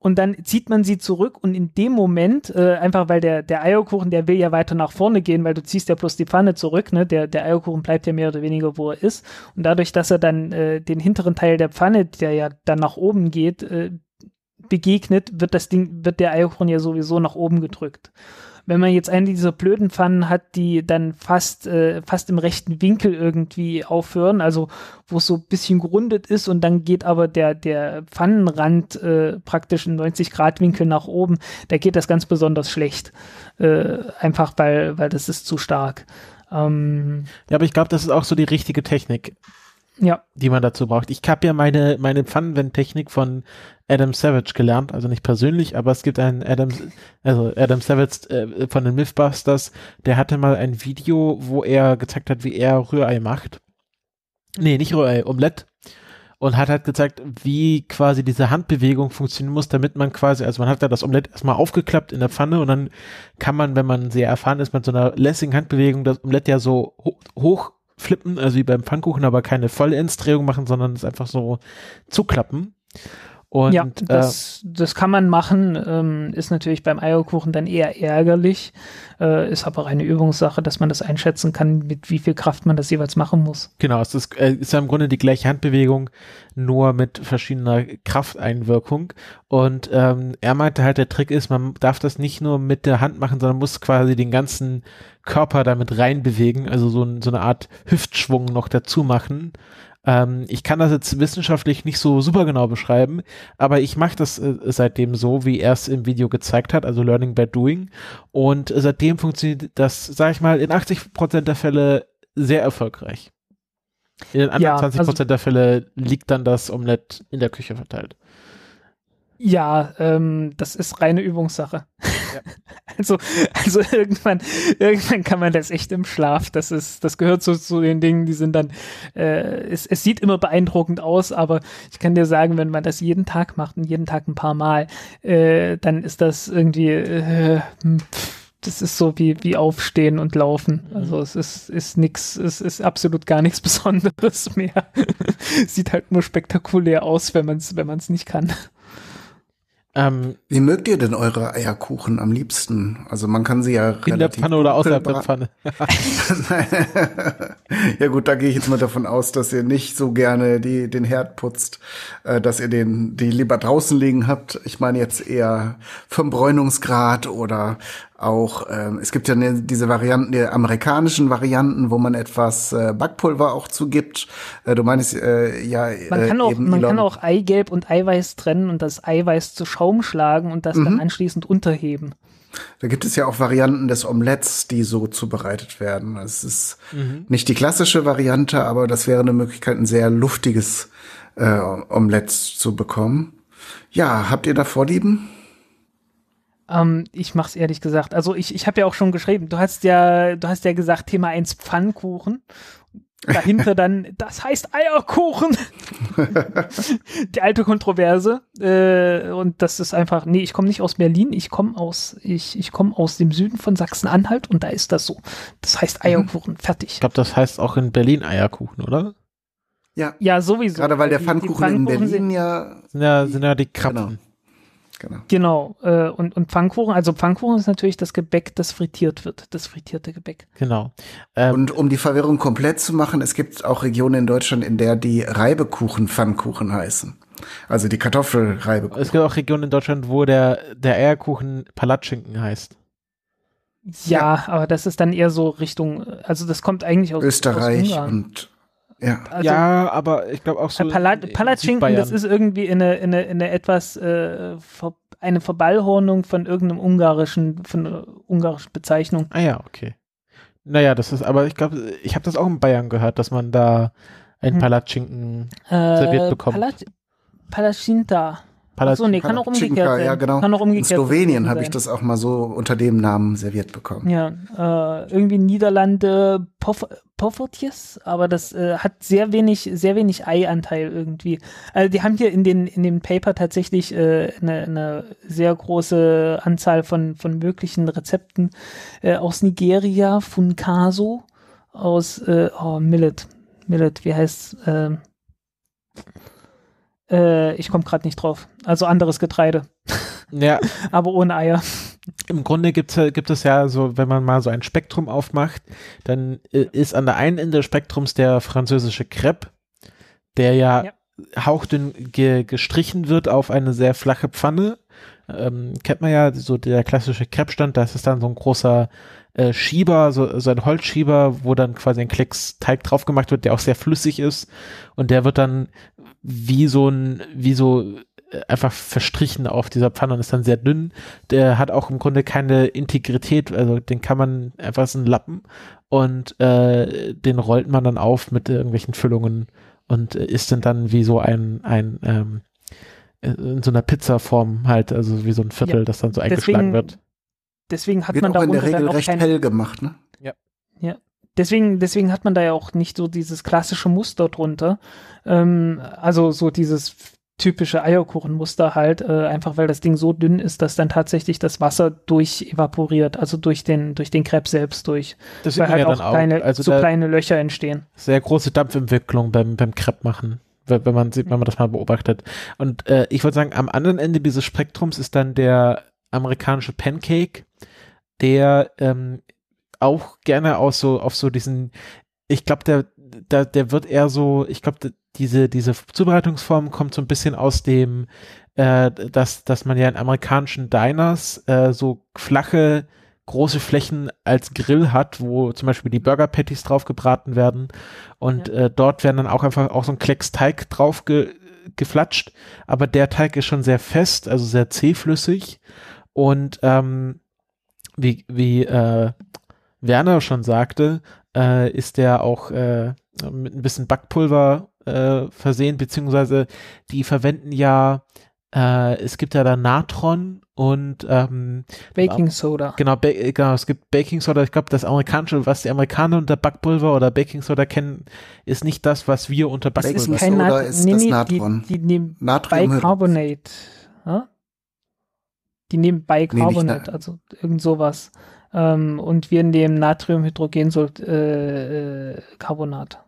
und dann zieht man sie zurück und in dem Moment, äh, einfach weil der, der Eierkuchen, der will ja weiter nach vorne gehen, weil du ziehst ja bloß die Pfanne zurück, ne? Der, der Eierkuchen bleibt ja mehr oder weniger, wo er ist. Und dadurch, dass er dann äh, den hinteren Teil der Pfanne, der ja dann nach oben geht, äh, begegnet, wird das Ding, wird der Eierkuchen ja sowieso nach oben gedrückt. Wenn man jetzt eine dieser blöden Pfannen hat, die dann fast, äh, fast im rechten Winkel irgendwie aufhören, also wo es so ein bisschen gerundet ist und dann geht aber der, der Pfannenrand äh, praktisch in 90 Grad Winkel nach oben, da geht das ganz besonders schlecht. Äh, einfach weil, weil das ist zu stark. Ähm, Ja, aber ich glaube, das ist auch so die richtige Technik, ja, die man dazu braucht. Ich habe ja meine, meine Pfannenwendtechnik von Adam Savage gelernt, also nicht persönlich, aber es gibt einen Adam, also Adam Savage äh, von den Mythbusters, der hatte mal ein Video, wo er gezeigt hat, wie er Rührei macht. Nee, nicht Rührei, Omelette. Und hat halt gezeigt, wie quasi diese Handbewegung funktionieren muss, damit man quasi, also man hat da das Omelette erstmal aufgeklappt in der Pfanne und dann kann man, wenn man sehr erfahren ist, mit so einer lässigen Handbewegung das Omelette ja so ho hoch flippen, also wie beim Pfannkuchen, aber keine Vollendsdrehung machen, sondern es einfach so zuklappen. Und ja, äh, das, das kann man machen, ähm, ist natürlich beim Eierkuchen dann eher ärgerlich, äh, ist aber eine Übungssache, dass man das einschätzen kann, mit wie viel Kraft man das jeweils machen muss. Genau, es ist, äh, ist ja im Grunde die gleiche Handbewegung, nur mit verschiedener Krafteinwirkung. Und ähm, er meinte halt, der Trick ist, man darf das nicht nur mit der Hand machen, sondern muss quasi den ganzen Körper damit reinbewegen, also so, so eine Art Hüftschwung noch dazu machen. Ähm, ich kann das jetzt wissenschaftlich nicht so super genau beschreiben, aber ich mache das äh, seitdem so, wie er es im Video gezeigt hat, also Learning by Doing. Und seitdem funktioniert das, sag ich mal, in 80 Prozent der Fälle sehr erfolgreich. In den anderen Ja, 20 Prozent also- der Fälle liegt dann das Omelett in der Küche verteilt. Ja, ähm, das ist reine Übungssache. Also, also irgendwann, irgendwann kann man das echt im Schlaf. Das ist, das gehört so zu den Dingen, die sind dann, äh, es, es sieht immer beeindruckend aus, aber ich kann dir sagen, wenn man das jeden Tag macht und jeden Tag ein paar Mal, äh, dann ist das irgendwie, äh, pff, das ist so wie, wie aufstehen und laufen. Also es ist, ist nix, es ist absolut gar nichts Besonderes mehr. Sieht halt nur spektakulär aus, wenn man es, wenn man es nicht kann. Ähm, Wie mögt ihr denn eure Eierkuchen am liebsten? Also man kann sie ja in der Pfanne oder außerhalb der Pfanne. ja gut, da gehe ich jetzt mal davon aus, dass ihr nicht so gerne die, den Herd putzt, äh, dass ihr den die lieber draußen liegen habt. Ich meine jetzt eher vom Bräunungsgrad oder auch, ähm, es gibt ja ne, diese Varianten, die amerikanischen Varianten, wo man etwas äh, Backpulver auch zugibt. Äh, du meinst äh, ja Man äh, kann auch, eben man Elon- kann auch Eigelb und Eiweiß trennen und das Eiweiß zu Schaum schlagen und das Mhm. dann anschließend unterheben. Da gibt es ja auch Varianten des Omelettes, die so zubereitet werden. Es ist nicht die klassische Variante, aber das wäre eine Möglichkeit, ein sehr luftiges äh, Omelett zu bekommen. Ja, habt ihr da Vorlieben? Ähm, ich mach's ehrlich gesagt. Also ich, ich habe ja auch schon geschrieben, du hast ja, du hast ja gesagt, Thema 1 Pfannkuchen. Dahinter dann, das heißt Eierkuchen. Die alte Kontroverse. Äh, und das ist einfach, nee, ich komme nicht aus Berlin, ich komme aus, ich, ich komme aus dem Süden von Sachsen-Anhalt und da ist das so. Das heißt Eierkuchen, fertig. Ich glaube, das heißt auch in Berlin Eierkuchen, oder? Ja, Ja, sowieso. gerade weil der Die- die Pfannkuchen in Pfannkuchen sind- Berlin ja Sind ja, sind ja die Krapfen. genau. Genau, äh, und, und Pfannkuchen, also Pfannkuchen ist natürlich das Gebäck, das frittiert wird, das frittierte Gebäck. Genau. Ähm, Und um die Verwirrung komplett zu machen, es gibt auch Regionen in Deutschland, in der die Reibekuchen Pfannkuchen heißen. Also die Kartoffelreibekuchen. es gibt auch Regionen in Deutschland, wo der, der Eierkuchen Palatschinken heißt. Ja, aber das ist dann eher so Richtung, also das kommt eigentlich aus Österreich aus und ja. Also, ja, aber ich glaube auch so. Äh, Pala in- in Palatschinken, das ist irgendwie eine, eine, eine etwas äh, ver eine Verballhornung von irgendeinem ungarischen, von einer ungarischen Bezeichnung. Ah ja, okay. Naja, das ist, aber ich glaube, ich habe das auch in Bayern gehört, dass man da ein Hm. Palatschinken Äh, Serviert bekommen. Palat Palatschinta. Achso, nee, kann auch umgekehrt sein. Ja, genau. Kann auch umgekehrt In Slowenien habe ich das auch mal so unter dem Namen serviert bekommen. Ja, äh, irgendwie Niederlande Poff Poffertjes, aber das äh, hat sehr wenig, sehr wenig Eianteil irgendwie. Also die haben hier in den in dem Paper tatsächlich äh, eine, eine sehr große Anzahl von von möglichen Rezepten äh, aus Nigeria, Funkaso, aus äh, oh, Millet, Millet, wie heißt ähm, äh, ich komme gerade nicht drauf. Also anderes Getreide, Ja, aber ohne Eier. im Grunde gibt's, ja- gibt es ja so, wenn man mal so ein Spektrum aufmacht, dann äh, ist an der einen Ende des Spektrums der französische Crepe, der ja, Ja. hauchdünn ge gestrichen wird auf eine sehr flache Pfanne. Ähm, kennt man ja, so der klassische Crepe-Stand, da ist dann so ein großer äh, Schieber, so, so ein Holzschieber, wo dann quasi ein Klecks Teig drauf gemacht wird, der auch sehr flüssig ist und der wird dann wie so ein, wie so äh, einfach verstrichen auf dieser Pfanne und ist dann sehr dünn. Der hat auch im Grunde keine Integrität, also den kann man einfach ist ein Lappen und äh, den rollt man dann auf mit irgendwelchen Füllungen und äh, ist dann dann wie so ein, ein ähm, in so einer Pizzaform halt, also wie so ein Viertel, Ja, das dann so eingeschlagen Deswegen, wird. deswegen hat Wird man auch in der Regel auch recht kein, hell gemacht, ne? Deswegen, deswegen hat man da ja auch nicht so dieses klassische Muster drunter. Ähm, also so dieses typische Eierkuchenmuster halt, äh, einfach weil das Ding so dünn ist, dass dann tatsächlich das Wasser durch evaporiert, also durch den, durch den Crepe selbst durch, Das weil halt ja auch auch. kleine, also so kleine Löcher entstehen. sehr große Dampfentwicklung beim, beim Crepe machen, wenn, wenn man sieht, wenn man das mal beobachtet. Und äh, ich würde sagen, am anderen Ende dieses Spektrums ist dann der amerikanische Pancake, der ähm, auch gerne aus so auf so diesen, ich glaube, der, der, der wird eher so, ich glaube, diese, diese Zubereitungsform kommt so ein bisschen aus dem, äh, dass, dass man ja in amerikanischen Diners äh, so flache, große Flächen als Grill hat, wo zum Beispiel die Burger Patties drauf gebraten werden. Und äh, dort werden dann auch einfach auch so ein Klecks Teig drauf ge, geflatscht, aber der Teig ist schon sehr fest, also sehr zähflüssig. Und ähm, wie, wie äh, Werner schon sagte, äh, ist der auch äh, mit ein bisschen Backpulver äh, versehen, beziehungsweise die verwenden ja, äh, es gibt ja da Natron und ähm, Baking Soda. genau, ba genau, es gibt Baking Soda, ich glaube, das amerikanische, was die Amerikaner unter Backpulver oder Baking Soda kennen, ist nicht das, was wir unter Das ist Backpulver kein Soda Nat ist nee, das nee, Natron. Die, die nehmen Natriumhydroxid. Bicarbonate. Ja? Die nehmen Bicarbonate, Na- also irgend sowas. Ähm, und wir nehmen Natriumhydrogensulfat äh, äh, Carbonat.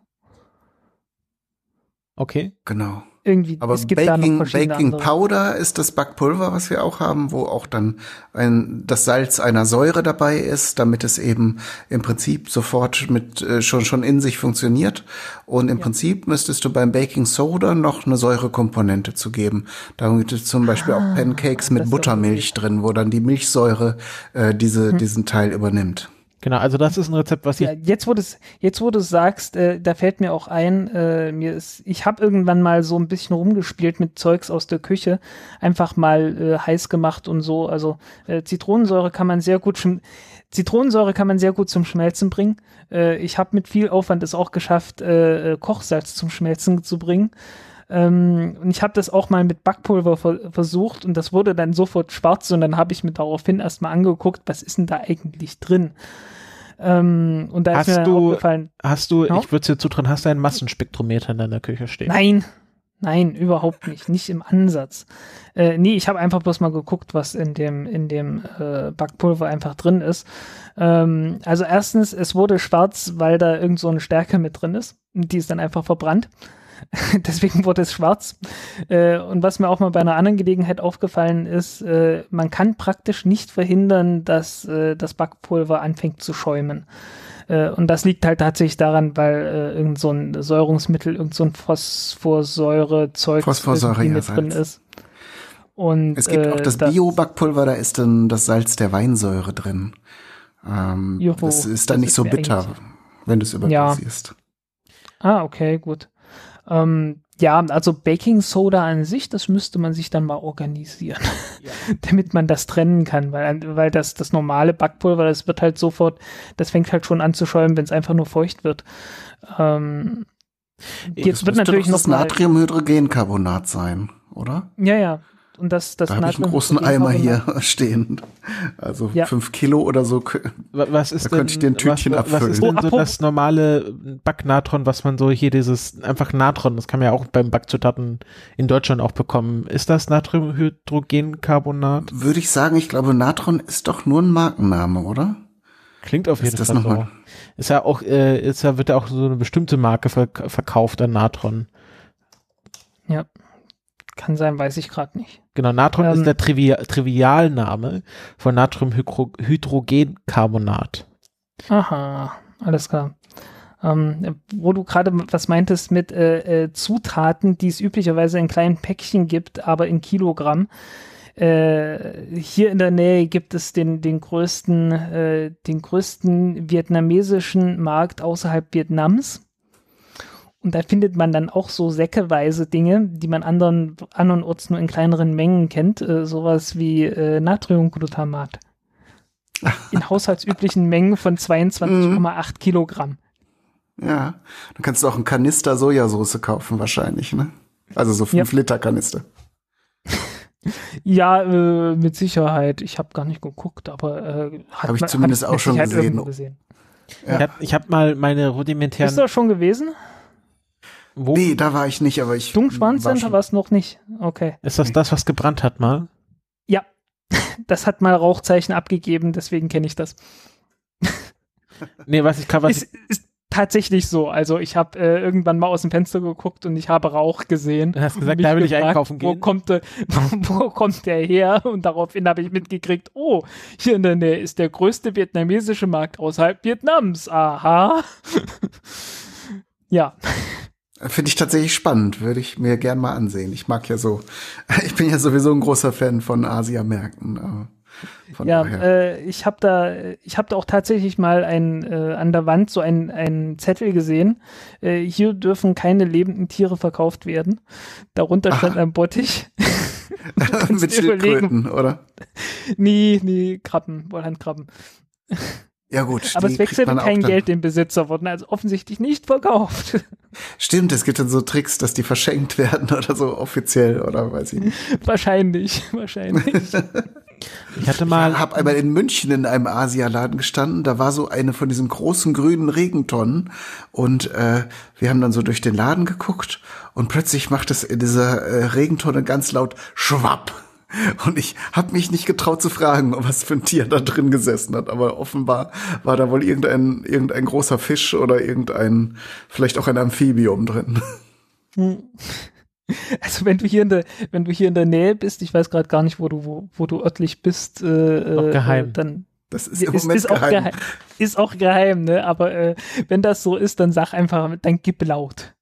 Okay. Genau. Irgendwie, Aber es gibt Baking, Baking. Powder ist das Backpulver, was wir auch haben, wo auch dann ein, das Salz einer Säure dabei ist, damit es eben im Prinzip sofort mit äh, schon schon in sich funktioniert. Und im Prinzip müsstest du beim Baking Soda noch eine Säurekomponente zu geben. Da gibt es zum Beispiel auch Pancakes mit Ah, Buttermilch drin, wo dann die Milchsäure äh, diese Hm. diesen Teil übernimmt. Genau, also das ist ein Rezept, was ich Ja, jetzt wo du jetzt wo du sagst, äh, da fällt mir auch ein, äh, mir ist, ich habe irgendwann mal so ein bisschen rumgespielt mit Zeugs aus der Küche, einfach mal äh, heiß gemacht und so. Also äh, Zitronensäure kann man sehr gut Zitronensäure kann man sehr gut zum Schmelzen bringen. Äh, ich habe mit viel Aufwand es auch geschafft, äh, Kochsalz zum Schmelzen zu bringen. Ähm, und ich habe das auch mal mit Backpulver ver versucht und das wurde dann sofort schwarz und dann habe ich mir daraufhin erstmal angeguckt, was ist denn da eigentlich drin? Ähm, und da Hast ist mir du- aufgefallen, hast du, Ja. ich würde dir zutrauen, hast du einen Massenspektrometer in deiner Küche stehen? nein, nein, überhaupt nicht, nicht im Ansatz. Äh, nee, ich habe einfach bloß mal geguckt, was in dem, in dem äh, Backpulver einfach drin ist. Ähm, also erstens, es wurde schwarz, weil da irgend so eine Stärke mit drin ist. Und die ist dann einfach verbrannt. Deswegen wurde es schwarz. Äh, und was mir auch mal bei einer anderen Gelegenheit aufgefallen ist, äh, man kann praktisch nicht verhindern, dass äh, das Backpulver anfängt zu schäumen. Äh, und das liegt halt tatsächlich daran, weil äh, irgend so ein Säurungsmittel, irgend so ein Phosphorsäurezeug Phosphorsäure, ja, mit drin ist. Und, Es gibt äh, auch das Bio-Backpulver, da ist dann das Salz der Weinsäure drin. Ähm, Juhu, das ist dann das nicht ist so bitter, wenn du es überdosierst. Ah, okay, gut. Ähm, ja, also Baking Soda an sich, das müsste man sich dann mal organisieren, damit man das trennen kann, weil, weil das, das normale Backpulver, das wird halt sofort, das fängt halt schon an zu schäumen, wenn es einfach nur feucht wird. Ähm, jetzt Das wird natürlich noch das Natriumhydrogencarbonat sein, oder? ja, ja, Und das, das Da habe ich einen großen Eimer hier stehen. Also Ja. fünf Kilo oder so. Wa- Was ist Da könnte ich denn, dir ein Tütchen was, was abfüllen. ist denn Oh, so das normale Backnatron, was man so hier dieses einfach Natron, das kann man ja auch beim Backzutaten in Deutschland auch bekommen. Ist das Natriumhydrogencarbonat? Würde ich sagen, ich glaube, Natron ist doch nur ein Markenname, oder? Klingt auf Ist jeden das Fall so. Ist ja auch, äh, ist ja, wird ja auch so eine bestimmte Marke verk verkauft an Natron. Kann sein, weiß ich gerade nicht. Genau, Natron Ähm, ist der Trivi Trivialname von Natriumhydrogencarbonat. Aha, alles klar. Ähm, wo du gerade was meintest mit äh, äh, Zutaten, die es üblicherweise in kleinen Päckchen gibt, aber in Kilogramm. Äh, hier in der Nähe gibt es den, den größten, äh, den größten vietnamesischen Markt außerhalb Vietnams. Und da findet man dann auch so säckeweise Dinge, die man anderen, andernorts nur in kleineren Mengen kennt, äh, sowas wie äh, Natriumglutamat. In haushaltsüblichen Mengen von 22,8 Kilogramm. Ja. Dann kannst du auch einen Kanister Sojasauce kaufen, wahrscheinlich, ne? Also so fünf Liter Kanister. Ja, äh, mit Sicherheit. Ich habe gar nicht geguckt, aber äh, hat Hab ich man- zumindest hab auch schon gesehen. gesehen. Ja. Ich habe hab mal meine Bist rudimentären. du da schon gewesen? Wo Nee, da war ich nicht, aber ich. war Dunkelschwanzcenter schon- war es noch nicht. Okay. ist das das, was gebrannt hat mal? Ja, das hat mal Rauchzeichen abgegeben, deswegen kenne ich das. Nee, was ich kann, was Ist, ist tatsächlich so. Also ich habe äh, irgendwann mal aus dem Fenster geguckt und ich habe Rauch gesehen. Du hast gesagt, da will ich gefragt, einkaufen Wo gehen. kommt, der, wo kommt der her? Und daraufhin habe ich mitgekriegt, oh, hier in der Nähe ist der größte vietnamesische Markt außerhalb Vietnams. Aha. ja, Finde ich tatsächlich spannend, würde ich mir gern mal ansehen. Ich mag ja so, ich bin ja sowieso ein großer Fan von Asiamärkten. Von ja. Äh, ich habe da, ich habe da auch tatsächlich mal ein, äh, an der Wand so ein, ein Zettel gesehen. Äh, hier dürfen keine lebenden Tiere verkauft werden. Darunter stand ein Bottich. Mit. Schildkröten, oder? nie, nie Krabben, Wollhandkrabben. Ja gut. Aber es auch kein dann- Geld dem Besitzer, wurden also offensichtlich nicht verkauft. Stimmt, es gibt dann so Tricks, dass die verschenkt werden oder so offiziell oder weiß ich nicht. wahrscheinlich, wahrscheinlich. Ich hatte Ich mal, habe einmal in München in einem Asialaden gestanden. Da war so eine von diesen großen grünen Regentonnen und äh, wir haben dann so durch den Laden geguckt und plötzlich macht es in dieser äh, Regentonne ganz laut Schwapp. Und ich habe mich nicht getraut zu fragen, was für ein Tier da drin gesessen hat. Aber offenbar war da wohl irgendein, irgendein großer Fisch oder irgendein, vielleicht auch ein Amphibium drin. Also wenn du hier in der, wenn du hier in der Nähe bist, ich weiß gerade gar nicht, wo du, wo, wo du örtlich bist, äh, äh, geheim. dann Das ist ist, im Moment ist, auch geheim. geheim. Ist auch geheim, ne? Aber äh, wenn das so ist, dann sag einfach, dann gib laut.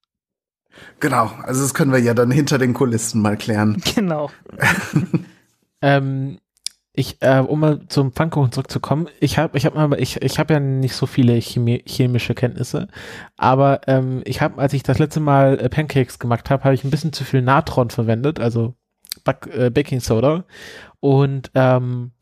Genau, also das können wir ja dann hinter den Kulissen mal klären. Genau. ähm, ich, äh, um mal zum Pfannkuchen zurückzukommen, ich habe, ich habe mal, ich, ich habe ja nicht so viele Chemie, chemische Kenntnisse, aber ähm, ich habe, als ich das letzte Mal äh, Pancakes gemacht habe, habe ich ein bisschen zu viel Natron verwendet, also Back, äh, Baking Soda und ähm,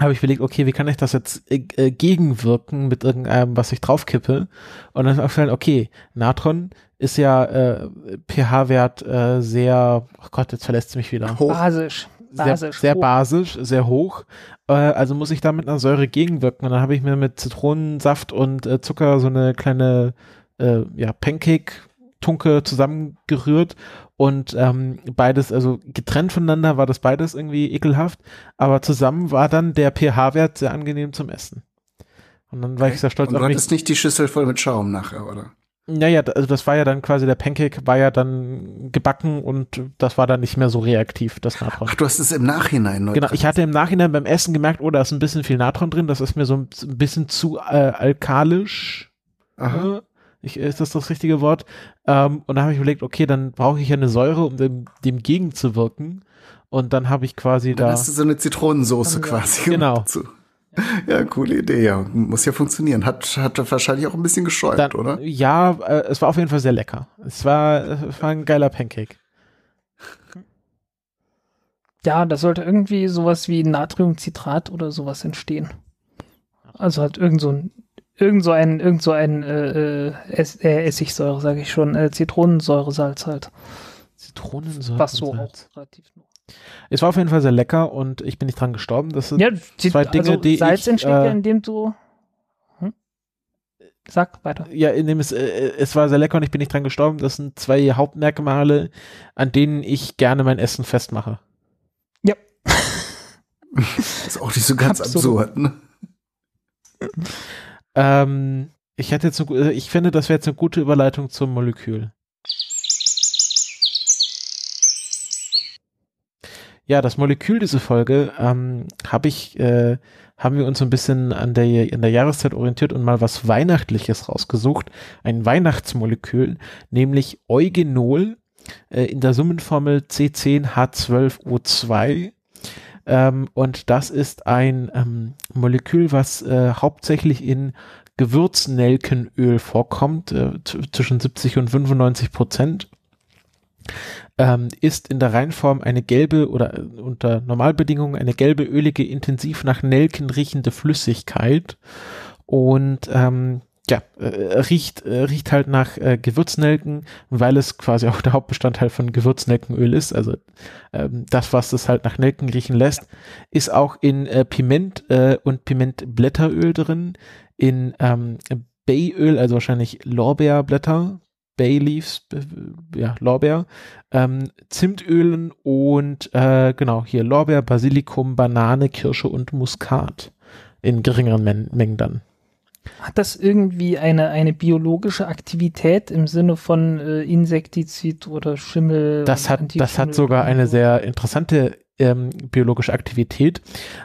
habe ich überlegt, okay, wie kann ich das jetzt äh, äh, gegenwirken mit irgendeinem, was ich draufkippe? Und dann ist mir aufgefallen, okay, Natron ist ja äh, pH-Wert äh, sehr, oh Gott, jetzt verlässt es mich wieder Hoch. Basisch. sehr, Basisch. sehr hoch. basisch, sehr hoch. Äh, also muss ich da mit einer Säure gegenwirken. Und dann habe ich mir mit Zitronensaft und äh, Zucker so eine kleine äh, ja, Pancake-Tunke zusammengerührt. Und ähm, beides, also getrennt voneinander war das beides irgendwie ekelhaft. Aber zusammen war dann der pH-Wert sehr angenehm zum Essen. Und dann war ich sehr stolz Und auf du mich. hattest nicht die Schüssel voll mit Schaum nachher, oder? Naja, also das war ja dann quasi, der Pancake war ja dann gebacken und das war dann nicht mehr so reaktiv, das Natron. Ach, du hast es im Nachhinein neu Genau, ich hatte im Nachhinein beim Essen gemerkt, oh, da ist ein bisschen viel Natron drin, das ist mir so ein bisschen zu äh, alkalisch. Aha. Äh, Ich, ist das das richtige Wort? Ähm, und dann habe ich überlegt, okay, dann brauche ich ja eine Säure, um dem, dem gegenzuwirken. Und dann habe ich quasi Dann da. hast du so eine Zitronensoße quasi. Genau. dazu. Ja, coole Idee, ja. Muss ja funktionieren. Hat, hat wahrscheinlich auch ein bisschen geschäumt, Dann, oder? ja, äh, es war auf jeden Fall sehr lecker. Es war, es war ein geiler Pancake. Ja, da sollte irgendwie sowas wie Natriumcitrat oder sowas entstehen. Also halt irgend so ein, irgend so ein, irgend so ein äh, äh, Ess, äh, Essigsäure, sage ich schon, äh, Zitronensäuresalz halt. Zitronensäure. Was so auch relativ. Es war auf jeden Fall sehr lecker und ich bin nicht dran gestorben. Das sind Ja, zwei Dinge, also die Salz ich, entsteht äh, ja, indem du. Hm? Sag weiter. ja, in dem es, äh, es war sehr lecker und ich bin nicht dran gestorben. Das sind zwei Hauptmerkmale, an denen ich gerne mein Essen festmache. Ja. Das ist auch nicht so ganz Absolut. absurd. Ne? Ähm, ich hätte jetzt, eine gu- ich finde, das wäre jetzt eine gute Überleitung zum Molekül. Ja, das Molekül diese Folge ähm, habe ich, äh, haben wir uns so ein bisschen an der, an der Jahreszeit orientiert und mal was Weihnachtliches rausgesucht. Ein Weihnachtsmolekül, nämlich Eugenol äh, in der Summenformel C10H12O2. Ähm, und das ist ein ähm, Molekül, was äh, hauptsächlich in Gewürznelkenöl vorkommt, äh, zwischen 70 und 95 Prozent. Ähm, ist in der Reinform eine gelbe oder äh, unter Normalbedingungen eine gelbe, ölige, intensiv nach Nelken riechende Flüssigkeit. Und ähm, ja, äh, riecht, äh, riecht halt nach äh, Gewürznelken, weil es quasi auch der Hauptbestandteil von Gewürznelkenöl ist. Also ähm, das, was es halt nach Nelken riechen lässt, ist auch in äh, Piment äh, und Pimentblätteröl drin, in ähm, Bayöl, also wahrscheinlich Lorbeerblätter, Bayleaves, äh, ja, Lorbeer, ähm, Zimtölen und äh, genau hier Lorbeer, Basilikum, Banane, Kirsche und Muskat in geringeren Men Mengen dann. Hat das irgendwie eine, eine biologische Aktivität im Sinne von äh, Insektizid oder Schimmel? Das hat, das hat sogar eine sehr interessante ähm, biologische Aktivität.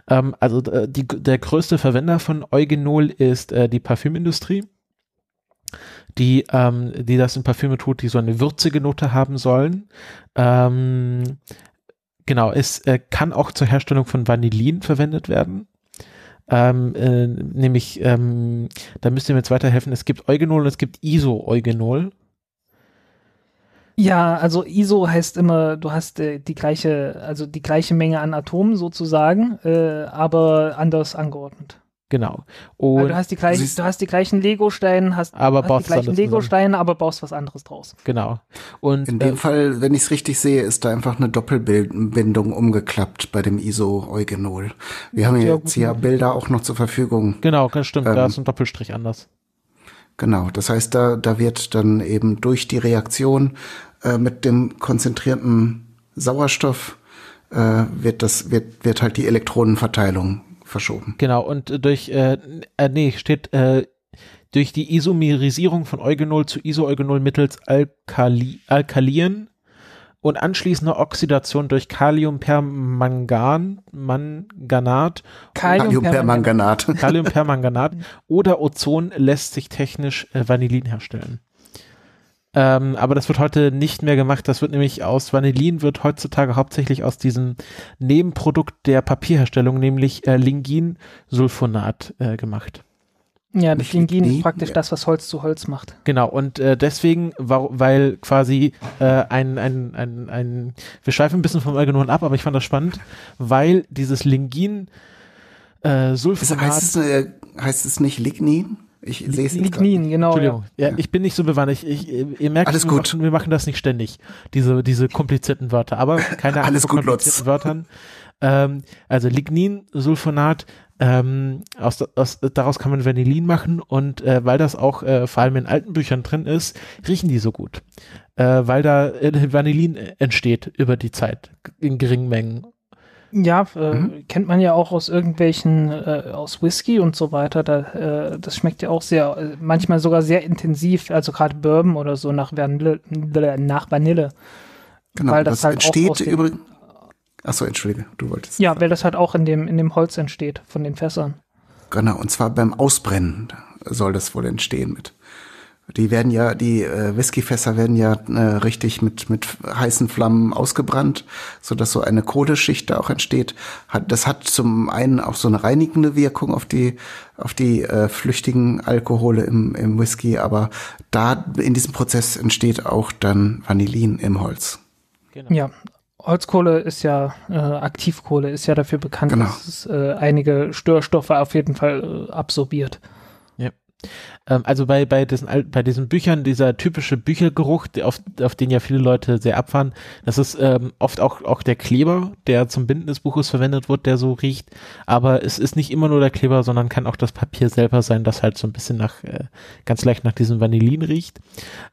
Ähm, also äh, die, der größte Verwender von Eugenol ist äh, die Parfümindustrie, die, ähm, die das in Parfüme tut, die so eine würzige Note haben sollen. Ähm, genau, es äh, kann auch zur Herstellung von Vanillin verwendet werden. Ähm, äh, nämlich, ähm, da müsst ihr mir jetzt weiterhelfen, es gibt Eugenol und es gibt Iso-Eugenol. Ja, also ISO heißt immer, du hast äh, die gleiche, also die gleiche Menge an Atomen sozusagen, äh, aber anders angeordnet. Genau. Also Und du hast die gleichen, du hast die gleichen Lego-Steine, hast, Aber hast baust die gleichen. Lego-Steine, aber baust was anderes draus. Genau. Und In dem äh, Fall, wenn ich es richtig sehe, ist da einfach eine Doppelbindung umgeklappt bei dem ISO-Eugenol. Wir haben Ja, jetzt hier möglich. Bilder auch noch zur Verfügung. genau, das stimmt, da Ähm, ist ein Doppelstrich anders. Genau, das heißt, da, da wird dann eben durch die Reaktion äh, mit dem konzentrierten Sauerstoff äh, wird das wird wird halt die Elektronenverteilung verschoben. Genau, und äh, durch, äh, äh, nee, steht, äh, durch die Isomerisierung von Eugenol zu Isoeugenol mittels Alkali Alkalien und anschließender Oxidation durch Kaliumpermangan, Manganat, Kaliumpermanganat. Kaliumpermanganat oder Ozon lässt sich technisch äh, Vanillin herstellen. Ähm, aber das wird heute nicht mehr gemacht. Das wird nämlich aus Vanillin wird heutzutage hauptsächlich aus diesem Nebenprodukt der Papierherstellung, nämlich äh, Linginsulfonat äh, gemacht. Ja, das Lingin ist praktisch das, was Holz zu Holz macht. Genau, und äh, deswegen, weil quasi äh, ein, ein, ein, ein, wir schweifen ein bisschen vom Eugenol ab, aber ich fand das spannend, weil dieses Lingin äh, Ist, Sulfonat heißt, es, äh, heißt es nicht Lignin? Ich sehe es grad Lignin, genau. Entschuldigung, ja. Ja. ich bin nicht so bewandt. Ich, ich, ihr merkt, Alles wir, gut. Machen, wir machen das nicht ständig, diese, diese komplizierten Wörter. Aber keine Angst Alles vor gut, komplizierten Lutz. Wörtern. Ähm, also Ligninsulfonat, ähm, aus, aus, daraus kann man Vanillin machen und äh, weil das auch äh, vor allem in alten Büchern drin ist, riechen die so gut. Äh, weil da äh, Vanillin entsteht über die Zeit in geringen Mengen. Ja, äh, Mhm. kennt man ja auch aus irgendwelchen, äh, aus Whisky und so weiter. Da, äh, das schmeckt ja auch sehr, äh, manchmal sogar sehr intensiv, also gerade Bourbon oder so nach Vanille. Nach Vanille. Genau, weil das das, halt entsteht übrigens. Achso, entschuldige, du wolltest. Ja, weil das halt auch in dem, in dem Holz entsteht, von den Fässern. Genau, und zwar beim Ausbrennen soll das wohl entstehen mit. Die werden ja, die äh, Whiskyfässer werden ja äh, richtig mit mit heißen Flammen ausgebrannt, so dass so eine Kohleschicht da auch entsteht. Hat, das hat zum einen auch so eine reinigende Wirkung auf die auf die äh, flüchtigen Alkohole im, im Whisky, aber da in diesem Prozess entsteht auch dann Vanillin im Holz. Genau. Ja, Holzkohle ist ja, äh, Aktivkohle ist ja dafür bekannt, Genau. dass es äh, einige Störstoffe auf jeden Fall äh, absorbiert. Ja. Ähm, also bei, bei, diesen, bei diesen Büchern, dieser typische Büchergeruch, auf, auf den ja viele Leute sehr abfahren, das ist ähm, oft auch, auch der Kleber, der zum Binden des Buches verwendet wird, der so riecht. Aber es ist nicht immer nur der Kleber, sondern kann auch das Papier selber sein, das halt so ein bisschen nach, äh, ganz leicht nach diesem Vanillin riecht.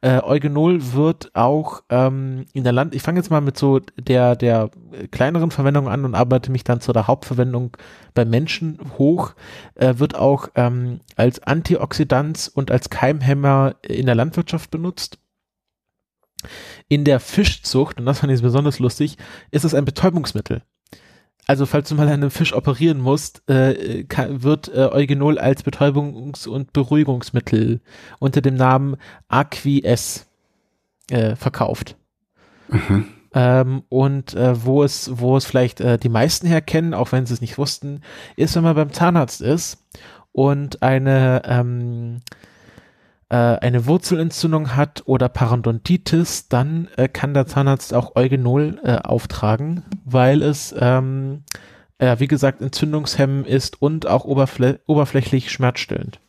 Äh, Eugenol wird auch ähm, in der Land, ich fange jetzt mal mit so der, der kleineren Verwendung an und arbeite mich dann zu der Hauptverwendung bei Menschen hoch, äh, wird auch ähm, als Antioxidant und als Keimhemmer in der Landwirtschaft benutzt. In der Fischzucht, und das fand ich besonders lustig, ist es ein Betäubungsmittel. Also falls du mal einen Fisch operieren musst, äh, kann, wird äh, Eugenol als Betäubungs- und Beruhigungsmittel unter dem Namen Aquies äh, verkauft. Mhm. Ähm, und äh, wo es, wo es vielleicht äh, die meisten herkennen, auch wenn sie es nicht wussten, ist, wenn man beim Zahnarzt ist und eine ähm, äh, eine Wurzelentzündung hat oder Parodontitis, dann äh, kann der Zahnarzt auch Eugenol äh, auftragen, weil es ähm, äh, wie gesagt entzündungshemmend ist und auch oberflä oberflächlich schmerzstillend.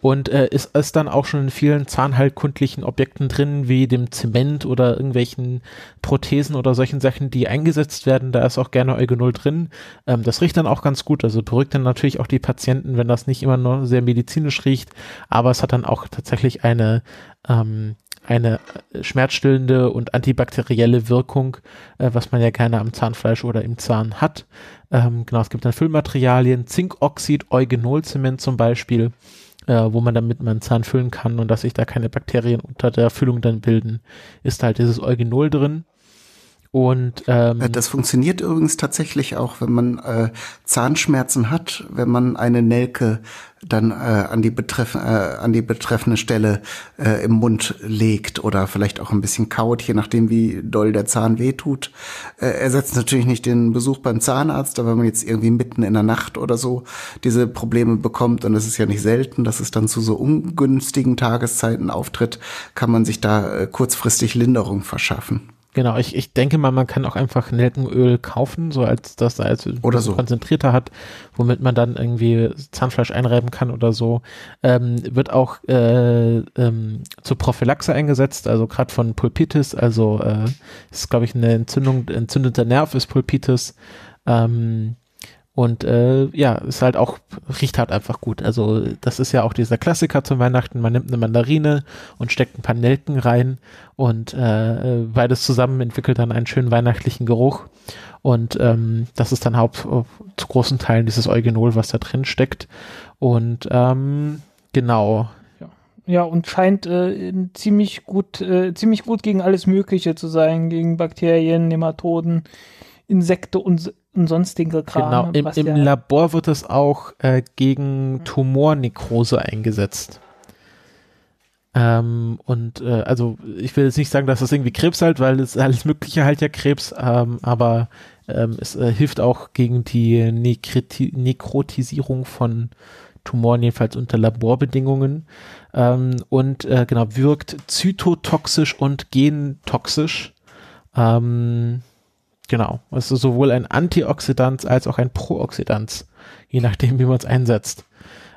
Und äh, ist es dann auch schon in vielen zahnheilkundlichen Objekten drin, wie dem Zement oder irgendwelchen Prothesen oder solchen Sachen, die eingesetzt werden. Da ist auch gerne Eugenol drin. Ähm, das riecht dann auch ganz gut. Also beruhigt dann natürlich auch die Patienten, wenn das nicht immer nur sehr medizinisch riecht. Aber es hat dann auch tatsächlich eine ähm, eine schmerzstillende und antibakterielle Wirkung, äh, was man ja gerne am Zahnfleisch oder im Zahn hat. Ähm, genau, es gibt dann Füllmaterialien, Zinkoxid, Eugenolzement zum Beispiel, äh, wo man damit meinen Zahn füllen kann und dass sich da keine Bakterien unter der Füllung dann bilden, ist halt dieses Eugenol drin. Und ähm, äh, das funktioniert übrigens tatsächlich auch, wenn man äh, Zahnschmerzen hat, wenn man eine Nelke dann äh, an die betreff äh, an die betreffende Stelle äh, im Mund legt oder vielleicht auch ein bisschen kaut, je nachdem wie doll der Zahn wehtut. Äh, ersetzt natürlich nicht den Besuch beim Zahnarzt, aber wenn man jetzt irgendwie mitten in der Nacht oder so diese Probleme bekommt und es ist ja nicht selten, dass es dann zu so ungünstigen Tageszeiten auftritt, kann man sich da äh, kurzfristig Linderung verschaffen. Genau, ich, ich denke mal, man kann auch einfach Nelkenöl kaufen, so als das als oder so konzentrierter hat, womit man dann irgendwie Zahnfleisch einreiben kann oder so. Ähm, wird auch äh, ähm, zur Prophylaxe eingesetzt, also gerade von Pulpitis, also äh, ist glaube ich eine Entzündung, entzündeter Nerv ist Pulpitis. Ähm, und äh, ja, ist halt auch, riecht halt einfach gut. Also das ist ja auch dieser Klassiker zum Weihnachten. Man nimmt eine Mandarine und steckt ein paar Nelken rein und äh, beides zusammen entwickelt dann einen schönen weihnachtlichen Geruch. Und ähm, das ist dann haupt zu großen Teilen dieses Eugenol, was da drin steckt. Und ähm, genau. Ja, und scheint äh, ziemlich gut, äh, ziemlich gut gegen alles Mögliche zu sein, gegen Bakterien, Nematoden, Insekte und und sonstige Kram. Genau, im, im ja Labor wird es auch äh, gegen Tumornekrose eingesetzt. Ähm, und äh, also ich will jetzt nicht sagen, dass das irgendwie Krebs halt, weil es alles Mögliche halt ja Krebs, ähm, aber ähm, es äh, hilft auch gegen die Nekriti Nekrotisierung von Tumoren, jedenfalls unter Laborbedingungen. Ähm, und äh, genau, wirkt zytotoxisch und gentoxisch. Ähm, Genau. Es ist sowohl ein Antioxidant als auch ein Prooxidant, je nachdem, wie man es einsetzt.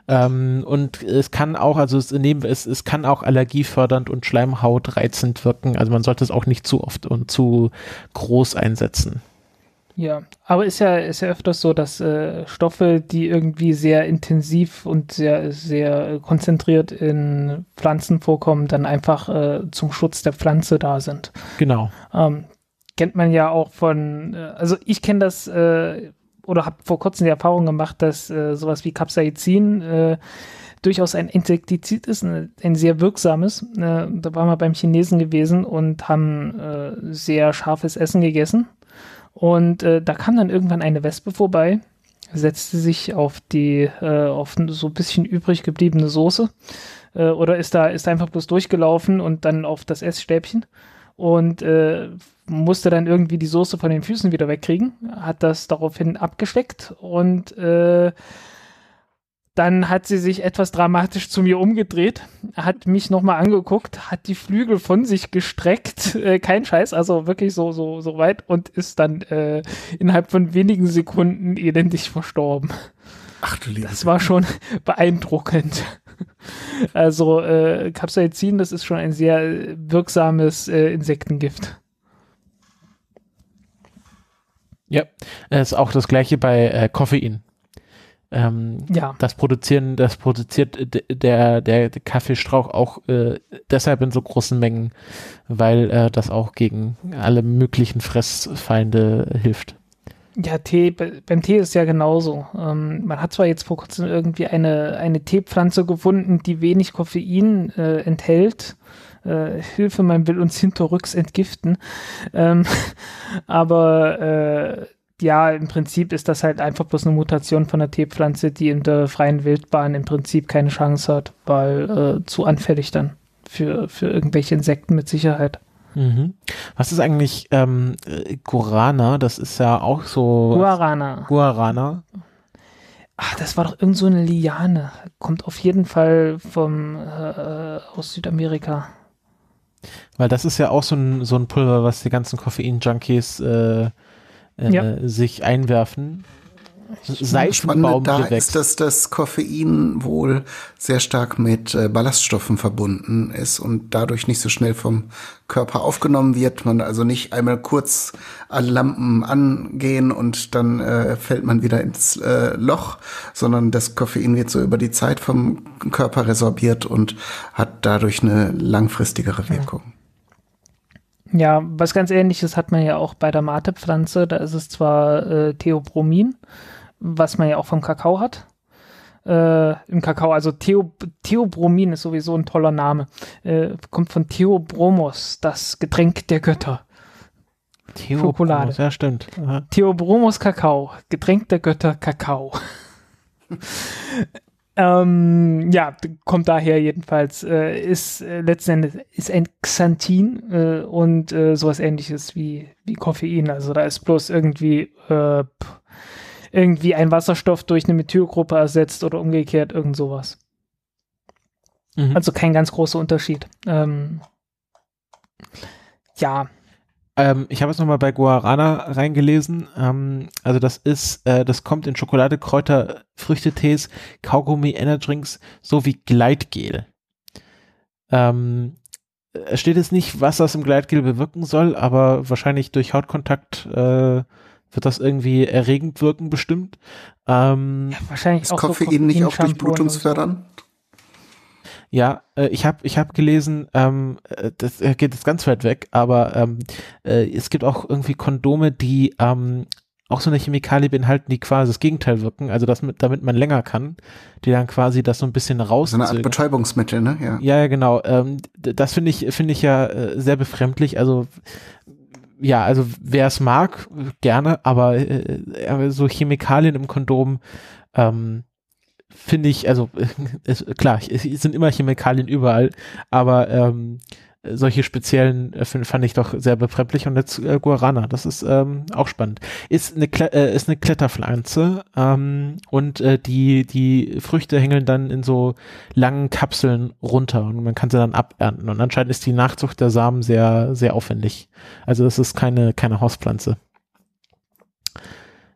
Ähm, und es kann auch, also es, neben, es, es kann auch allergiefördernd und schleimhautreizend wirken. Also man sollte es auch nicht zu oft und zu groß einsetzen. Ja, aber ist ja, ist ja öfters so, dass äh, Stoffe, die irgendwie sehr intensiv und sehr, sehr konzentriert in Pflanzen vorkommen, dann einfach äh, zum Schutz der Pflanze da sind. Genau. Ähm, kennt man ja auch von, äh, also ich kenne das äh, oder habe vor kurzem die Erfahrung gemacht, dass äh, sowas wie Capsaicin äh, durchaus ein Insektizid ist, ein, ein sehr wirksames. Äh, da waren wir beim Chinesen gewesen und haben äh, sehr scharfes Essen gegessen. Und äh, da kam dann irgendwann eine Wespe vorbei, setzte sich auf die, äh, auf so ein bisschen übrig gebliebene Soße äh, oder ist da, ist einfach bloß durchgelaufen und dann auf das Essstäbchen und äh, musste dann irgendwie die Soße von den Füßen wieder wegkriegen, hat das daraufhin abgesteckt und äh, dann hat sie sich etwas dramatisch zu mir umgedreht, hat mich nochmal angeguckt, hat die Flügel von sich gestreckt, äh, kein Scheiß, also wirklich so, so, so weit und ist dann äh, innerhalb von wenigen Sekunden elendig verstorben. Ach du liebe Das war schon beeindruckend. Also äh, Capsaicin, das ist schon ein sehr wirksames äh, Insektengift. Ja, es ist auch das gleiche bei äh, Koffein. Ähm, Ja. Das produzieren, das produziert der, der, der Kaffeestrauch auch äh, deshalb in so großen Mengen, weil äh, das auch gegen alle möglichen Fressfeinde hilft. Ja, Tee, be- beim Tee ist ja genauso. Ähm, man hat zwar jetzt vor kurzem irgendwie eine, eine Teepflanze gefunden, die wenig Koffein äh, enthält. Äh, Hilfe, man will uns hinterrücks entgiften. Ähm, aber äh, ja, im Prinzip ist das halt einfach bloß eine Mutation von der Teepflanze, die in der freien Wildbahn im Prinzip keine Chance hat, weil äh, zu anfällig dann für, für irgendwelche Insekten mit Sicherheit. Mhm. Was ist eigentlich ähm, äh, Guarana? Das ist ja auch so Guarana. Guarana. Ach, das war doch irgend so eine Liane. Kommt auf jeden Fall vom äh, aus Südamerika. Weil das ist ja auch so ein, so ein Pulver, was die ganzen Koffein-Junkies äh, äh, Ja. sich einwerfen. Seitenbaum da geweckt. ist, dass das Koffein wohl sehr stark mit äh, Ballaststoffen verbunden ist und dadurch nicht so schnell vom Körper aufgenommen wird. Man also nicht einmal kurz alle Lampen angehen und dann äh, fällt man wieder ins äh, Loch, sondern das Koffein wird so über die Zeit vom Körper resorbiert und hat dadurch eine langfristigere Wirkung. Ja, was ganz ähnliches hat man ja auch bei der Mate-Pflanze. Da ist es zwar äh, Theobromin, was man ja auch vom Kakao hat. Äh, Im Kakao, also Theo, Theobromin ist sowieso ein toller Name. Äh, kommt von Theobromos, das Getränk der Götter. Theo Schokolade. Ja, stimmt. Aha. Theobromos Kakao, Getränk der Götter Kakao. ähm, ja, kommt daher jedenfalls, äh, ist äh, letzten Endes ist ein Xanthin äh, und äh, sowas ähnliches wie, wie Koffein. Also da ist bloß irgendwie äh, pff, irgendwie ein Wasserstoff durch eine Methylgruppe ersetzt oder umgekehrt, irgend sowas. Mhm. Also kein ganz großer Unterschied. Ähm, ja, Ähm, ich habe jetzt nochmal bei Guarana reingelesen. Ähm, also das ist, äh, das kommt in Schokolade, Kräuter, Früchtetees, Kaugummi, Energydrinks sowie Gleitgel. Ähm, es steht jetzt nicht, was das im Gleitgel bewirken soll, aber wahrscheinlich durch Hautkontakt äh, wird das irgendwie erregend wirken bestimmt. Ähm, wahrscheinlich Ist auch so Koffein nicht auch so. durchblutungsfördernd? Ja, äh, ich habe ich hab gelesen, ähm, äh, das äh, geht jetzt ganz weit weg, aber ähm, äh, es gibt auch irgendwie Kondome, die ähm, auch so eine Chemikalie beinhalten, die quasi das Gegenteil wirken, also das mit, damit man länger kann, die dann quasi das so ein bisschen So eine. Art Betäubungsmittel, ne? Ja. Ja, ja, genau. Ähm, das finde ich, finde ich ja äh, sehr befremdlich. Also ja, also wer es mag, gerne, aber äh, aber so Chemikalien im Kondom ähm, finde ich, also ist, klar, es sind immer Chemikalien überall, aber ähm, solche speziellen äh, fand ich doch sehr befremdlich und jetzt äh, Guarana, das ist ähm, auch spannend. Ist eine, Kle äh, ist eine Kletterpflanze ähm, und äh, die, die Früchte hängeln dann in so langen Kapseln runter und man kann sie dann abernten und anscheinend ist die Nachzucht der Samen sehr, sehr aufwendig. Also das ist keine, keine Hauspflanze.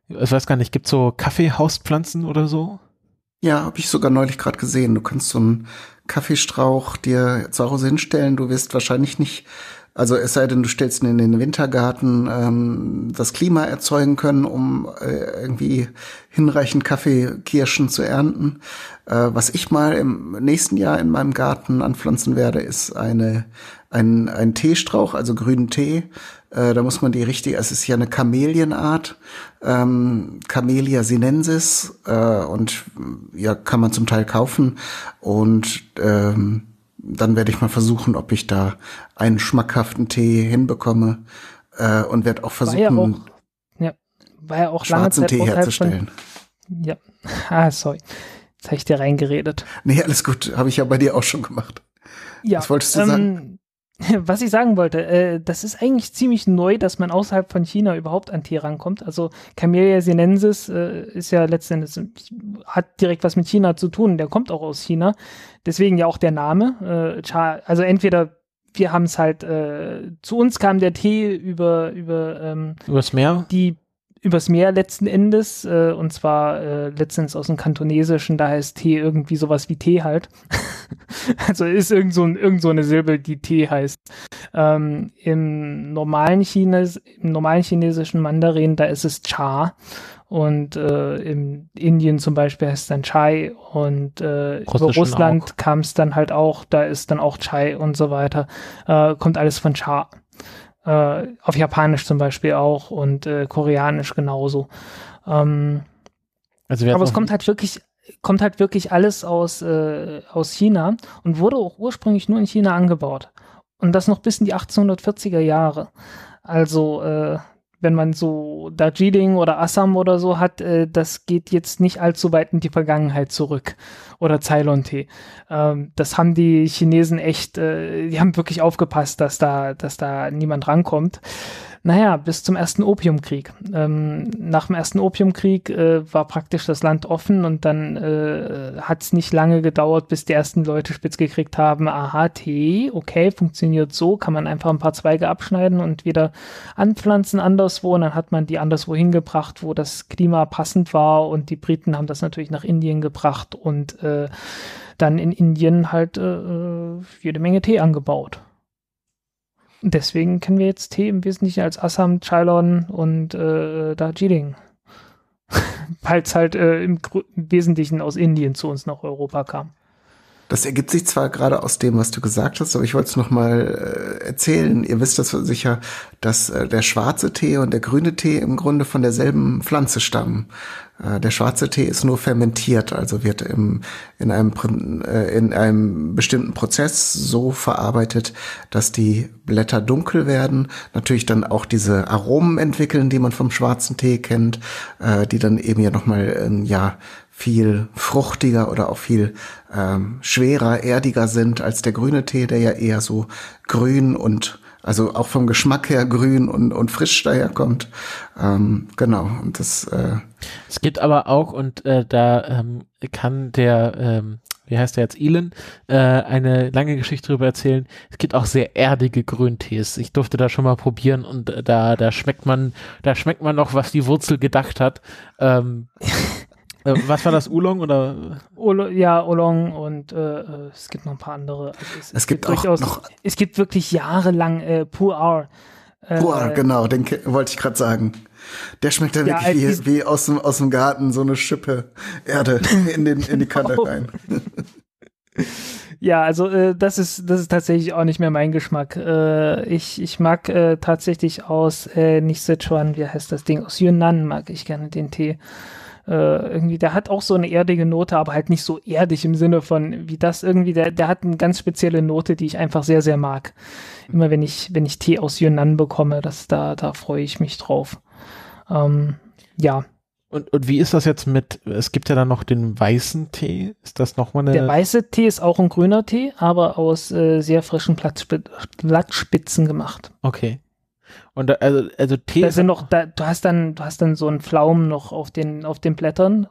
Ich weiß gar nicht, gibt so Kaffeehauspflanzen oder so? Ja, habe ich sogar neulich gerade gesehen. Du kannst so einen Kaffeestrauch dir zu Hause hinstellen. Du wirst wahrscheinlich nicht, also es sei denn, du stellst ihn in den Wintergarten, ähm, das Klima erzeugen können, um äh, irgendwie hinreichend Kaffeekirschen zu ernten. Äh, was ich mal im nächsten Jahr in meinem Garten anpflanzen werde, ist eine ein, ein Teestrauch, also grünen Tee. Äh, da muss man die richtige, es ist ja eine Kamelienart, ähm, Camellia sinensis äh, und ja, kann man zum Teil kaufen. Und ähm, dann werde ich mal versuchen, ob ich da einen schmackhaften Tee hinbekomme äh, und werde auch War ja versuchen, auch, ja, war ja auch schwarzen Tee herzustellen. Von, ja, ah, sorry. Jetzt habe ich dir reingeredet. Nee, alles gut, habe ich ja bei dir auch schon gemacht. Ja, Was wolltest du sagen? Was ich sagen wollte, äh, das ist eigentlich ziemlich neu, dass man außerhalb von China überhaupt an Tee rankommt. Also Camellia sinensis äh, ist ja letztendlich, hat direkt was mit China zu tun. Der kommt auch aus China. Deswegen ja auch der Name. Äh, also entweder wir haben es halt, äh, zu uns kam der Tee über, über ähm, Übers Meer? die übers Meer letzten Endes, äh, und zwar äh, letztens aus dem Kantonesischen, da heißt Tee irgendwie sowas wie Tee halt. also ist irgend so, irgend so eine Silbe, die Tee heißt. Ähm, Im normalen Chines, im normalen chinesischen Mandarin, da ist es Cha. Und äh, in Indien zum Beispiel heißt es dann Chai und äh, über Russland kam es dann halt auch, da ist dann auch Chai und so weiter. Äh, kommt alles von Cha. Äh, auf Japanisch zum Beispiel auch und äh, Koreanisch genauso. Ähm, also aber es kommt halt wirklich, kommt halt wirklich alles aus, äh, aus China und wurde auch ursprünglich nur in China angebaut. Und das noch bis in die 1840er Jahre. Also äh, wenn man so Darjeeling oder Assam oder so hat, äh, das geht jetzt nicht allzu weit in die Vergangenheit zurück. Oder Ceylon-Tee. Ähm, das haben die Chinesen echt, äh, die haben wirklich aufgepasst, dass da, dass da niemand rankommt. Naja, bis zum ersten Opiumkrieg. Ähm, nach dem ersten Opiumkrieg äh, war praktisch das Land offen und dann äh, hat es nicht lange gedauert, bis die ersten Leute spitz gekriegt haben, aha, Tee, okay, funktioniert so, kann man einfach ein paar Zweige abschneiden und wieder anpflanzen anderswo und dann hat man die anderswo hingebracht, wo das Klima passend war und die Briten haben das natürlich nach Indien gebracht und äh, dann in Indien halt äh, äh jede Menge Tee angebaut. Deswegen kennen wir jetzt Tee im Wesentlichen als Assam, Ceylon und äh, Darjeeling. Weil es halt äh, im, im, Wesentlichen aus Indien zu uns nach Europa kam. Das ergibt sich zwar gerade aus dem, was du gesagt hast, aber ich wollte es noch mal äh, erzählen. Ihr wisst das sicher, dass äh, der schwarze Tee und der grüne Tee im Grunde von derselben Pflanze stammen. Äh, der schwarze Tee ist nur fermentiert, also wird im, in, einem, äh, in einem bestimmten Prozess so verarbeitet, dass die Blätter dunkel werden, natürlich dann auch diese Aromen entwickeln, die man vom schwarzen Tee kennt, äh, die dann eben ja nochmal ja viel fruchtiger oder auch viel ähm, schwerer, erdiger sind als der grüne Tee, der ja eher so grün und also auch vom Geschmack her grün und, und frisch daherkommt. Ähm, genau. Und das. Äh es gibt aber auch und äh, da ähm, kann der ähm, wie heißt der jetzt, Elon, äh, eine lange Geschichte darüber erzählen. Es gibt auch sehr erdige Grüntees. Ich durfte da schon mal probieren und äh, da, da schmeckt man, da schmeckt man noch, was die Wurzel gedacht hat. Ähm, äh, was war das, Oolong oder? Olo, ja, Oolong und äh, äh, es gibt noch ein paar andere. Also es, es, gibt, gibt auch noch. Es gibt wirklich jahrelang äh, Pu'er. Äh, Pu'er, genau, den wollte ich gerade sagen. Der schmeckt ja, ja wirklich wie, wie aus, dem, aus dem Garten so eine Schippe Erde in, den, in die Kanne oh. rein. Ja, also äh, das ist das ist tatsächlich auch nicht mehr mein Geschmack. Äh, ich ich mag äh, tatsächlich aus äh, nicht Sichuan, wie heißt das Ding aus Yunnan mag ich gerne den Tee. Äh, irgendwie, der hat auch so eine erdige Note, aber halt nicht so erdig im Sinne von wie das irgendwie, der, der hat eine ganz spezielle Note, die ich einfach sehr, sehr mag. Immer wenn ich, wenn ich Tee aus Yunnan bekomme, das, da, da freue ich mich drauf. Ähm, ja. Und, und wie ist das jetzt mit, es gibt ja dann noch den weißen Tee, ist das nochmal eine... Der weiße Tee ist auch ein grüner Tee, aber aus äh, sehr frischen Blattspitzen gemacht. Okay. Und da, also, also Tee. Da sind noch, da, du hast dann, du hast dann so einen Pflaumen noch auf den, auf den Blättern,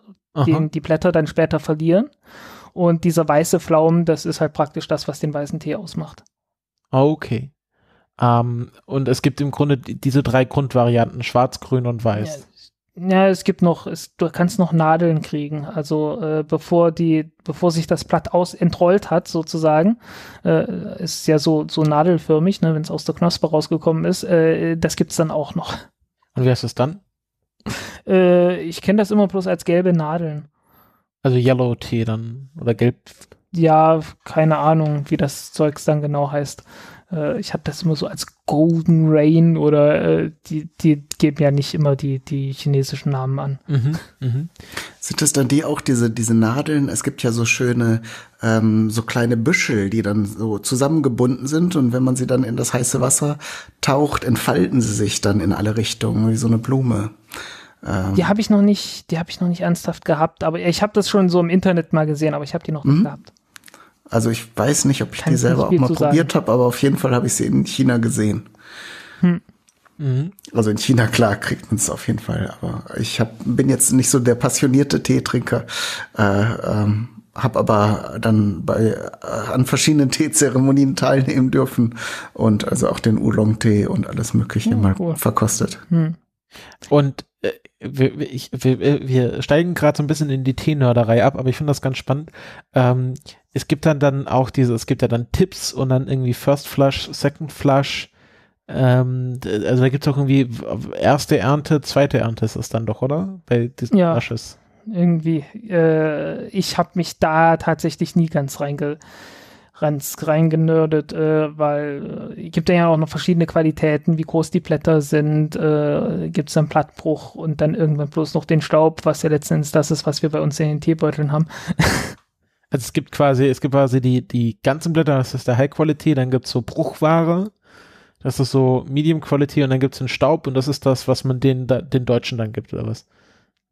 den die Blätter dann später verlieren. Und dieser weiße Pflaumen, das ist halt praktisch das, was den weißen Tee ausmacht. Okay. Ähm, und es gibt im Grunde diese drei Grundvarianten, schwarz, grün und weiß. Ja, es gibt noch, es, du kannst noch Nadeln kriegen. Also äh, bevor die, bevor sich das Blatt aus entrollt hat, sozusagen, äh, ist ja so so nadelförmig, ne, wenn es aus der Knospe rausgekommen ist. Äh, das gibt's dann auch noch. Und wie heißt es dann? Äh, ich kenne das immer bloß als gelbe Nadeln. Also Yellow Tee dann oder gelb. Ja, keine Ahnung, wie das Zeugs dann genau heißt. Äh, ich habe das immer so als Golden Rain oder äh, die, die geben ja nicht immer die, die chinesischen Namen an. Mhm, mh. Sind das dann die auch, diese, diese Nadeln? Es gibt ja so schöne, ähm, so kleine Büschel, die dann so zusammengebunden sind und wenn man sie dann in das heiße Wasser taucht, entfalten sie sich dann in alle Richtungen, wie so eine Blume. Ähm. Die habe ich noch nicht, die habe ich noch nicht ernsthaft gehabt, aber ich habe das schon so im Internet mal gesehen, aber ich habe die noch nicht mhm. gehabt. Also ich weiß nicht, ob ich Kann die selber auch mal probiert habe, aber auf jeden Fall habe ich sie in China gesehen. Hm. Mhm. Also in China, klar, kriegt man es auf jeden Fall. Aber ich hab, bin jetzt nicht so der passionierte Teetrinker. Äh, ähm, habe aber dann bei äh, an verschiedenen Teezeremonien teilnehmen dürfen und also auch den Oolong-Tee und alles Mögliche oh, mal cool. verkostet. Hm. Und äh, wir, ich, wir, wir steigen gerade so ein bisschen in die Teenörderei ab, aber ich finde das ganz spannend. Ähm, es gibt dann dann auch diese, es gibt ja dann Tipps und dann irgendwie First Flush, Second Flush. Ähm, also da gibt es auch irgendwie erste Ernte, zweite Ernte ist es dann doch, oder? Bei diesen Ja. Flushes. irgendwie. Äh, ich habe mich da tatsächlich nie ganz reinge reingenördet, äh, weil äh, gibt ja auch noch verschiedene Qualitäten, wie groß die Blätter sind, äh, gibt es dann Blattbruch und dann irgendwann bloß noch den Staub, was ja letztendlich das ist, was wir bei uns in den Teebeuteln haben. Also es gibt quasi, es gibt quasi die, die ganzen Blätter, das ist der High Quality, dann gibt's so Bruchware, das ist so Medium Quality und dann gibt's den Staub und das ist das, was man den, den Deutschen dann gibt, oder was?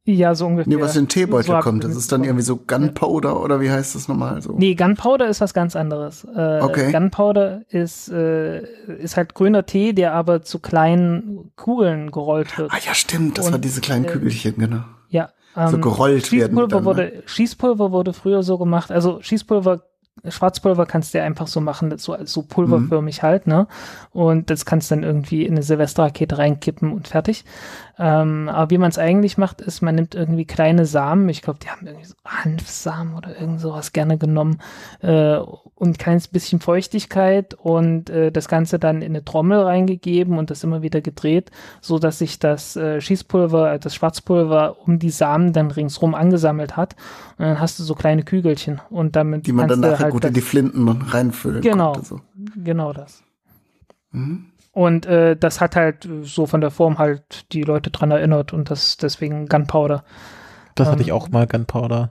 Ja, so ungefähr. Nee, was in den Teebeutel So kommt, das ist dann irgendwie so Gunpowder oder wie heißt das nochmal so? Nee, Gunpowder ist was ganz anderes. Äh, Okay. Gunpowder ist, äh, ist halt grüner Tee, der aber zu kleinen Kugeln gerollt wird. Ah ja, stimmt, das Und, war diese kleinen äh, Kügelchen, genau. Ja. So ähm, gerollt werden Schießpulver, dann, ne? wurde, Schießpulver wurde früher so gemacht. Also Schießpulver, Schwarzpulver kannst du ja einfach so machen, so, so pulverförmig Mhm. halt, ne? Und das kannst du dann irgendwie in eine Silvesterrakete reinkippen und fertig. Ähm, aber wie man es eigentlich macht, ist, man nimmt irgendwie kleine Samen, ich glaube, die haben irgendwie so Hanfsamen oder irgend sowas gerne genommen äh, und ein kleines bisschen Feuchtigkeit und äh, das Ganze dann in eine Trommel reingegeben und das immer wieder gedreht, so dass sich das äh, Schießpulver, äh, das Schwarzpulver um die Samen dann ringsrum angesammelt hat. Und dann hast du so kleine Kügelchen und damit Die man dann nachher halt gut in die Flinten reinfüllen Genau. konnte. So. genau das. Mhm. Und äh, das hat halt so von der Form halt die Leute dran erinnert und das deswegen Gunpowder. Das hatte Ähm, ich auch mal, Gunpowder.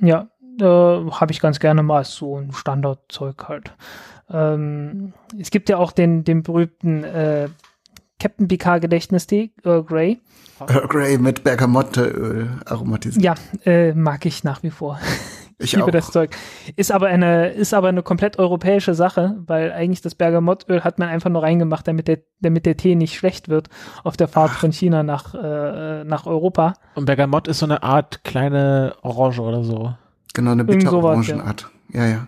Ja, äh, habe ich ganz gerne mal so ein Standardzeug halt. Ähm, es gibt ja auch den, den berühmten äh, Captain Picard Gedächtnistee, Earl Grey. Earl Grey mit Bergamotteöl aromatisiert. Ja, äh, mag ich nach wie vor. ich liebe auch. das Zeug. Ist aber eine, ist aber eine komplett europäische Sache, weil eigentlich das Bergamottöl hat man einfach nur reingemacht, damit der, damit der Tee nicht schlecht wird auf der Fahrt von China nach, äh, nach Europa. Und Bergamott ist so eine Art kleine Orange oder so. Genau, eine Irgend sowas, Bitterorangenart. Ja, ja.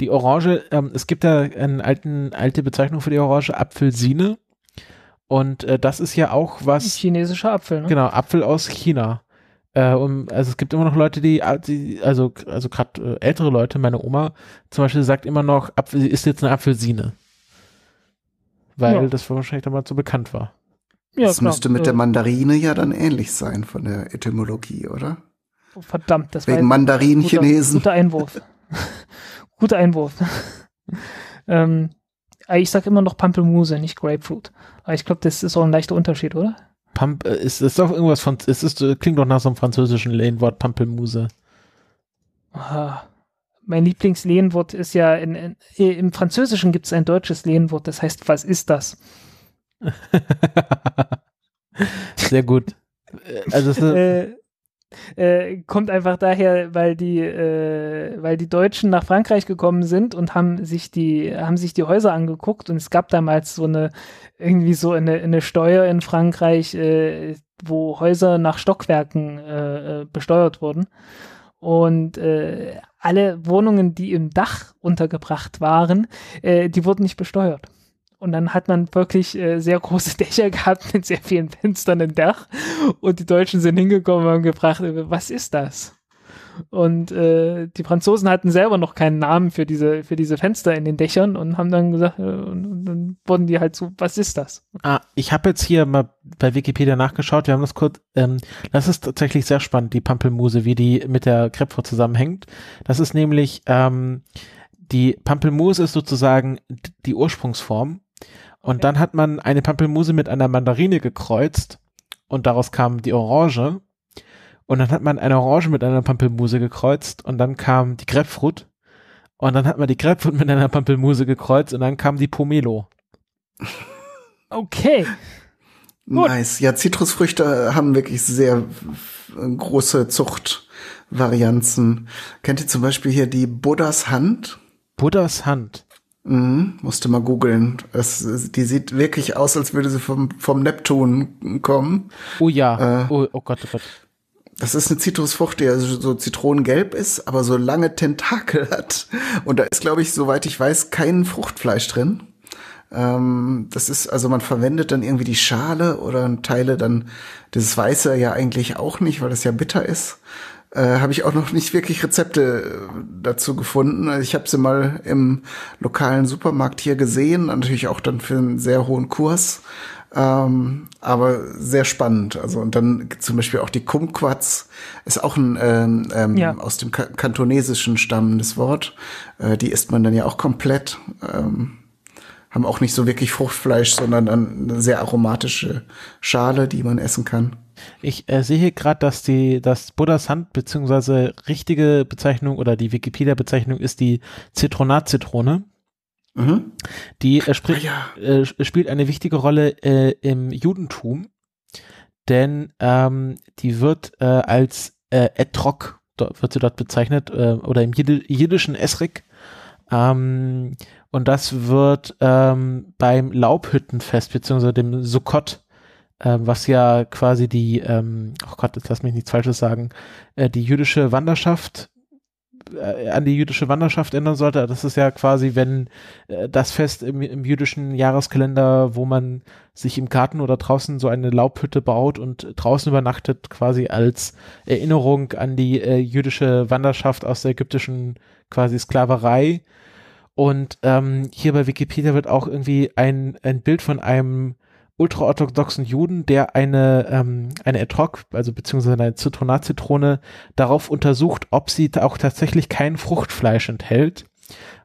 Die Orange, ähm, es gibt da eine alten, alte Bezeichnung für die Orange, Apfelsine. Und äh, das ist ja auch was, Chinesischer Apfel, ne? genau, Apfel aus China. Äh, um, also es gibt immer noch Leute, die, die also, also gerade äh, ältere Leute, meine Oma zum Beispiel sagt immer noch, Apfel, sie isst jetzt eine Apfelsine. Weil Ja. das wahrscheinlich damals so bekannt war. Ja, das klar. müsste mit Äh, der Mandarine ja dann ähnlich sein von der Etymologie, oder? Verdammt, das war Wegen jetzt Mandarinen guter, Chinesen. guter Einwurf. guter Einwurf. ähm, ich sag immer noch Pampelmuse, nicht Grapefruit. Aber ich glaube, das ist auch ein leichter Unterschied, oder? Pump, äh, ist, ist doch irgendwas von, es ist, äh, klingt doch nach so einem französischen Lehnwort, Pampelmuse. Ah, mein Lieblingslehnwort ist ja, in, in, im Französischen gibt es ein deutsches Lehnwort, das heißt, was ist das? Sehr gut. Äh, Also ist, äh, äh, kommt einfach daher, weil die, äh, weil die Deutschen nach Frankreich gekommen sind und haben sich die, haben sich die Häuser angeguckt und es gab damals so eine, irgendwie so eine, eine Steuer in Frankreich, äh, wo Häuser nach Stockwerken äh, äh, besteuert wurden. Und äh, alle Wohnungen, die im Dach untergebracht waren, die wurden nicht besteuert. Und dann hat man wirklich äh, sehr große Dächer gehabt mit sehr vielen Fenstern im Dach. Und die Deutschen sind hingekommen und haben gefragt, äh, was ist das? Und äh, die Franzosen hatten selber noch keinen Namen für diese, für diese Fenster in den Dächern und haben dann gesagt, äh, und, und dann wurden die halt so, was ist das? Ah, ich habe jetzt hier mal bei Wikipedia nachgeschaut, wir haben das kurz, ähm, das ist tatsächlich sehr spannend, die Pampelmuse, wie die mit der Grapefruit zusammenhängt. Das ist nämlich, ähm, die Pampelmuse ist sozusagen die Ursprungsform und dann hat man eine Pampelmuse mit einer Mandarine gekreuzt und daraus kam die Orange und dann hat man eine Orange mit einer Pampelmuse gekreuzt und dann kam die Grapefruit und dann hat man die Grapefruit mit einer Pampelmuse gekreuzt und dann kam die Pomelo. Okay. Gut. Nice. Ja, Zitrusfrüchte haben wirklich sehr große Zuchtvarianzen. Kennt ihr zum Beispiel hier die Buddhas Hand? Buddhas Hand. Mhm, musste mal googeln. Es- Die sieht wirklich aus, als würde sie vom, vom Neptun kommen. Oh ja. Äh. oh, oh Gott, oh Gott. Das ist eine Zitrusfrucht, die also so zitronengelb ist, aber so lange Tentakel hat. Und da ist, glaube ich, soweit ich weiß, kein Fruchtfleisch drin. Ähm, das ist, also man verwendet dann irgendwie die Schale oder Teile dann, das Weiße ja eigentlich auch nicht, weil das ja bitter ist. Äh, habe ich auch noch nicht wirklich Rezepte äh, dazu gefunden. Also ich habe sie mal im lokalen Supermarkt hier gesehen, natürlich auch dann für einen sehr hohen Kurs. Ähm, aber sehr spannend. Also und dann zum Beispiel auch die Kumquats ist auch ein ähm, ähm, ja. aus dem Ka kantonesischen stammendes Wort. Äh, die isst man dann ja auch komplett. Ähm, haben auch nicht so wirklich Fruchtfleisch, sondern dann eine sehr aromatische Schale, die man essen kann. Ich äh, sehe gerade, dass die das Buddhas Hand beziehungsweise richtige Bezeichnung oder die Wikipedia-Bezeichnung ist die Zitronat-Zitrone. Mhm. Die äh, spricht, ah, ja. äh, spielt eine wichtige Rolle äh, im Judentum, denn ähm, die wird äh, als äh, Etrog, wird sie dort bezeichnet, äh, oder im jiddischen Esrik. Ähm, und das wird ähm, beim Laubhüttenfest beziehungsweise dem Sukkot, äh, was ja quasi die, ähm, oh Gott, jetzt lass mich nichts Falsches sagen, äh, die jüdische Wanderschaft äh, an die jüdische Wanderschaft ändern sollte. Das ist ja quasi, wenn äh, das Fest im, im, jüdischen Jahreskalender, wo man sich im Garten oder draußen so eine Laubhütte baut und draußen übernachtet, quasi als Erinnerung an die äh, jüdische Wanderschaft aus der ägyptischen quasi Sklaverei. Und ähm, hier bei Wikipedia wird auch irgendwie ein, ein Bild von einem ultraorthodoxen Juden, der eine, ähm, eine Etrog, also beziehungsweise eine Zitronatzitrone, darauf untersucht, ob sie auch tatsächlich kein Fruchtfleisch enthält,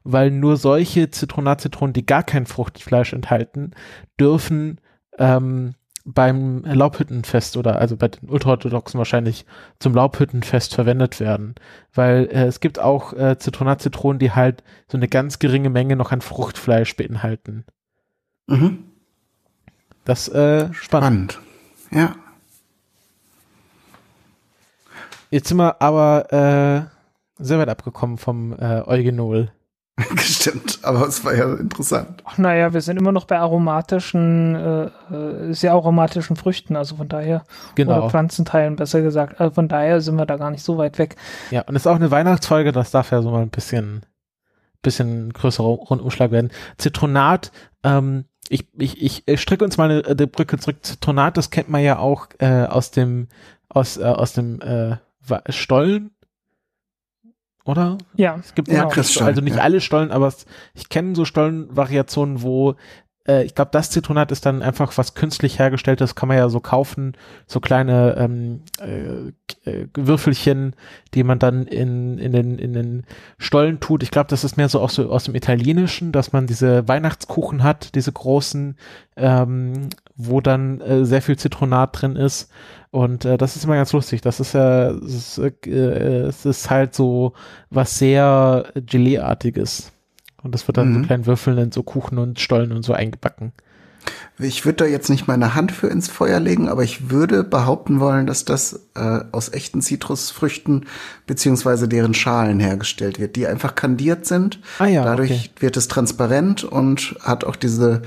weil nur solche Zitronatzitronen, die gar kein Fruchtfleisch enthalten, dürfen ähm, beim Laubhüttenfest oder also bei den Ultraorthodoxen wahrscheinlich zum Laubhüttenfest verwendet werden. Weil äh, es gibt auch äh, Zitronatzitronen, die halt so eine ganz geringe Menge noch an Fruchtfleisch beinhalten. Mhm. Das äh, spannend. spannend. Ja. Jetzt sind wir aber äh, sehr weit abgekommen vom äh, Eugenol. Stimmt, aber es war ja interessant. Ach, naja, wir sind immer noch bei aromatischen, äh, äh, sehr aromatischen Früchten, also von daher, genau. oder Pflanzenteilen besser gesagt. Also von daher sind wir da gar nicht so weit weg. Ja, und es ist auch eine Weihnachtsfolge, das darf ja so mal ein bisschen, bisschen größerer Rundumschlag werden. Zitronat, ähm, ich, ich, ich stricke uns mal eine, eine Brücke zurück. Zitronat, das kennt man ja auch äh, aus dem, aus, äh, aus dem äh, Stollen. Oder? Ja. Es gibt ja, also nicht ja. alle Stollen, aber es, ich kenne so Stollenvariationen, wo äh, ich glaube, das Zitronat ist dann einfach was künstlich hergestelltes, kann man ja so kaufen, so kleine ähm, äh, äh, Würfelchen, die man dann in, in, den, in den Stollen tut. Ich glaube, das ist mehr so auch so aus dem Italienischen, dass man diese Weihnachtskuchen hat, diese großen, ähm, wo dann äh, sehr viel Zitronat drin ist. Und äh, das ist immer ganz lustig. Das ist ja, es ist, äh, es ist halt so was sehr Gelee-artiges. Und das wird dann mhm. so kleinen Würfeln in so Kuchen und Stollen und so eingebacken. Ich würde da jetzt nicht meine Hand für ins Feuer legen, aber ich würde behaupten wollen, dass das äh, aus echten Zitrusfrüchten beziehungsweise deren Schalen hergestellt wird, die einfach kandiert sind. Ah ja, Dadurch okay. wird es transparent und hat auch diese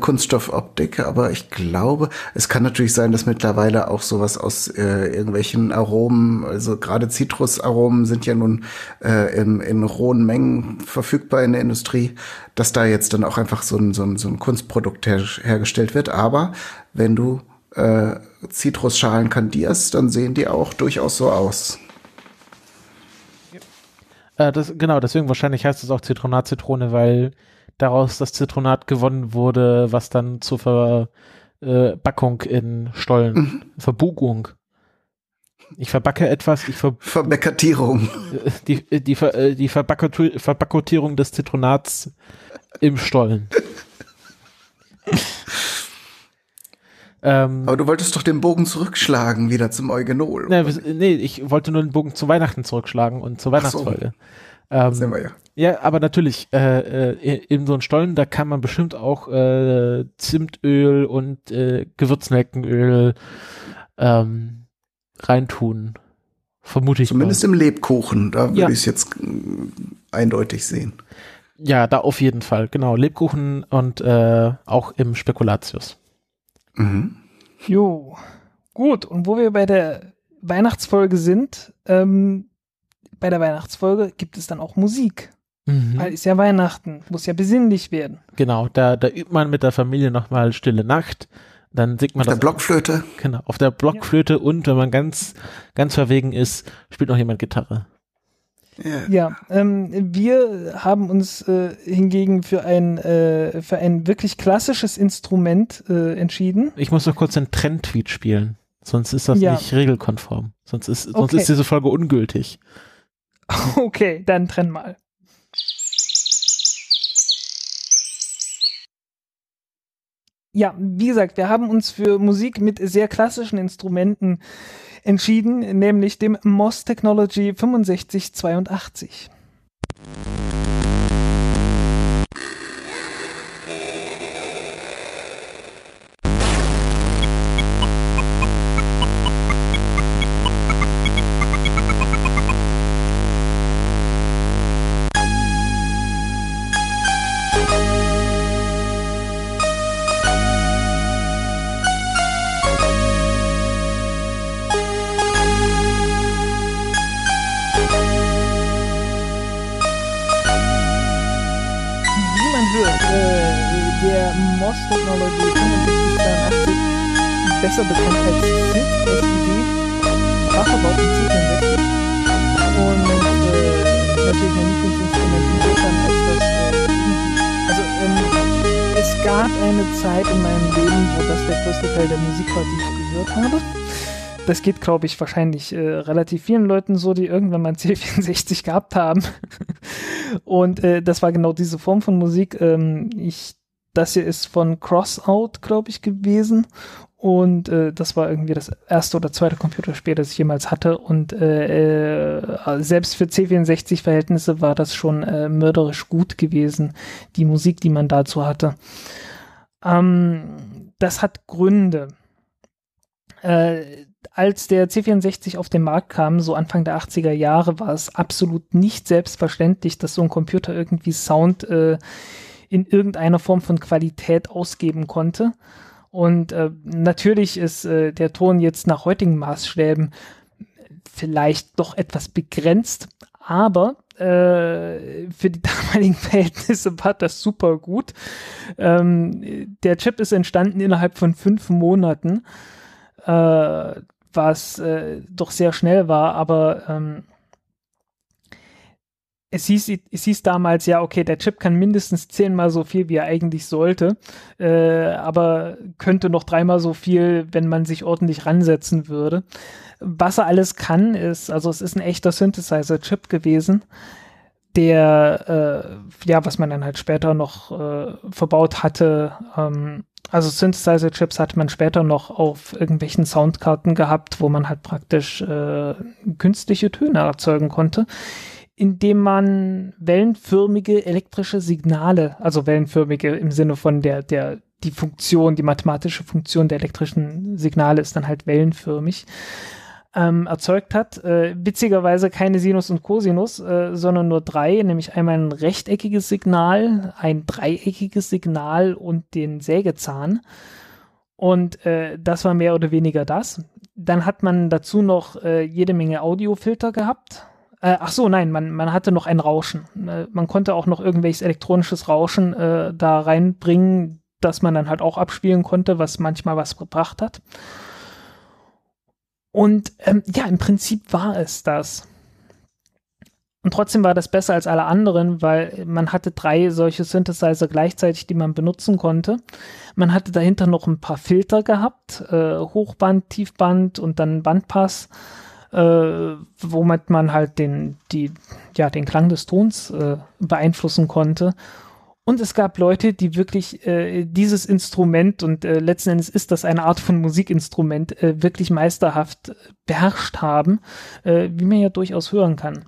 Kunststoffoptik, aber ich glaube, es kann natürlich sein, dass mittlerweile auch sowas aus äh, irgendwelchen Aromen, also gerade Zitrusaromen sind ja nun äh, in, in hohen Mengen verfügbar in der Industrie, dass da jetzt dann auch einfach so ein, so ein, so ein Kunstprodukt her, hergestellt wird. Aber wenn du äh, Zitrusschalen kandierst, dann sehen die auch durchaus so aus. Äh, das, genau, deswegen wahrscheinlich heißt es auch Zitronat-Zitrone, weil daraus das Zitronat gewonnen wurde, was dann zur Verbackung äh, in Stollen, mhm. Verbugung. Ich verbacke etwas, ich ver Verbäckertierung. Die, die, die, äh, die Verbackotierung des Zitronats im Stollen. ähm, Aber du wolltest doch den Bogen zurückschlagen, wieder zum Eugenol. Nee, nee, ich wollte nur den Bogen zu Weihnachten zurückschlagen und zur Weihnachtsfolge. So. Ähm, Sehen wir ja. Ja, aber natürlich, äh, äh, in so einen Stollen, da kann man bestimmt auch äh, Zimtöl und äh, Gewürznelkenöl ähm, reintun. Vermute ich. Zumindest mal. im Lebkuchen, da würde ja. ich es jetzt äh, eindeutig sehen. Ja, da auf jeden Fall, genau. Lebkuchen und äh, auch im Spekulatius. Mhm. Jo, gut. Und wo wir bei der Weihnachtsfolge sind, ähm, bei der Weihnachtsfolge gibt es dann auch Musik. Mhm. Weil ist ja Weihnachten, muss ja besinnlich werden. Genau, da, da übt man mit der Familie nochmal Stille Nacht. Dann singt man auf das. Auf der Blockflöte. Genau, auf der Blockflöte ja. und wenn man ganz, ganz verwegen ist, spielt noch jemand Gitarre. Ja, ja ähm, wir haben uns äh, hingegen für ein, äh, für ein wirklich klassisches Instrument äh, entschieden. Ich muss noch kurz einen Trend-Tweet spielen. Sonst ist das ja. nicht regelkonform. Sonst ist, sonst okay. ist diese Folge ungültig. Okay, dann trenn mal. Ja, wie gesagt, wir haben uns für Musik mit sehr klassischen Instrumenten entschieden, nämlich dem MOS Technology 6582. das geht, glaube ich, wahrscheinlich äh, relativ vielen Leuten so, die irgendwann mal ein C64 gehabt haben. Und äh, das war genau diese Form von Musik. Ähm, ich das hier ist von Crossout, glaube ich, gewesen. Und äh, das war irgendwie das erste oder zweite Computerspiel, das ich jemals hatte. Und äh, äh, selbst für C64-Verhältnisse war das schon äh, mörderisch gut gewesen, die Musik, die man dazu hatte. Ähm, das hat Gründe. Äh, als der C64 auf den Markt kam, so Anfang der 80er Jahre, war es absolut nicht selbstverständlich, dass so ein Computer irgendwie Sound äh, in irgendeiner Form von Qualität ausgeben konnte. Und äh, natürlich ist äh, der Ton jetzt nach heutigen Maßstäben vielleicht doch etwas begrenzt, aber äh, für die damaligen Verhältnisse war das super gut. Ähm, der Chip ist entstanden innerhalb von fünf Monaten, äh, was äh, doch sehr schnell war, aber ähm, es hieß, es hieß damals ja, okay, der Chip kann mindestens zehnmal so viel, wie er eigentlich sollte, äh, aber könnte noch dreimal so viel, wenn man sich ordentlich ransetzen würde. Was er alles kann, ist, also es ist ein echter Synthesizer-Chip gewesen, der, äh, ja, was man dann halt später noch äh, verbaut hatte, ähm, also Synthesizer-Chips hat man später noch auf irgendwelchen Soundkarten gehabt, wo man halt praktisch äh, künstliche Töne erzeugen konnte indem man wellenförmige elektrische Signale, also wellenförmige im Sinne von der, der, die Funktion, die mathematische Funktion der elektrischen Signale ist dann halt wellenförmig, ähm, erzeugt hat. Äh, witzigerweise keine Sinus und Cosinus, äh, sondern nur drei, nämlich einmal ein rechteckiges Signal, ein dreieckiges Signal und den Sägezahn. Und äh, das war mehr oder weniger das. Dann hat man dazu noch äh, jede Menge Audiofilter gehabt, äh, ach so, nein, man, man hatte noch ein Rauschen. Äh, man konnte auch noch irgendwelches elektronisches Rauschen äh, da reinbringen, das man dann halt auch abspielen konnte, was manchmal was gebracht hat. Und ähm, ja, im Prinzip war es das. Und trotzdem war das besser als alle anderen, weil man hatte drei solche Synthesizer gleichzeitig, die man benutzen konnte. Man hatte dahinter noch ein paar Filter gehabt, äh, Hochband, Tiefband und dann Bandpass äh, womit man halt den, die, ja, den Klang des Tons äh, beeinflussen konnte. Und es gab Leute, die wirklich äh, dieses Instrument, und äh, letzten Endes ist das eine Art von Musikinstrument, äh, wirklich meisterhaft beherrscht haben, äh, wie man ja durchaus hören kann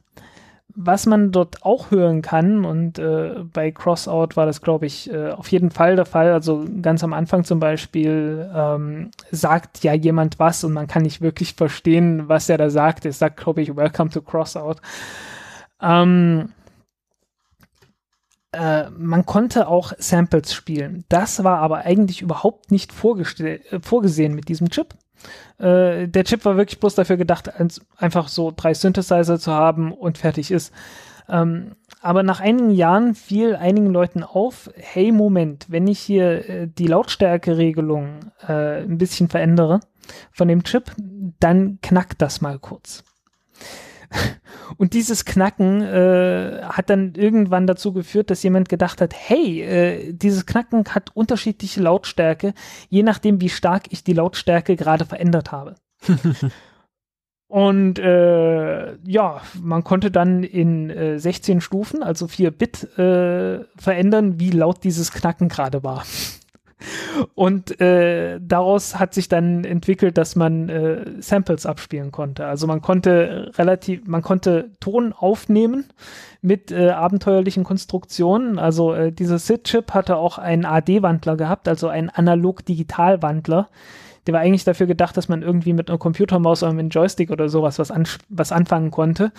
was man dort auch hören kann, und äh, bei Crossout war das, glaube ich, äh, auf jeden Fall der Fall. Also ganz am Anfang zum Beispiel ähm, sagt ja jemand was und man kann nicht wirklich verstehen, was er da sagt. Es sagt, glaube ich, Welcome to Crossout. Ähm, äh, man konnte auch Samples spielen. Das war aber eigentlich überhaupt nicht vorgesehen mit diesem Chip. Äh, der Chip war wirklich bloß dafür gedacht, einfach so drei Synthesizer zu haben und fertig ist. Ähm, aber nach einigen Jahren fiel einigen Leuten auf, hey Moment, wenn ich hier äh, die Lautstärkeregelung äh, ein bisschen verändere von dem Chip, dann knackt das mal kurz. Und dieses Knacken äh, hat dann irgendwann dazu geführt, dass jemand gedacht hat, hey, äh, dieses Knacken hat unterschiedliche Lautstärke, je nachdem, wie stark ich die Lautstärke gerade verändert habe. Und äh, ja, man konnte dann in äh, 16 Stufen, also 4 Bit, äh, verändern, wie laut dieses Knacken gerade war. Und äh, daraus hat sich dann entwickelt, dass man äh, Samples abspielen konnte. Also man konnte relativ, man konnte Ton aufnehmen mit äh, abenteuerlichen Konstruktionen. Also äh, dieser SID-Chip hatte auch einen AD-Wandler gehabt, also einen Analog-Digital-Wandler. Der war eigentlich dafür gedacht, dass man irgendwie mit einer Computermaus oder einem Joystick oder sowas was, an, was anfangen konnte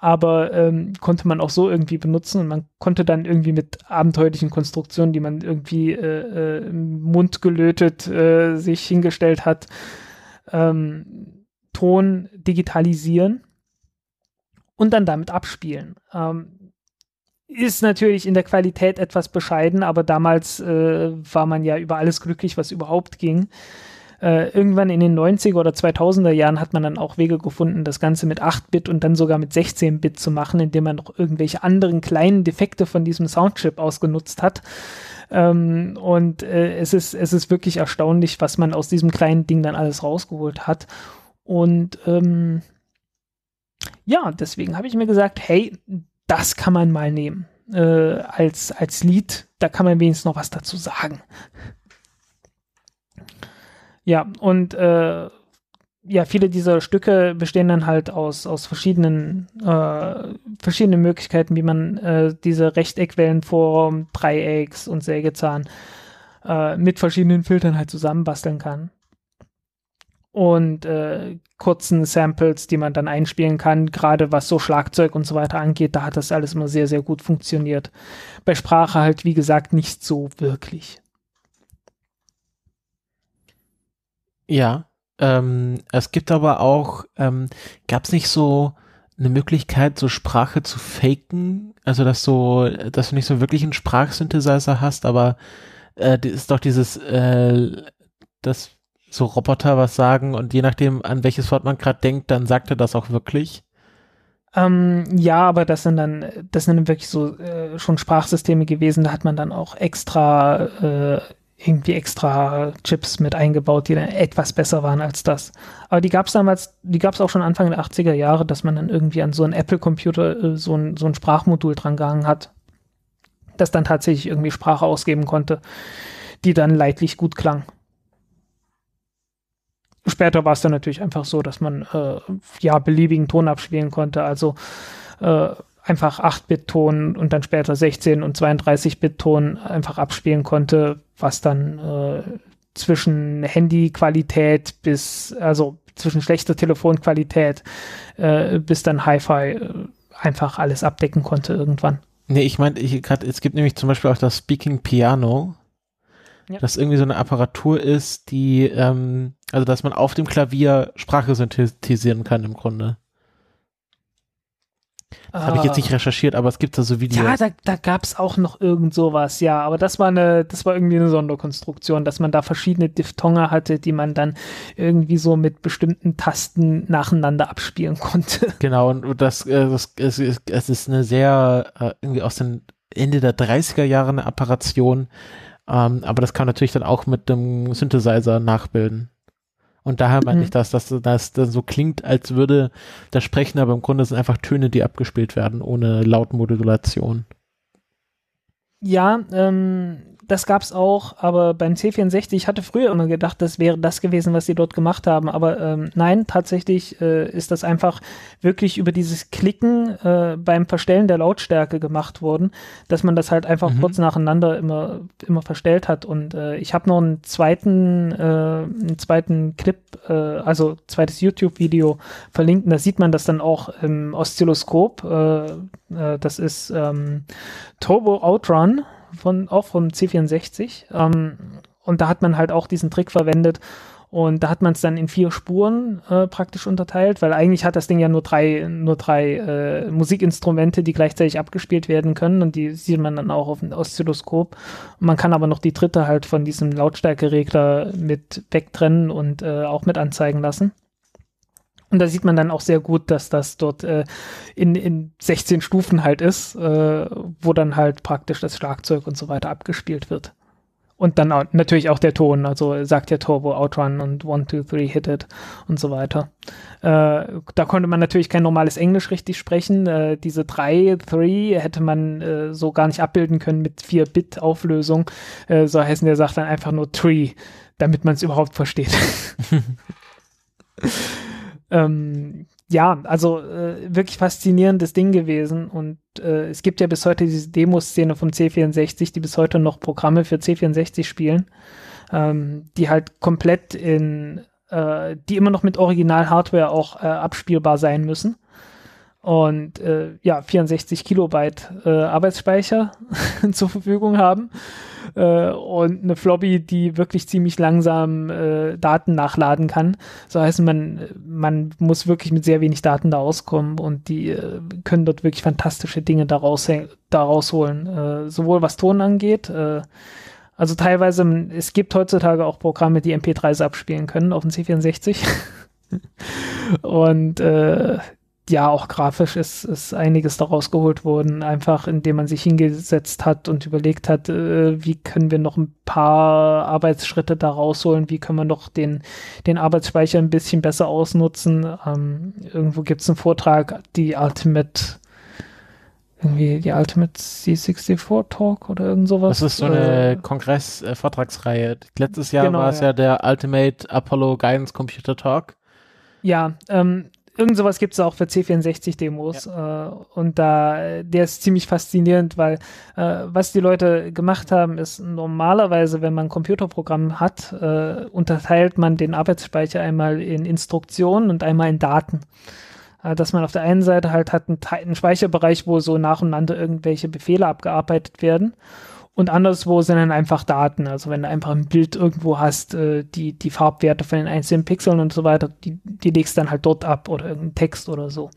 aber ähm, konnte man auch so irgendwie benutzen und man konnte dann irgendwie mit abenteuerlichen Konstruktionen, die man irgendwie äh, äh, im Mund gelötet äh, sich hingestellt hat, ähm, Ton digitalisieren und dann damit abspielen. Ähm, ist natürlich in der Qualität etwas bescheiden, aber damals äh, war man ja über alles glücklich, was überhaupt ging. Äh, irgendwann in den 90er oder 2000er Jahren hat man dann auch Wege gefunden, das Ganze mit 8-Bit und dann sogar mit 16-Bit zu machen, indem man noch irgendwelche anderen kleinen Defekte von diesem Soundchip ausgenutzt hat. Ähm, und äh, es, ist, es ist wirklich erstaunlich, was man aus diesem kleinen Ding dann alles rausgeholt hat. Und ähm, ja, deswegen habe ich mir gesagt, hey, das kann man mal nehmen äh, als, als Lied. Da kann man wenigstens noch was dazu sagen. Ja, und äh, ja, viele dieser Stücke bestehen dann halt aus, aus verschiedenen, äh, verschiedenen Möglichkeiten, wie man äh, diese Rechteckwellenform, Dreiecks und Sägezahn äh, mit verschiedenen Filtern halt zusammenbasteln kann. Und äh, kurzen Samples, die man dann einspielen kann, gerade was so Schlagzeug und so weiter angeht, da hat das alles immer sehr, sehr gut funktioniert. Bei Sprache halt, wie gesagt, nicht so wirklich. Ja, ähm, es gibt aber auch, ähm, gab es nicht so eine Möglichkeit, so Sprache zu faken? Also, dass so, dass du nicht so wirklich einen Sprachsynthesizer hast, aber äh, ist doch dieses, äh, dass so Roboter was sagen und je nachdem, an welches Wort man gerade denkt, dann sagt er das auch wirklich. Ähm, ja, aber das sind dann, das sind dann wirklich so äh, schon Sprachsysteme gewesen, da hat man dann auch extra äh, irgendwie extra Chips mit eingebaut, die dann etwas besser waren als das. Aber die gab es damals, die gab es auch schon Anfang der 80er Jahre, dass man dann irgendwie an so einen Apple-Computer äh, so, ein, so ein Sprachmodul dran gehangen hat, das dann tatsächlich irgendwie Sprache ausgeben konnte, die dann leidlich gut klang. Später war es dann natürlich einfach so, dass man äh, ja beliebigen Ton abspielen konnte. Also äh, einfach 8-Bit-Ton und dann später 16 und 32-Bit-Ton einfach abspielen konnte, was dann äh, zwischen Handyqualität bis, also zwischen schlechter Telefonqualität äh, bis dann Hi-Fi äh, einfach alles abdecken konnte irgendwann. Nee, ich meine, ich gerade, es gibt nämlich zum Beispiel auch das Speaking Piano, ja. das irgendwie so eine Apparatur ist, die, ähm, also dass man auf dem Klavier Sprache synthetisieren kann im Grunde. Das habe ich jetzt nicht ah. recherchiert, aber es gibt da so Videos. Ja, da, da gab es auch noch irgend sowas, ja. Aber das war eine, das war irgendwie eine Sonderkonstruktion, dass man da verschiedene Diphthonge hatte, die man dann irgendwie so mit bestimmten Tasten nacheinander abspielen konnte. Genau, und das, äh, das es, es ist eine sehr, äh, irgendwie aus den Ende der 30er Jahre eine Apparation. Ähm, aber das kann natürlich dann auch mit dem Synthesizer nachbilden. Und daher meine mhm. ich das, dass, dass das so klingt, als würde das Sprechen, aber im Grunde sind einfach Töne, die abgespielt werden, ohne Lautmodulation. Ja, ähm, das gab's auch, aber beim C64, ich hatte früher immer gedacht, das wäre das gewesen, was sie dort gemacht haben. Aber ähm, nein, tatsächlich äh, ist das einfach wirklich über dieses Klicken äh, beim Verstellen der Lautstärke gemacht worden, dass man das halt einfach mhm. kurz nacheinander immer, immer verstellt hat. Und äh, ich habe noch einen zweiten, äh, einen zweiten Clip, äh, also zweites YouTube-Video verlinkt. da sieht man das dann auch im Oszilloskop. Äh, äh, das ist ähm, Turbo Outrun von, auch vom C64. Ähm, und da hat man halt auch diesen Trick verwendet. Und da hat man es dann in vier Spuren äh, praktisch unterteilt, weil eigentlich hat das Ding ja nur drei, nur drei äh, Musikinstrumente, die gleichzeitig abgespielt werden können und die sieht man dann auch auf dem Oszilloskop. Man kann aber noch die dritte halt von diesem Lautstärkeregler mit wegtrennen und äh, auch mit anzeigen lassen. Und da sieht man dann auch sehr gut, dass das dort äh, in, in 16 Stufen halt ist, äh, wo dann halt praktisch das Schlagzeug und so weiter abgespielt wird. Und dann auch, natürlich auch der Ton, also sagt ja Turbo Outrun und One, Two, Three Hit It und so weiter. Äh, da konnte man natürlich kein normales Englisch richtig sprechen. Äh, diese drei, Three hätte man äh, so gar nicht abbilden können mit 4-Bit-Auflösung. Äh, so heißen der sagt dann einfach nur Tree, damit man es überhaupt versteht. ähm, ja, also äh, wirklich faszinierendes Ding gewesen und äh, es gibt ja bis heute diese Demoszene vom C64, die bis heute noch Programme für C64 spielen, ähm, die halt komplett in, äh, die immer noch mit Original-Hardware auch äh, abspielbar sein müssen und äh, ja 64 Kilobyte äh, Arbeitsspeicher zur Verfügung haben äh, und eine Floppy, die wirklich ziemlich langsam äh, Daten nachladen kann. So heißt man, man muss wirklich mit sehr wenig Daten da auskommen und die äh, können dort wirklich fantastische Dinge daraus, daraus holen, äh, sowohl was Ton angeht. Äh, also teilweise, es gibt heutzutage auch Programme, die MP3s abspielen können auf dem C64. und äh, ja, auch grafisch ist, ist einiges daraus geholt worden, einfach indem man sich hingesetzt hat und überlegt hat, äh, wie können wir noch ein paar Arbeitsschritte da rausholen, wie können wir noch den, den Arbeitsspeicher ein bisschen besser ausnutzen. Ähm, irgendwo gibt es einen Vortrag, die Ultimate, irgendwie die Ultimate C64 Talk oder irgend sowas. Das ist so eine äh, Kongress-Vortragsreihe. Letztes Jahr genau, war es ja. ja der Ultimate Apollo Guidance Computer Talk. Ja, ähm, irgend sowas gibt es auch für C64-Demos. Ja. Äh, und da, der ist ziemlich faszinierend, weil äh, was die Leute gemacht haben, ist normalerweise, wenn man ein Computerprogramm hat, äh, unterteilt man den Arbeitsspeicher einmal in Instruktionen und einmal in Daten äh, dass man auf der einen Seite halt hat einen, einen, Speicherbereich, wo so nacheinander irgendwelche Befehle abgearbeitet werden und anderswo sind dann einfach Daten. Also wenn du einfach ein Bild irgendwo hast, äh, die, die Farbwerte von den einzelnen Pixeln und so weiter, die, die legst dann halt dort ab oder irgendein Text oder so.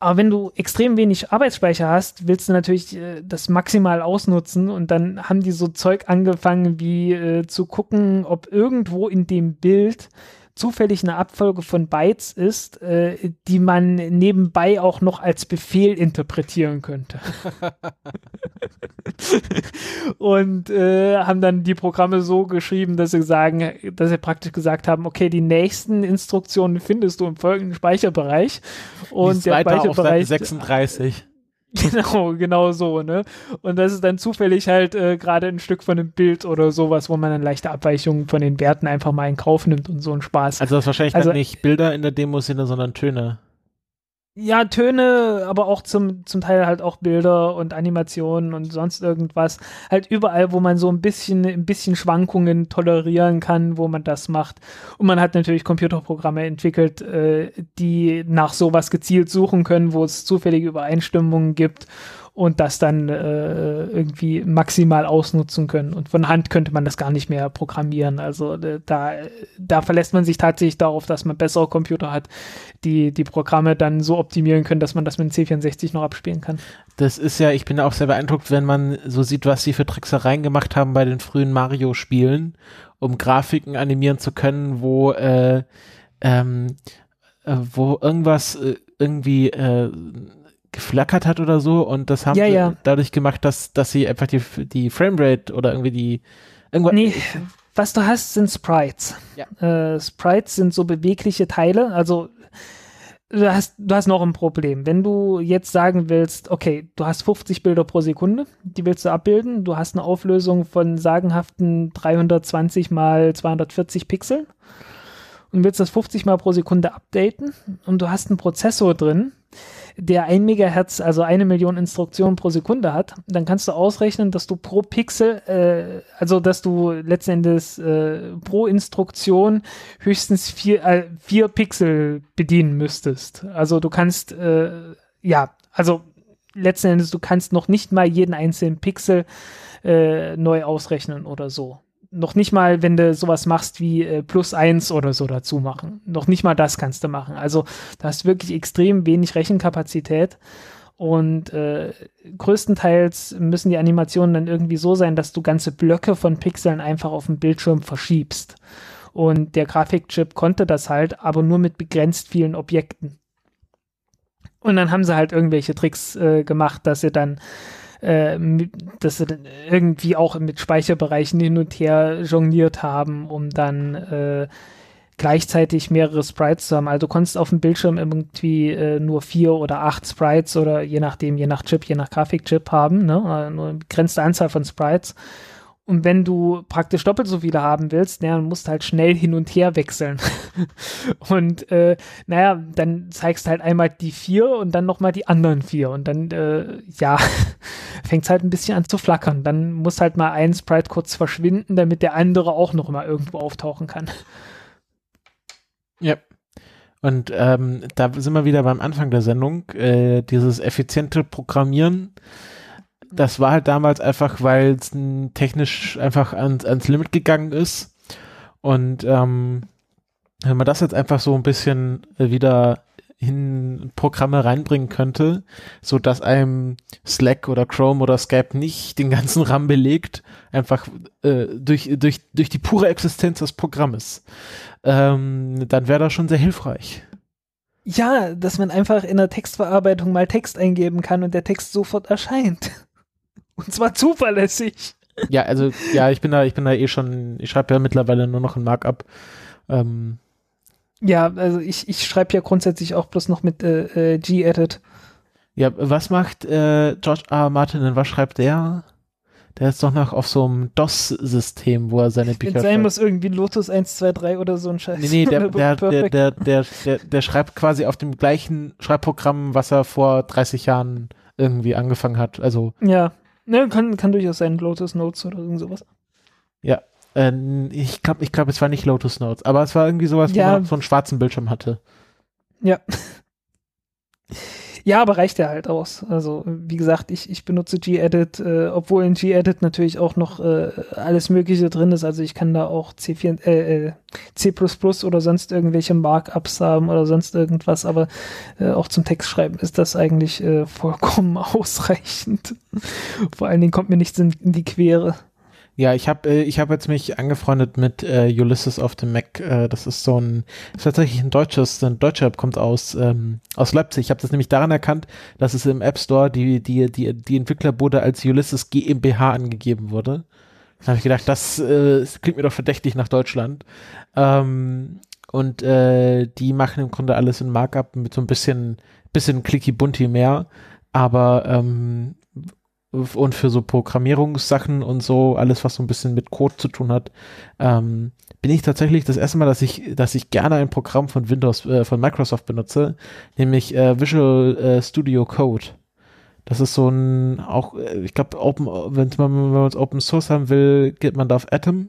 Aber wenn du extrem wenig Arbeitsspeicher hast, willst du natürlich äh, das maximal ausnutzen und dann haben die so Zeug angefangen, wie äh, zu gucken, ob irgendwo in dem Bild zufällig eine Abfolge von Bytes ist, äh, die man nebenbei auch noch als Befehl interpretieren könnte. und äh, haben dann die Programme so geschrieben, dass sie sagen, dass sie praktisch gesagt haben, okay, die nächsten Instruktionen findest du im folgenden Speicherbereich und der Speicherbereich 36. Genau, genau so, ne? Und das ist dann zufällig halt äh, gerade ein Stück von einem Bild oder sowas, wo man dann leichte Abweichungen von den Werten einfach mal in Kauf nimmt und so ein Spaß. Also das ist wahrscheinlich also, nicht Bilder in der Demo-Sinne, sondern Töne. Ja, Töne, aber auch zum, zum Teil halt auch Bilder und Animationen und sonst irgendwas. Halt überall, wo man so ein bisschen, ein bisschen Schwankungen tolerieren kann, wo man das macht. Und man hat natürlich Computerprogramme entwickelt, äh, die nach sowas gezielt suchen können, wo es zufällige Übereinstimmungen gibt und das dann äh, irgendwie maximal ausnutzen können. Und von Hand könnte man das gar nicht mehr programmieren. Also äh, da, da verlässt man sich tatsächlich darauf, dass man bessere Computer hat, die die Programme dann so optimieren können, dass man das mit dem C64 noch abspielen kann. Das ist ja, ich bin auch sehr beeindruckt, wenn man so sieht, was sie für Tricksereien gemacht haben bei den frühen Mario-Spielen, um Grafiken animieren zu können, wo äh, ähm, äh, wo irgendwas äh, irgendwie äh, geflackert hat oder so und das haben ja, sie ja. dadurch gemacht, dass, dass sie einfach die, die Framerate oder irgendwie die irgendwas. Nee, was du hast, sind Sprites. Ja. Äh, Sprites sind so bewegliche Teile, also du hast, du hast noch ein Problem. Wenn du jetzt sagen willst, okay, du hast 50 Bilder pro Sekunde, die willst du abbilden, du hast eine Auflösung von sagenhaften 320 mal 240 Pixeln und willst das 50 mal pro Sekunde updaten und du hast einen Prozessor drin, der ein Megahertz, also eine Million Instruktionen pro Sekunde hat, dann kannst du ausrechnen, dass du pro Pixel, äh, also dass du letztendlich äh, pro Instruktion höchstens vier, äh, vier Pixel bedienen müsstest. Also du kannst, äh, ja, also letzten Endes, du kannst noch nicht mal jeden einzelnen Pixel äh, neu ausrechnen oder so. Noch nicht mal, wenn du sowas machst wie äh, plus eins oder so dazu machen. Noch nicht mal das kannst du machen. Also da hast wirklich extrem wenig Rechenkapazität. Und äh, größtenteils müssen die Animationen dann irgendwie so sein, dass du ganze Blöcke von Pixeln einfach auf dem Bildschirm verschiebst. Und der Grafikchip konnte das halt, aber nur mit begrenzt vielen Objekten. Und dann haben sie halt irgendwelche Tricks äh, gemacht, dass sie dann äh, dass sie dann irgendwie auch mit Speicherbereichen hin und her jongliert haben, um dann äh, gleichzeitig mehrere Sprites zu haben. Also du konntest auf dem Bildschirm irgendwie äh, nur vier oder acht Sprites oder je nachdem, je nach Chip, je nach Grafikchip haben, ne? Äh, nur eine begrenzte Anzahl von Sprites. Und wenn du praktisch doppelt so viele haben willst, naja, dann musst du halt schnell hin und her wechseln. und äh, naja, dann zeigst halt einmal die vier und dann nochmal die anderen vier. Und dann, äh, ja, fängt es halt ein bisschen an zu flackern. Dann muss halt mal ein Sprite kurz verschwinden, damit der andere auch noch mal irgendwo auftauchen kann. Ja. Und ähm, da sind wir wieder beim Anfang der Sendung. Äh, dieses effiziente Programmieren das war halt damals einfach, weil es technisch einfach ans, ans Limit gegangen ist. Und ähm, wenn man das jetzt einfach so ein bisschen wieder in Programme reinbringen könnte, so dass einem Slack oder Chrome oder Skype nicht den ganzen RAM belegt, einfach äh, durch, durch, durch die pure Existenz des Programmes, ähm, dann wäre das schon sehr hilfreich. Ja, dass man einfach in der Textverarbeitung mal Text eingeben kann und der Text sofort erscheint. Und zwar zuverlässig. Ja, also ja, ich bin da, ich bin da eh schon, ich schreibe ja mittlerweile nur noch ein Markup. Ähm, ja, also ich, ich schreibe ja grundsätzlich auch bloß noch mit äh, äh, G-Edit. Ja, was macht äh, George R. Martin denn? Was schreibt der? Der ist doch noch auf so einem DOS-System, wo er seine Bücher schreibt. Sein muss irgendwie Lotus 123 oder so ein Scheiß. Nee, nee, der, der, der, der, der, der, der schreibt quasi auf dem gleichen Schreibprogramm, was er vor 30 Jahren irgendwie angefangen hat. Also ja. Ne, kann, kann durchaus sein, Lotus Notes oder irgend sowas. Ja, äh, ich glaube, ich glaub, es war nicht Lotus Notes, aber es war irgendwie sowas, ja. wo man so einen schwarzen Bildschirm hatte. Ja. Ja, aber reicht ja halt aus. Also, wie gesagt, ich, ich benutze Gedit, äh, obwohl in Gedit natürlich auch noch äh, alles Mögliche drin ist. Also ich kann da auch C4, äh, äh C oder sonst irgendwelche Markups haben oder sonst irgendwas, aber äh, auch zum Textschreiben ist das eigentlich äh, vollkommen ausreichend. Vor allen Dingen kommt mir nichts in, in die Quere. Ja, ich habe äh, ich hab jetzt mich angefreundet mit äh, Ulysses auf dem Mac. Äh, das ist so ein, ist tatsächlich ein deutsches, ein deutscher App kommt aus ähm, aus Leipzig. Ich habe das nämlich daran erkannt, dass es im App Store die die die die Entwicklerbude als Ulysses GmbH angegeben wurde. Da habe ich gedacht, das, äh, das klingt mir doch verdächtig nach Deutschland. Ähm, und äh, die machen im Grunde alles in Markup mit so ein bisschen bisschen clicky bunty mehr. Aber ähm, und für so Programmierungssachen und so, alles, was so ein bisschen mit Code zu tun hat, ähm, bin ich tatsächlich das erste Mal, dass ich, dass ich gerne ein Programm von Windows, äh, von Microsoft benutze, nämlich äh, Visual äh, Studio Code. Das ist so ein, auch, äh, ich glaube, Open, wenn man, man Open Source haben will, geht man da auf Atom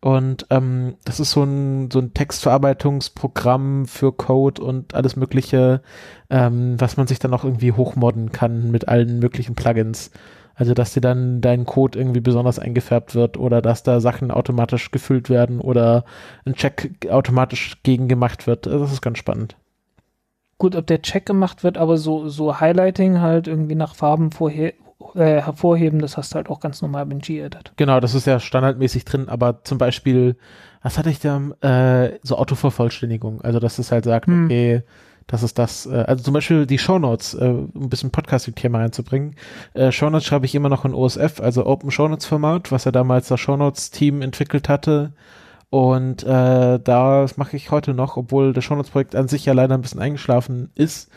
und ähm, das ist so ein, so ein Textverarbeitungsprogramm für Code und alles Mögliche, ähm, was man sich dann auch irgendwie hochmodden kann mit allen möglichen Plugins. Also, dass dir dann dein Code irgendwie besonders eingefärbt wird oder dass da Sachen automatisch gefüllt werden oder ein Check automatisch gegen gemacht wird. Das ist ganz spannend. Gut, ob der Check gemacht wird, aber so, so Highlighting halt irgendwie nach Farben vorher, äh, hervorheben, das hast du halt auch ganz normal mit G-Edit. Genau, das ist ja standardmäßig drin, aber zum Beispiel, was hatte ich da, äh, so Autovervollständigung, also dass es halt sagt, hm. okay, das ist das, äh, also zum Beispiel die Shownotes, äh, um ein bisschen Podcasting-Thema reinzubringen. Äh, Shownotes schreibe ich immer noch in OSF, also Open Shownotes Format, was ja damals das Shownotes-Team entwickelt hatte. Und äh, da mache ich heute noch, obwohl das Shownotes-Projekt an sich ja leider ein bisschen eingeschlafen ist,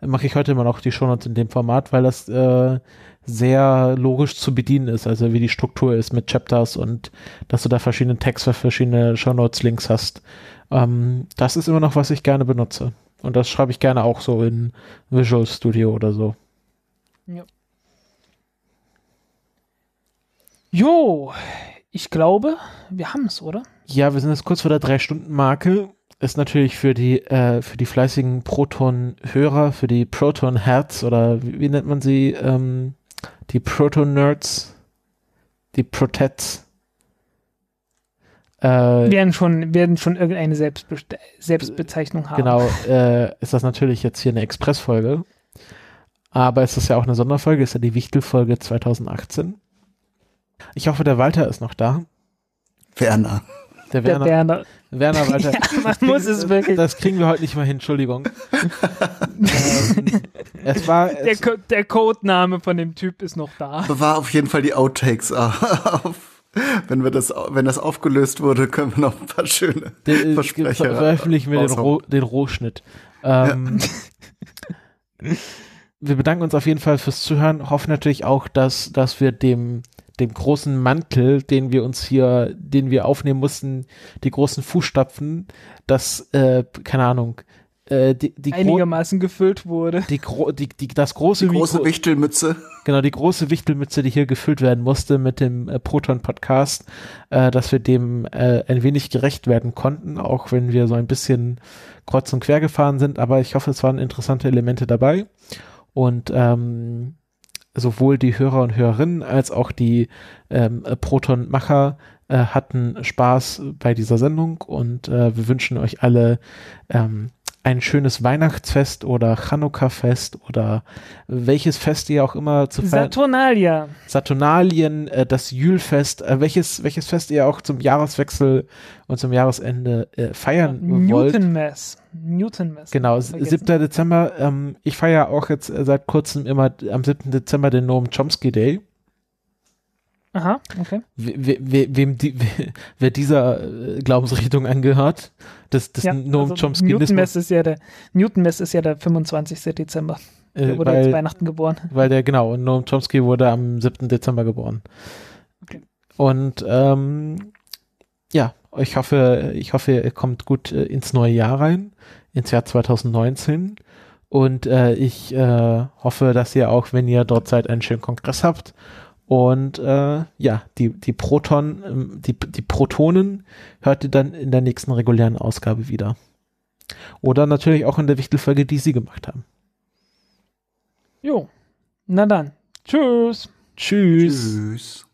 mache ich heute immer noch die Shownotes in dem Format, weil das äh, sehr logisch zu bedienen ist, also wie die Struktur ist mit Chapters und dass du da verschiedene Text für verschiedene Shownotes-Links hast. Ähm, das ist immer noch, was ich gerne benutze. Und das schreibe ich gerne auch so in Visual Studio oder so. Ja. Jo, ich glaube, wir haben es, oder? Ja, wir sind jetzt kurz vor der Drei-Stunden-Marke. Ist natürlich für die, äh, für die fleißigen Proton-Hörer, für die Proton-Herz oder wie, wie, nennt man sie, ähm, die Proto-Nerds, die Protets. Äh, werden schon, werden schon irgendeine Selbstbe Selbstbezeichnung haben. Genau, äh, ist das natürlich jetzt hier eine Expressfolge. Aber es ist ja auch eine Sonderfolge, ist ja die Wichtelfolge 2018. Ich hoffe, der Walter ist noch da. Werner. Der Der Werner. Werner. Werner Walter. Ja, man muss es wirklich. Das kriegen wir heute nicht mal hin, Entschuldigung. ähm, es war. Der, Es, Co der Codename von dem Typ ist noch da. Bewahr auf jeden Fall die Outtakes auf. Wenn wir das, wenn das aufgelöst wurde, können wir noch ein paar schöne der, äh, Versprecher veröffentlichen wir den. Roh, den Rohschnitt. Ähm, wir bedanken uns auf jeden Fall fürs Zuhören, hoffen natürlich auch, dass, dass wir dem, dem großen Mantel, den wir uns hier, den wir aufnehmen mussten, die großen Fußstapfen, dass, äh, keine Ahnung, äh, die, die, Einigermaßen gefüllt wurde. die, gro die, die, das große, Die große Mikro- Wichtelmütze. Genau, die große Wichtelmütze, die hier gefüllt werden musste mit dem äh, Proton-Podcast, äh, dass wir dem äh, ein wenig gerecht werden konnten, auch wenn wir so ein bisschen kreuz und quer gefahren sind. Aber ich hoffe, es waren interessante Elemente dabei. Und ähm, sowohl die Hörer und Hörerinnen als auch die ähm, äh, Proton-Macher äh, hatten Spaß bei dieser Sendung und äh, wir wünschen euch alle ähm, ein schönes Weihnachtsfest oder Chanukka-Fest oder welches Fest ihr auch immer zu feiern. Saturnalia. Saturnalien, äh, das Jülfest, äh, welches, welches Fest ihr auch zum Jahreswechsel und zum Jahresende äh, feiern wollt. Newton Mass. Newton Mass. Genau, s- Vergessen. 7. Dezember. Ähm, ich feiere auch jetzt äh, seit kurzem immer am 7. Dezember den Noam Chomsky Day. Aha, okay. We, we, we, wem die, we, wer dieser äh, Glaubensrichtung angehört, das, das Ja, Noam also Chomsky Newton Mass ist ja der Newton ist ja der 25. Dezember. äh, Der wurde jetzt weil, Weihnachten geboren. weil der, genau, und Noam Chomsky wurde am 7. Dezember geboren. Okay. Und ähm, ja, ich hoffe, ich hoffe, ihr kommt gut äh, ins neue Jahr rein, ins Jahr 2019. Und äh, ich äh, hoffe, dass ihr auch, wenn ihr dort seid, einen schönen Kongress habt. Und äh, ja, die, die Proton, ähm, die, die Protonen hört ihr dann in der nächsten regulären Ausgabe wieder. Oder natürlich auch in der Wichtelfolge, die sie gemacht haben. Jo. Na dann. Tschüss. Tschüss. Tschüss.